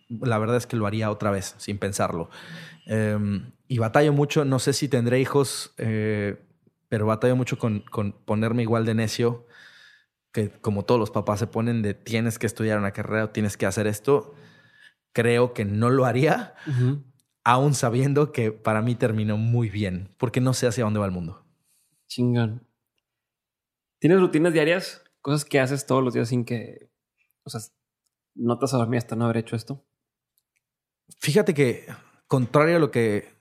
La verdad es que lo haría otra vez, sin pensarlo. Em, y batallo mucho, no sé si tendré hijos, eh, pero batallo mucho con, con ponerme igual de necio que como todos los papás se ponen de tienes que estudiar una carrera o tienes que hacer esto, creo que no lo haría, aún sabiendo que para mí terminó muy bien, porque no sé hacia dónde va el mundo. Chingón. ¿Tienes rutinas diarias? Cosas que haces todos los días sin que, o sea, no te has a dormir hasta no haber hecho esto. Fíjate que, contrario a lo que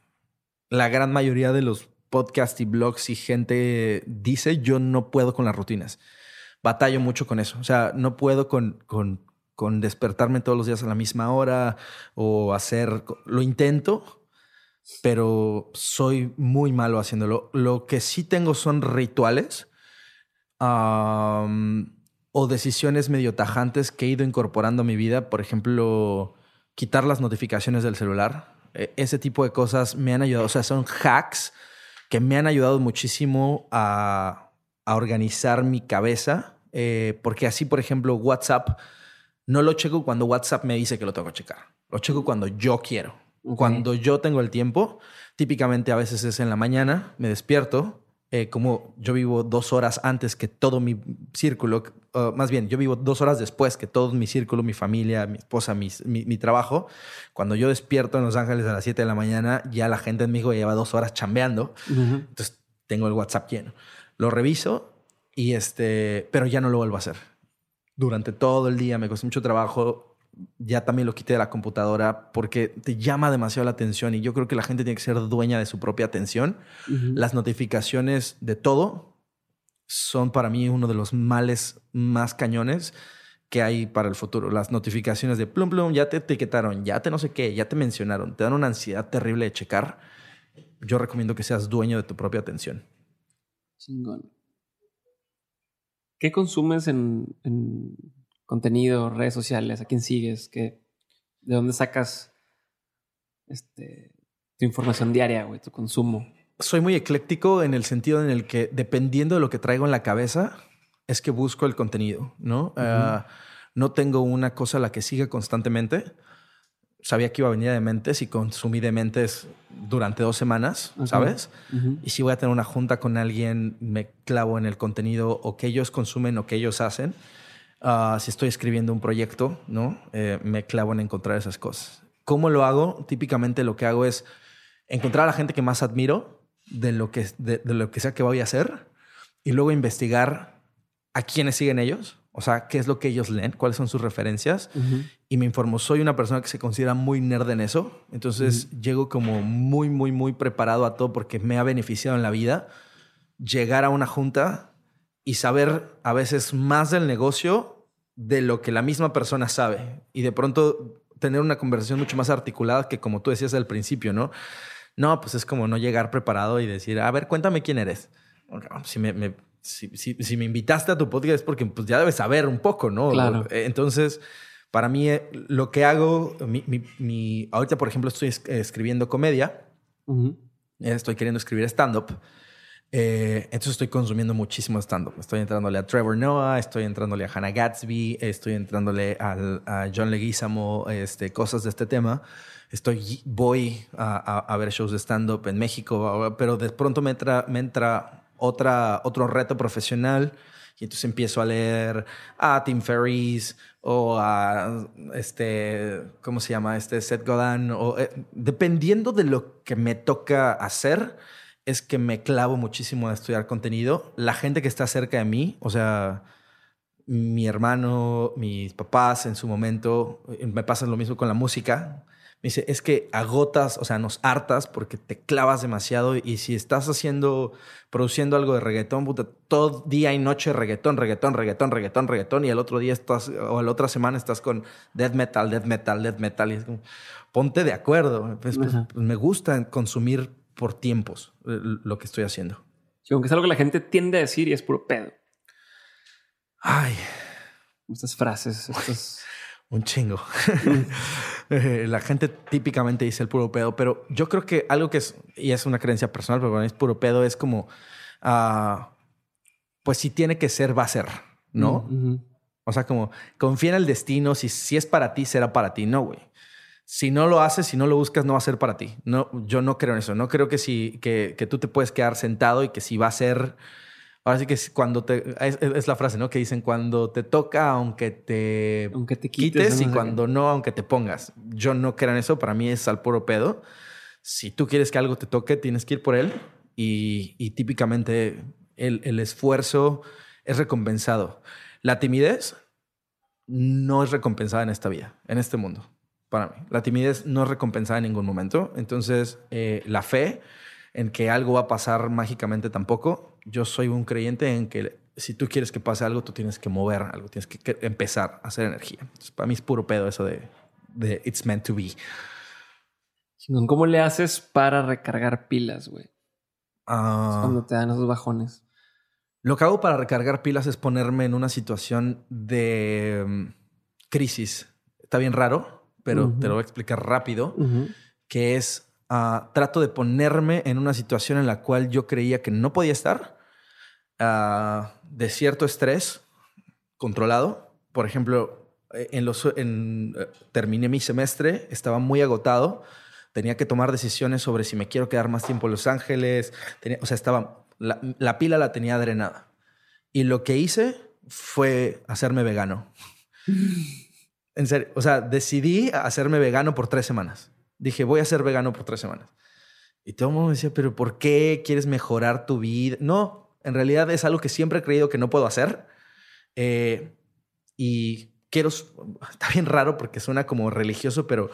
la gran mayoría de los podcasts y blogs y gente dice, yo no puedo con las rutinas batallo mucho con eso. O sea, no puedo con, con, con despertarme todos los días a la misma hora o hacer, lo intento, pero soy muy malo haciéndolo. Lo que sí tengo son rituales o decisiones medio tajantes que he ido incorporando a mi vida. Por ejemplo, quitar las notificaciones del celular. E, ese tipo de cosas me han ayudado. O sea, son hacks que me han ayudado muchísimo a, a organizar mi cabeza eh, porque así, por ejemplo, WhatsApp, no lo checo cuando WhatsApp me dice que lo tengo que checar. Lo checo cuando yo quiero. Cuando yo tengo el tiempo, típicamente a veces es en la mañana, me despierto, eh, como yo vivo dos horas antes que todo mi círculo, más bien, yo vivo dos horas después que todo mi círculo, mi familia, mi esposa, mi, mi, trabajo. Cuando yo despierto en Los Ángeles a las 7 de la mañana, ya la gente en México lleva dos horas chambeando. Entonces tengo el WhatsApp lleno. Lo reviso y este, pero ya no lo vuelvo a hacer. Durante todo el día me costó mucho trabajo. Ya también lo quité de la computadora porque te llama demasiado la atención y yo creo que la gente tiene que ser dueña de su propia atención. Las notificaciones de todo son para mí uno de los males más cañones que hay para el futuro. Las notificaciones de plum plum, ya te etiquetaron, ya te no sé qué, ya te mencionaron, te dan una ansiedad terrible de checar. Yo recomiendo que seas dueño de tu propia atención. Chingón. ¿Qué consumes en, contenido, redes sociales? ¿A quién sigues? ¿Qué, ¿De dónde sacas este, tu información diaria, güey, tu consumo? Soy muy ecléctico en el sentido en el que, dependiendo de lo que traigo en la cabeza, es que busco el contenido, ¿no? Ah, no tengo una cosa a la que siga constantemente sabía que iba a venir de Mentes y consumí de Mentes durante dos semanas, ¿sabes? Y si voy a tener una junta con alguien, me clavo en el contenido o que ellos consumen o que ellos hacen. Ah, si estoy escribiendo un proyecto, ¿no? Eh, me clavo en encontrar esas cosas. ¿Cómo lo hago? Típicamente lo que hago es encontrar a la gente que más admiro de lo que, de, lo que sea que voy a hacer y luego investigar a quiénes siguen ellos, o sea, qué es lo que ellos leen, cuáles son sus referencias. Y me informo, soy una persona que se considera muy nerd en eso, entonces llego como muy, muy, muy preparado a todo porque me ha beneficiado en la vida llegar a una junta y saber a veces más del negocio de lo que la misma persona sabe. Y de pronto tener una conversación mucho más articulada que como tú decías al principio, ¿no? No, pues es como no llegar preparado y decir, a ver, cuéntame quién eres. Si me, si, me invitaste a tu podcast es porque pues, ya debes saber un poco, ¿no? Claro. Entonces, para mí, eh, lo que hago, mi, ahorita, por ejemplo, estoy escribiendo comedia. Estoy queriendo escribir stand-up. Eh, entonces estoy consumiendo muchísimo stand-up. Estoy entrándole a Trevor Noah, estoy entrándole a Hannah Gatsby, estoy entrándole a John Leguizamo, este, cosas de este tema. Estoy, voy a, ver shows de stand-up en México, pero de pronto me entra, me entra otra, otro reto profesional y entonces empiezo a leer a Tim Ferriss o a este, ¿cómo se llama? Este Seth Godin. O, eh, dependiendo de lo que me toca hacer, es que me clavo muchísimo a estudiar contenido. La gente que está cerca de mí, o sea, mi hermano, mis papás en su momento, eh, me pasa lo mismo con la música. Me dice, es que agotas, o sea, nos hartas porque te clavas demasiado y si estás haciendo, produciendo algo de reggaetón, puta, todo día y noche reggaetón, reggaetón, reggaetón, reggaetón, reggaetón y el otro día estás, o la otra semana estás con death metal, death metal, death metal y es como, ponte de acuerdo. Pues, pues, pues me gusta consumir por tiempos eh, lo que estoy haciendo. Sí, aunque es algo que la gente tiende a decir y es puro pedo. Ay. Estas frases, estos... Un chingo. Eh, la gente típicamente dice el puro pedo, pero yo creo que algo que es, y es una creencia personal, pero es puro pedo, es como, ah, pues si tiene que ser, va a ser, ¿no? O sea, como confía en el destino, si, si es para ti, será para ti, no, güey si no lo haces, si no lo buscas, no va a ser para ti. No, yo no creo en eso. No creo que, si, que, que tú te puedes quedar sentado y que si va a ser... Ahora sí que cuando te... Es, la frase, ¿no? Que dicen cuando te toca, aunque te, aunque te quites, y cuando no, aunque te pongas. Yo no creo en eso. Para mí es al puro pedo. Si tú quieres que algo te toque, tienes que ir por él. Y, y típicamente el, el esfuerzo es recompensado. La timidez no es recompensada en esta vida, en este mundo para mí. La timidez no es recompensada en ningún momento. Entonces, eh, la fe en que algo va a pasar mágicamente tampoco. Yo soy un creyente en que si tú quieres que pase algo, tú tienes que mover algo, tienes que, empezar a hacer energía. para mí es puro pedo eso de, de it's meant to be. ¿Cómo le haces para recargar pilas, güey? Ah. cuando te dan esos bajones. Lo que hago para recargar pilas es ponerme en una situación de mm, crisis. Está bien raro, pero te lo voy a explicar rápido, que es, ah, trato de ponerme en una situación en la cual yo creía que no podía estar, uh, de cierto estrés controlado. Por ejemplo, en los, en, eh, terminé mi semestre, estaba muy agotado, tenía que tomar decisiones sobre si me quiero quedar más tiempo en Los Ángeles, o sea, estaba, la, la pila la tenía drenada. Y lo que hice fue hacerme vegano. En serio, o sea, decidí hacerme vegano por tres semanas. Dije, voy a ser vegano por tres semanas. Y todo el mundo me decía, pero ¿por qué quieres mejorar tu vida? No, en realidad es algo que siempre he creído que no puedo hacer. Eh, y quiero, está bien raro porque suena como religioso, pero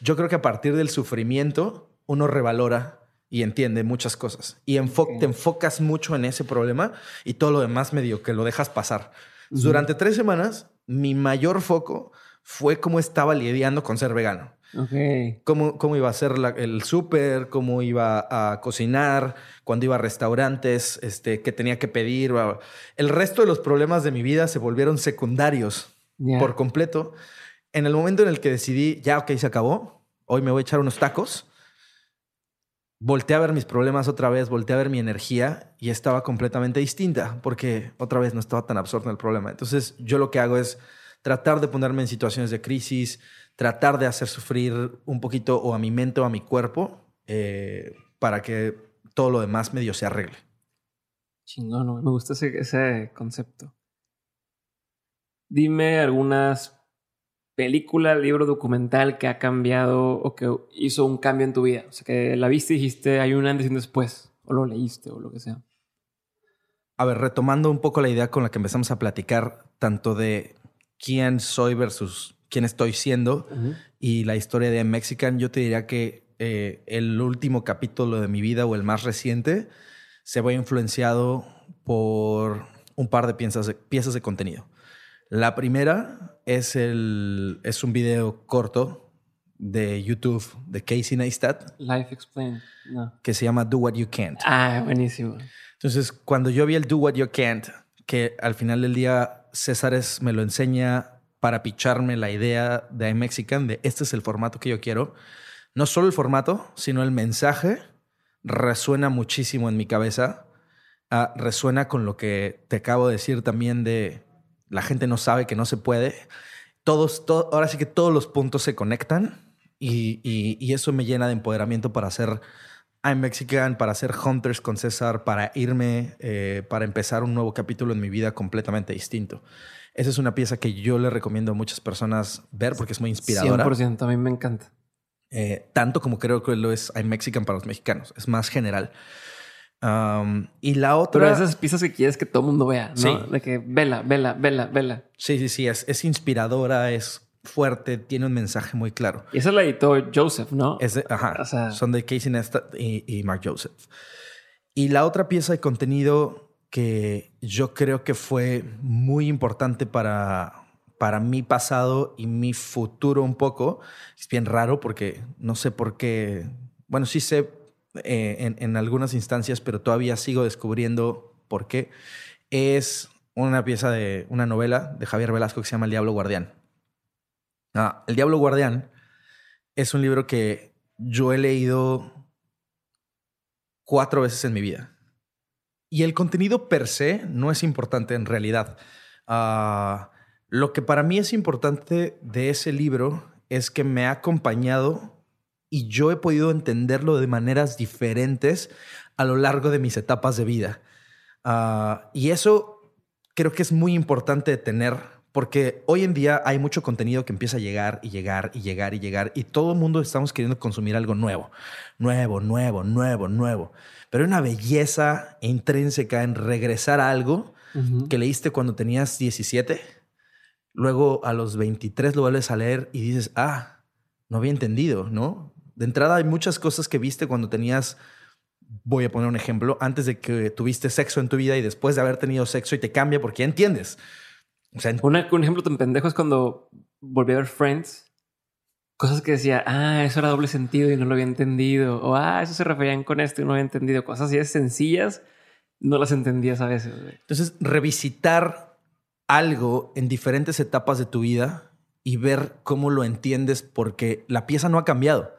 yo creo que a partir del sufrimiento uno revalora y entiende muchas cosas. Y te enfocas mucho en ese problema y todo lo demás medio que lo dejas pasar. Durante tres semanas, mi mayor foco fue cómo estaba lidiando con ser vegano. Okay. Cómo, cómo iba a hacer el súper, cómo iba a cocinar, cuando iba a restaurantes, este, qué tenía que pedir. El resto de los problemas de mi vida se volvieron secundarios por completo. En el momento en el que decidí, ya, ok, se acabó, hoy me voy a echar unos tacos, volteé a ver mis problemas otra vez, volteé a ver mi energía y estaba completamente distinta porque otra vez no estaba tan absorto en el problema. Entonces yo lo que hago es tratar de ponerme en situaciones de crisis, tratar de hacer sufrir un poquito o a mi mente o a mi cuerpo eh, para que todo lo demás medio se arregle. Chingón, me gusta ese, ese concepto. dime algunas películas, libro, documental que ha cambiado o que hizo un cambio en tu vida. O sea, que la viste y dijiste, hay un antes y un después, o lo leíste o lo que sea. A ver, retomando un poco la idea con la que empezamos a platicar, tanto de quién soy versus quién estoy siendo y la historia de Mexican, yo te diría que eh, el último capítulo de mi vida o el más reciente se ve influenciado por un par de piezas de, piezas de contenido. La primera es, el, es un video corto de YouTube de Casey Neistat. Life Explained. Que se llama Do What You Can't. Ah, buenísimo. Entonces, cuando yo vi el Do What You Can't, que al final del día Césares me lo enseña para picharme la idea de iMexican, de este es el formato que yo quiero, no solo el formato, sino el mensaje resuena muchísimo en mi cabeza. Ah, resuena con lo que te acabo de decir también de la gente no sabe que no se puede. Todos, ahora sí que todos los puntos se conectan y, y eso me llena de empoderamiento para hacer I'm Mexican, para hacer Hunters con César, para irme, eh, para empezar un nuevo capítulo en mi vida completamente distinto. Esa es una pieza que yo le recomiendo a muchas personas ver porque es muy inspiradora. 100%, a mí me encanta. Eh, tanto como creo que lo es I'm Mexican para los mexicanos. Es más general. Um, y la otra. Pero esas piezas que quieres que todo el mundo vea, ¿no? De que vela, vela, vela, vela. Sí, sí, sí. Es, es inspiradora, es fuerte, tiene un mensaje muy claro. Y esa la editó Joseph, ¿no? Es ajá, son de Casey Neistat y, Mark Joseph. Y la otra pieza de contenido que yo creo que fue muy importante para, para mi pasado y mi futuro un poco, es bien raro porque no sé por qué, bueno, sí sé eh, en, en algunas instancias, pero todavía sigo descubriendo por qué, es una pieza de una novela de Javier Velasco que se llama El Diablo Guardián. Ah, El Diablo Guardián es un libro que yo he leído cuatro veces en mi vida. Y el contenido per se no es importante en realidad. Ah, lo que para mí es importante de ese libro es que me ha acompañado y yo he podido entenderlo de maneras diferentes a lo largo de mis etapas de vida. Ah, y eso creo que es muy importante tener porque hoy en día hay mucho contenido que empieza a llegar y llegar y llegar y llegar y todo el mundo estamos queriendo consumir algo nuevo, nuevo, nuevo, nuevo, nuevo. Pero hay una belleza intrínseca en regresar a algo que leíste cuando tenías 17, luego a los 23 lo vuelves a leer y dices, ah, no había entendido, ¿no? De entrada hay muchas cosas que viste cuando tenías voy a poner un ejemplo, antes de que tuviste sexo en tu vida y después de haber tenido sexo y te cambia porque ya entiendes. O un ejemplo tan pendejo es cuando volví a ver Friends. Cosas que decía, ah, eso era doble sentido y no lo había entendido. O, ah, eso se referían con esto y no había entendido. Cosas así sencillas, no las entendías a veces. Entonces, revisitar algo en diferentes etapas de tu vida y ver cómo lo entiendes porque la pieza no ha cambiado.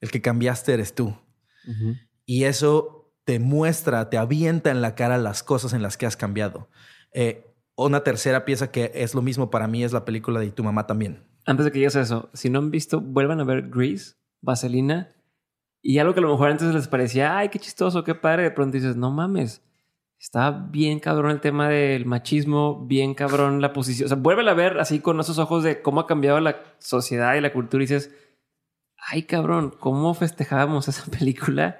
El que cambiaste eres tú. Y eso te muestra, te avienta en la cara las cosas en las que has cambiado. Eh, una tercera pieza que es lo mismo para mí es la película de Tu mamá también. Antes de que digas eso, si no han visto, vuelvan a ver Grease, Vaselina, y algo que a lo mejor antes les parecía, ay, qué chistoso, qué padre, de pronto dices, no mames, está bien cabrón el tema del machismo, bien cabrón la posición. O sea, vuelve a ver así con esos ojos de cómo ha cambiado la sociedad y la cultura y dices, ay, cabrón, ¿cómo festejábamos esa película?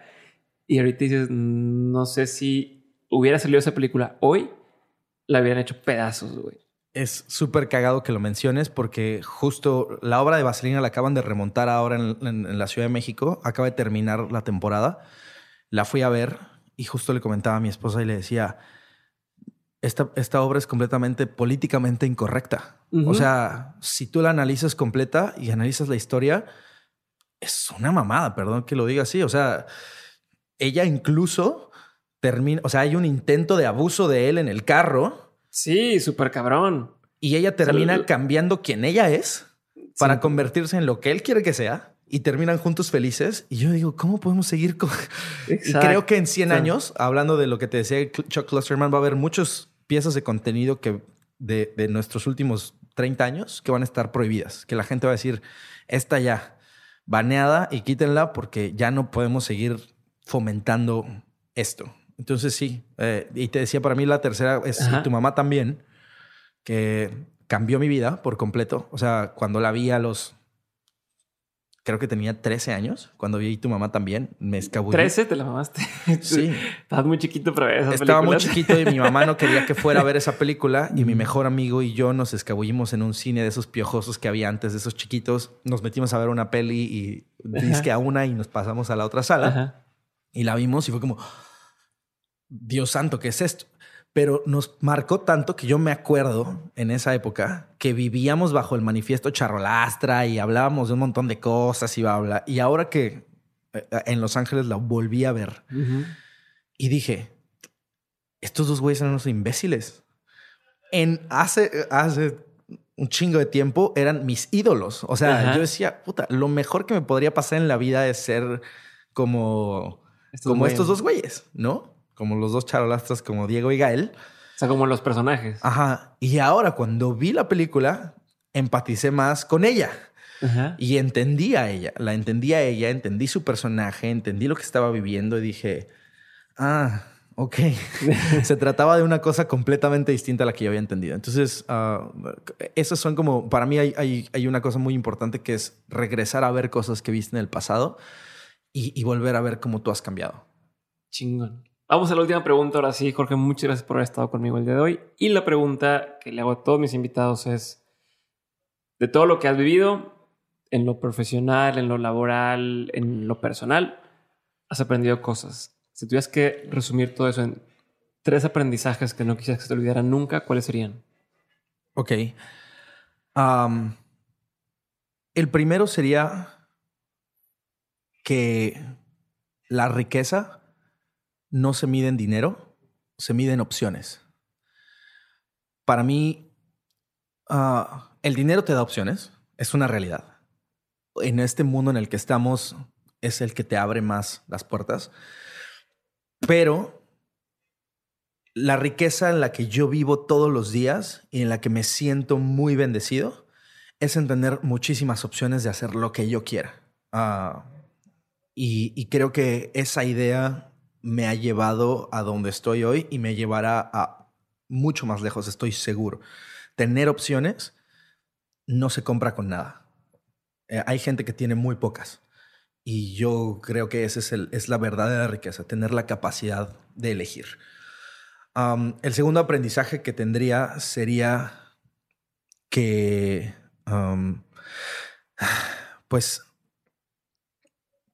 Y ahorita dices, no sé si hubiera salido esa película hoy la habían hecho pedazos, güey. Es súper cagado que lo menciones porque justo la obra de Vaselina la acaban de remontar ahora en, la Ciudad de México. Acaba de terminar la temporada. La fui a ver y justo le comentaba a mi esposa y le decía, esta, esta obra es completamente políticamente incorrecta. O sea, si tú la analizas completa y analizas la historia, es una mamada, perdón que lo diga así. O sea, ella incluso termina, o sea, hay un intento de abuso de él en el carro. Sí, súper cabrón. Y ella termina cambiando quién ella es para convertirse en lo que él quiere que sea y terminan juntos felices. Y yo digo, ¿cómo podemos seguir con...? Y creo que en 100 años, hablando de lo que te decía Chuck Clusterman, va a haber muchas piezas de contenido que de, de, nuestros últimos 30 años que van a estar prohibidas. Que la gente va a decir, esta ya, baneada y quítenla porque ya no podemos seguir fomentando esto. Entonces sí, eh, y te decía, para mí la tercera es tu mamá también, que cambió mi vida por completo. O sea, cuando la vi a los creo que tenía 13 años cuando vi tu mamá también. Me escabullí. ¿13 te la mamaste? Sí. Estabas muy chiquito para ver esa Estaba muy chiquito y mi mamá no quería que fuera a ver esa película y mi mejor amigo y yo nos escabullimos en un cine de esos piojosos que había antes, de esos chiquitos. Nos metimos a ver una peli y disque a una y nos pasamos a la otra sala Ajá. y la vimos y fue como, Dios santo, ¿qué es esto? Pero nos marcó tanto que yo me acuerdo en esa época que vivíamos bajo el manifiesto charrolastra y hablábamos de un montón de cosas y bla, bla. Y ahora que eh, en Los Ángeles la volví a ver y dije, estos dos güeyes eran unos imbéciles. En hace, hace un chingo de tiempo eran mis ídolos. O sea, Ajá. yo decía, puta, lo mejor que me podría pasar en la vida es ser como, Estos como güeyes. estos dos güeyes, ¿no? Como los dos charolastras como Diego y Gael. O sea, como los personajes. Ajá. Y ahora cuando vi la película, empaticé más con ella. Ajá. Y entendí a ella, la entendí a ella, entendí su personaje, entendí lo que estaba viviendo y dije, ah, ok. Se trataba de una cosa completamente distinta a la que yo había entendido. Entonces, ah, esas son como, para mí hay, hay, hay una cosa muy importante que es regresar a ver cosas que viste en el pasado y, y volver a ver cómo tú has cambiado. Chingón. Vamos a la última pregunta ahora sí, Jorge. Muchas gracias por haber estado conmigo el día de hoy. Y la pregunta que le hago a todos mis invitados es, de todo lo que has vivido, en lo profesional, en lo laboral, en lo personal, has aprendido cosas. Si tuvieras que resumir todo eso en tres aprendizajes que no quisieras que se te olvidaran nunca, ¿cuáles serían? Ok. El primero sería que la riqueza no se mide en dinero, se mide en opciones. Para mí, ah, el dinero te da opciones, es una realidad. En este mundo en el que estamos, es el que te abre más las puertas. Pero la riqueza en la que yo vivo todos los días y en la que me siento muy bendecido es en tener muchísimas opciones de hacer lo que yo quiera. Ah, y creo que esa idea me ha llevado a donde estoy hoy y me llevará a mucho más lejos, estoy seguro. Tener opciones no se compra con nada. Eh, hay gente que tiene muy pocas. Y yo creo que esa es, el- es la riqueza, tener la capacidad de elegir. El segundo aprendizaje que tendría sería que, pues,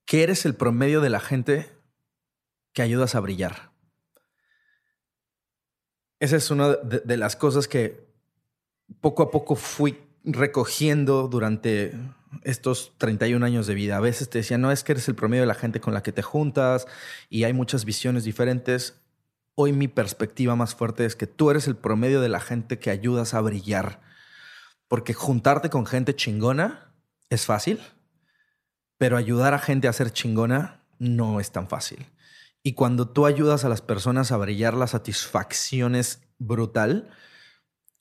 que eres el promedio de la gente que ayudas a brillar. Esa es una de, las cosas que poco a poco fui recogiendo durante estos 31 años de vida. A veces te decían, no, es que eres el promedio de la gente con la que te juntas y hay muchas visiones diferentes. Hoy mi perspectiva más fuerte es que tú eres el promedio de la gente que ayudas a brillar. Porque juntarte con gente chingona es fácil, pero ayudar a gente a ser chingona no es tan fácil. Y cuando tú ayudas a las personas a brillar, la satisfacción es brutal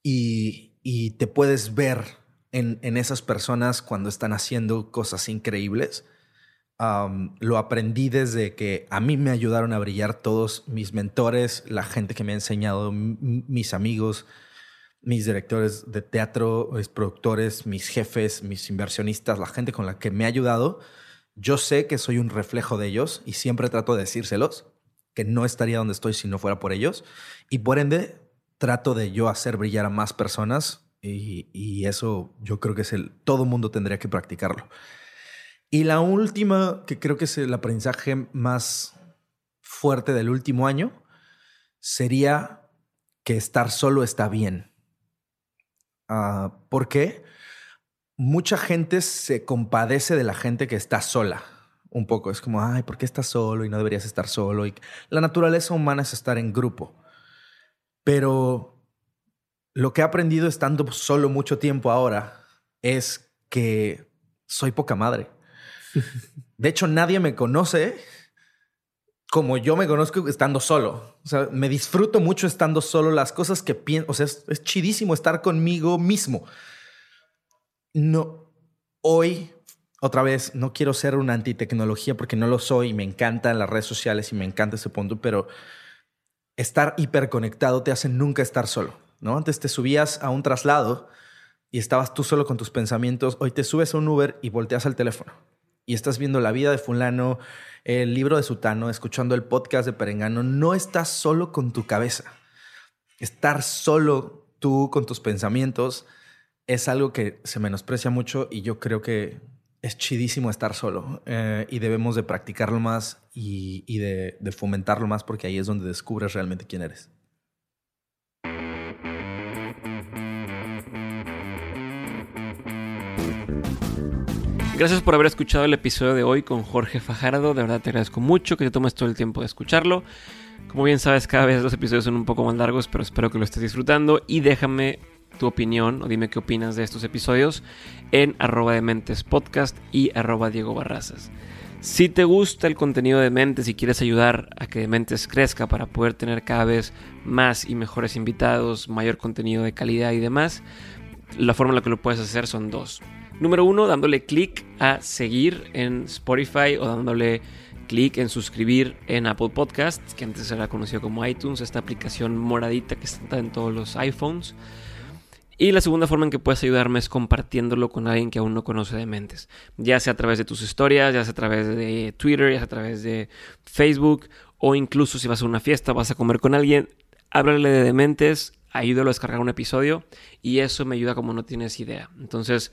y, y te puedes ver en, en esas personas cuando están haciendo cosas increíbles. Lo aprendí desde que a mí me ayudaron a brillar todos mis mentores, la gente que me ha enseñado, mis amigos, mis directores de teatro, mis productores, mis jefes, mis inversionistas, la gente con la que me ha ayudado. Yo sé que soy un reflejo de ellos y siempre trato de decírselos, que no estaría donde estoy si no fuera por ellos. Y por ende, trato de yo hacer brillar a más personas y, y eso yo creo que es el, todo mundo tendría que practicarlo. Y la última, que creo que es el aprendizaje más fuerte del último año, sería que estar solo está bien. Ah, ¿Por qué? Mucha gente se compadece de la gente que está sola. Un poco. Es como, ay, ¿por qué estás solo y no deberías estar solo? Y la naturaleza humana es estar en grupo. Pero lo que he aprendido estando solo mucho tiempo ahora es que soy poca madre. De hecho, nadie me conoce como yo me conozco estando solo. O sea, me disfruto mucho estando solo. Las cosas que pienso, o sea, es, es chidísimo estar conmigo mismo. No, hoy, otra vez, no quiero ser una antitecnología porque no lo soy y me encantan las redes sociales y me encanta ese punto, pero estar hiperconectado te hace nunca estar solo. ¿no? Antes te subías a un traslado y estabas tú solo con tus pensamientos. Hoy te subes a un Uber y volteas al teléfono y estás viendo la vida de fulano, el libro de Sutano, escuchando el podcast de Perengano. No estás solo con tu cabeza. Estar solo tú con tus pensamientos es algo que se menosprecia mucho y yo creo que es chidísimo estar solo eh, y debemos de practicarlo más y, de, de fomentarlo más porque ahí es donde descubres realmente quién eres. Gracias por haber escuchado el episodio de hoy con Jorge Fajardo. De verdad te agradezco mucho que te tomes todo el tiempo de escucharlo. Como bien sabes, cada vez los episodios son un poco más largos, pero espero que lo estés disfrutando. Y déjame tu opinión o dime qué opinas de estos episodios en arroba de Mentes Podcast y arroba Diego Barrazas. Si te gusta el contenido de Mentes y quieres ayudar a que Mentes crezca para poder tener cada vez más y mejores invitados, mayor contenido de calidad y demás, la forma en la que lo puedes hacer son dos. Número uno, dándole clic a seguir en Spotify o dándole clic en suscribir en Apple Podcasts, que antes era conocido como iTunes, esta aplicación moradita que está en todos los iPhones. Y la segunda forma en que puedes ayudarme es compartiéndolo con alguien que aún no conoce de mentes. Ya sea a través de tus historias, ya sea a través de Twitter, ya sea a través de Facebook, o incluso si vas a una fiesta, vas a comer con alguien, háblale de dementes, ayúdalo a descargar un episodio y eso me ayuda como no tienes idea. Entonces,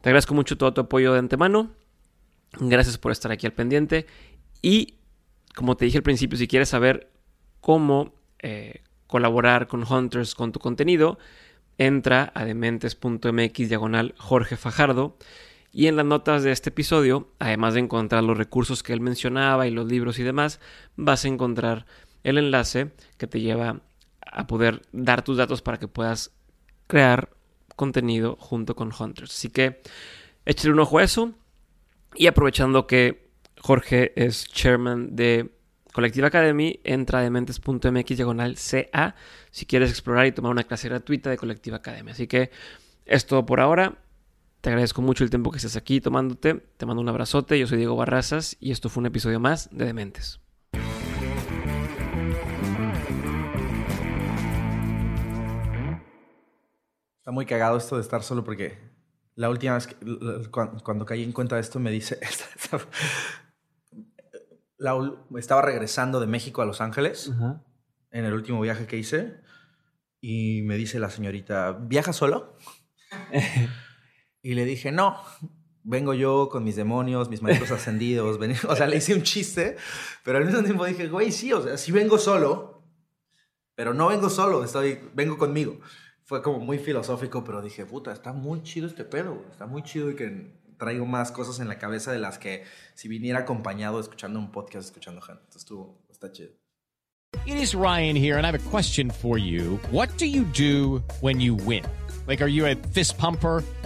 te agradezco mucho todo tu apoyo de antemano. Gracias por estar aquí al pendiente. Y como te dije al principio, si quieres saber cómo eh, colaborar con Hunters con tu contenido, entra a dementes.mx diagonal Jorge Fajardo. Y en las notas de este episodio, además de encontrar los recursos que él mencionaba y los libros y demás, vas a encontrar el enlace que te lleva a poder dar tus datos para que puedas crear contenido junto con Hunters. Así que échale un ojo a eso. Y aprovechando que Jorge es chairman de Collective Academy, entra a dementes.mx diagonal CA si quieres explorar y tomar una clase gratuita de Collective Academy. Así que es todo por ahora. Te agradezco mucho el tiempo que estés aquí tomándote. Te mando un abrazote. Yo soy Diego Barrazas y esto fue un episodio más de Dementes. Está muy cagado esto de estar solo porque la última vez que, cuando, caí en cuenta de esto me dice, estaba regresando de México a Los Ángeles en el último viaje que hice y me dice la señorita, ¿viaja solo? y le dije, no, vengo yo con mis demonios, mis maestros ascendidos, o sea, le hice un chiste, pero al mismo tiempo dije, güey, sí, o sea, sí vengo solo, pero no vengo solo, estoy, vengo conmigo fue como muy filosófico, pero dije, puta, está muy chido este pedo, está muy chido y que traigo más cosas en la cabeza de las que si viniera acompañado escuchando un podcast, escuchando gente. Entonces estuvo, está chido. It is Ryan here, and I have a question for you. What do you do when you win? Like, are you a fist pumper?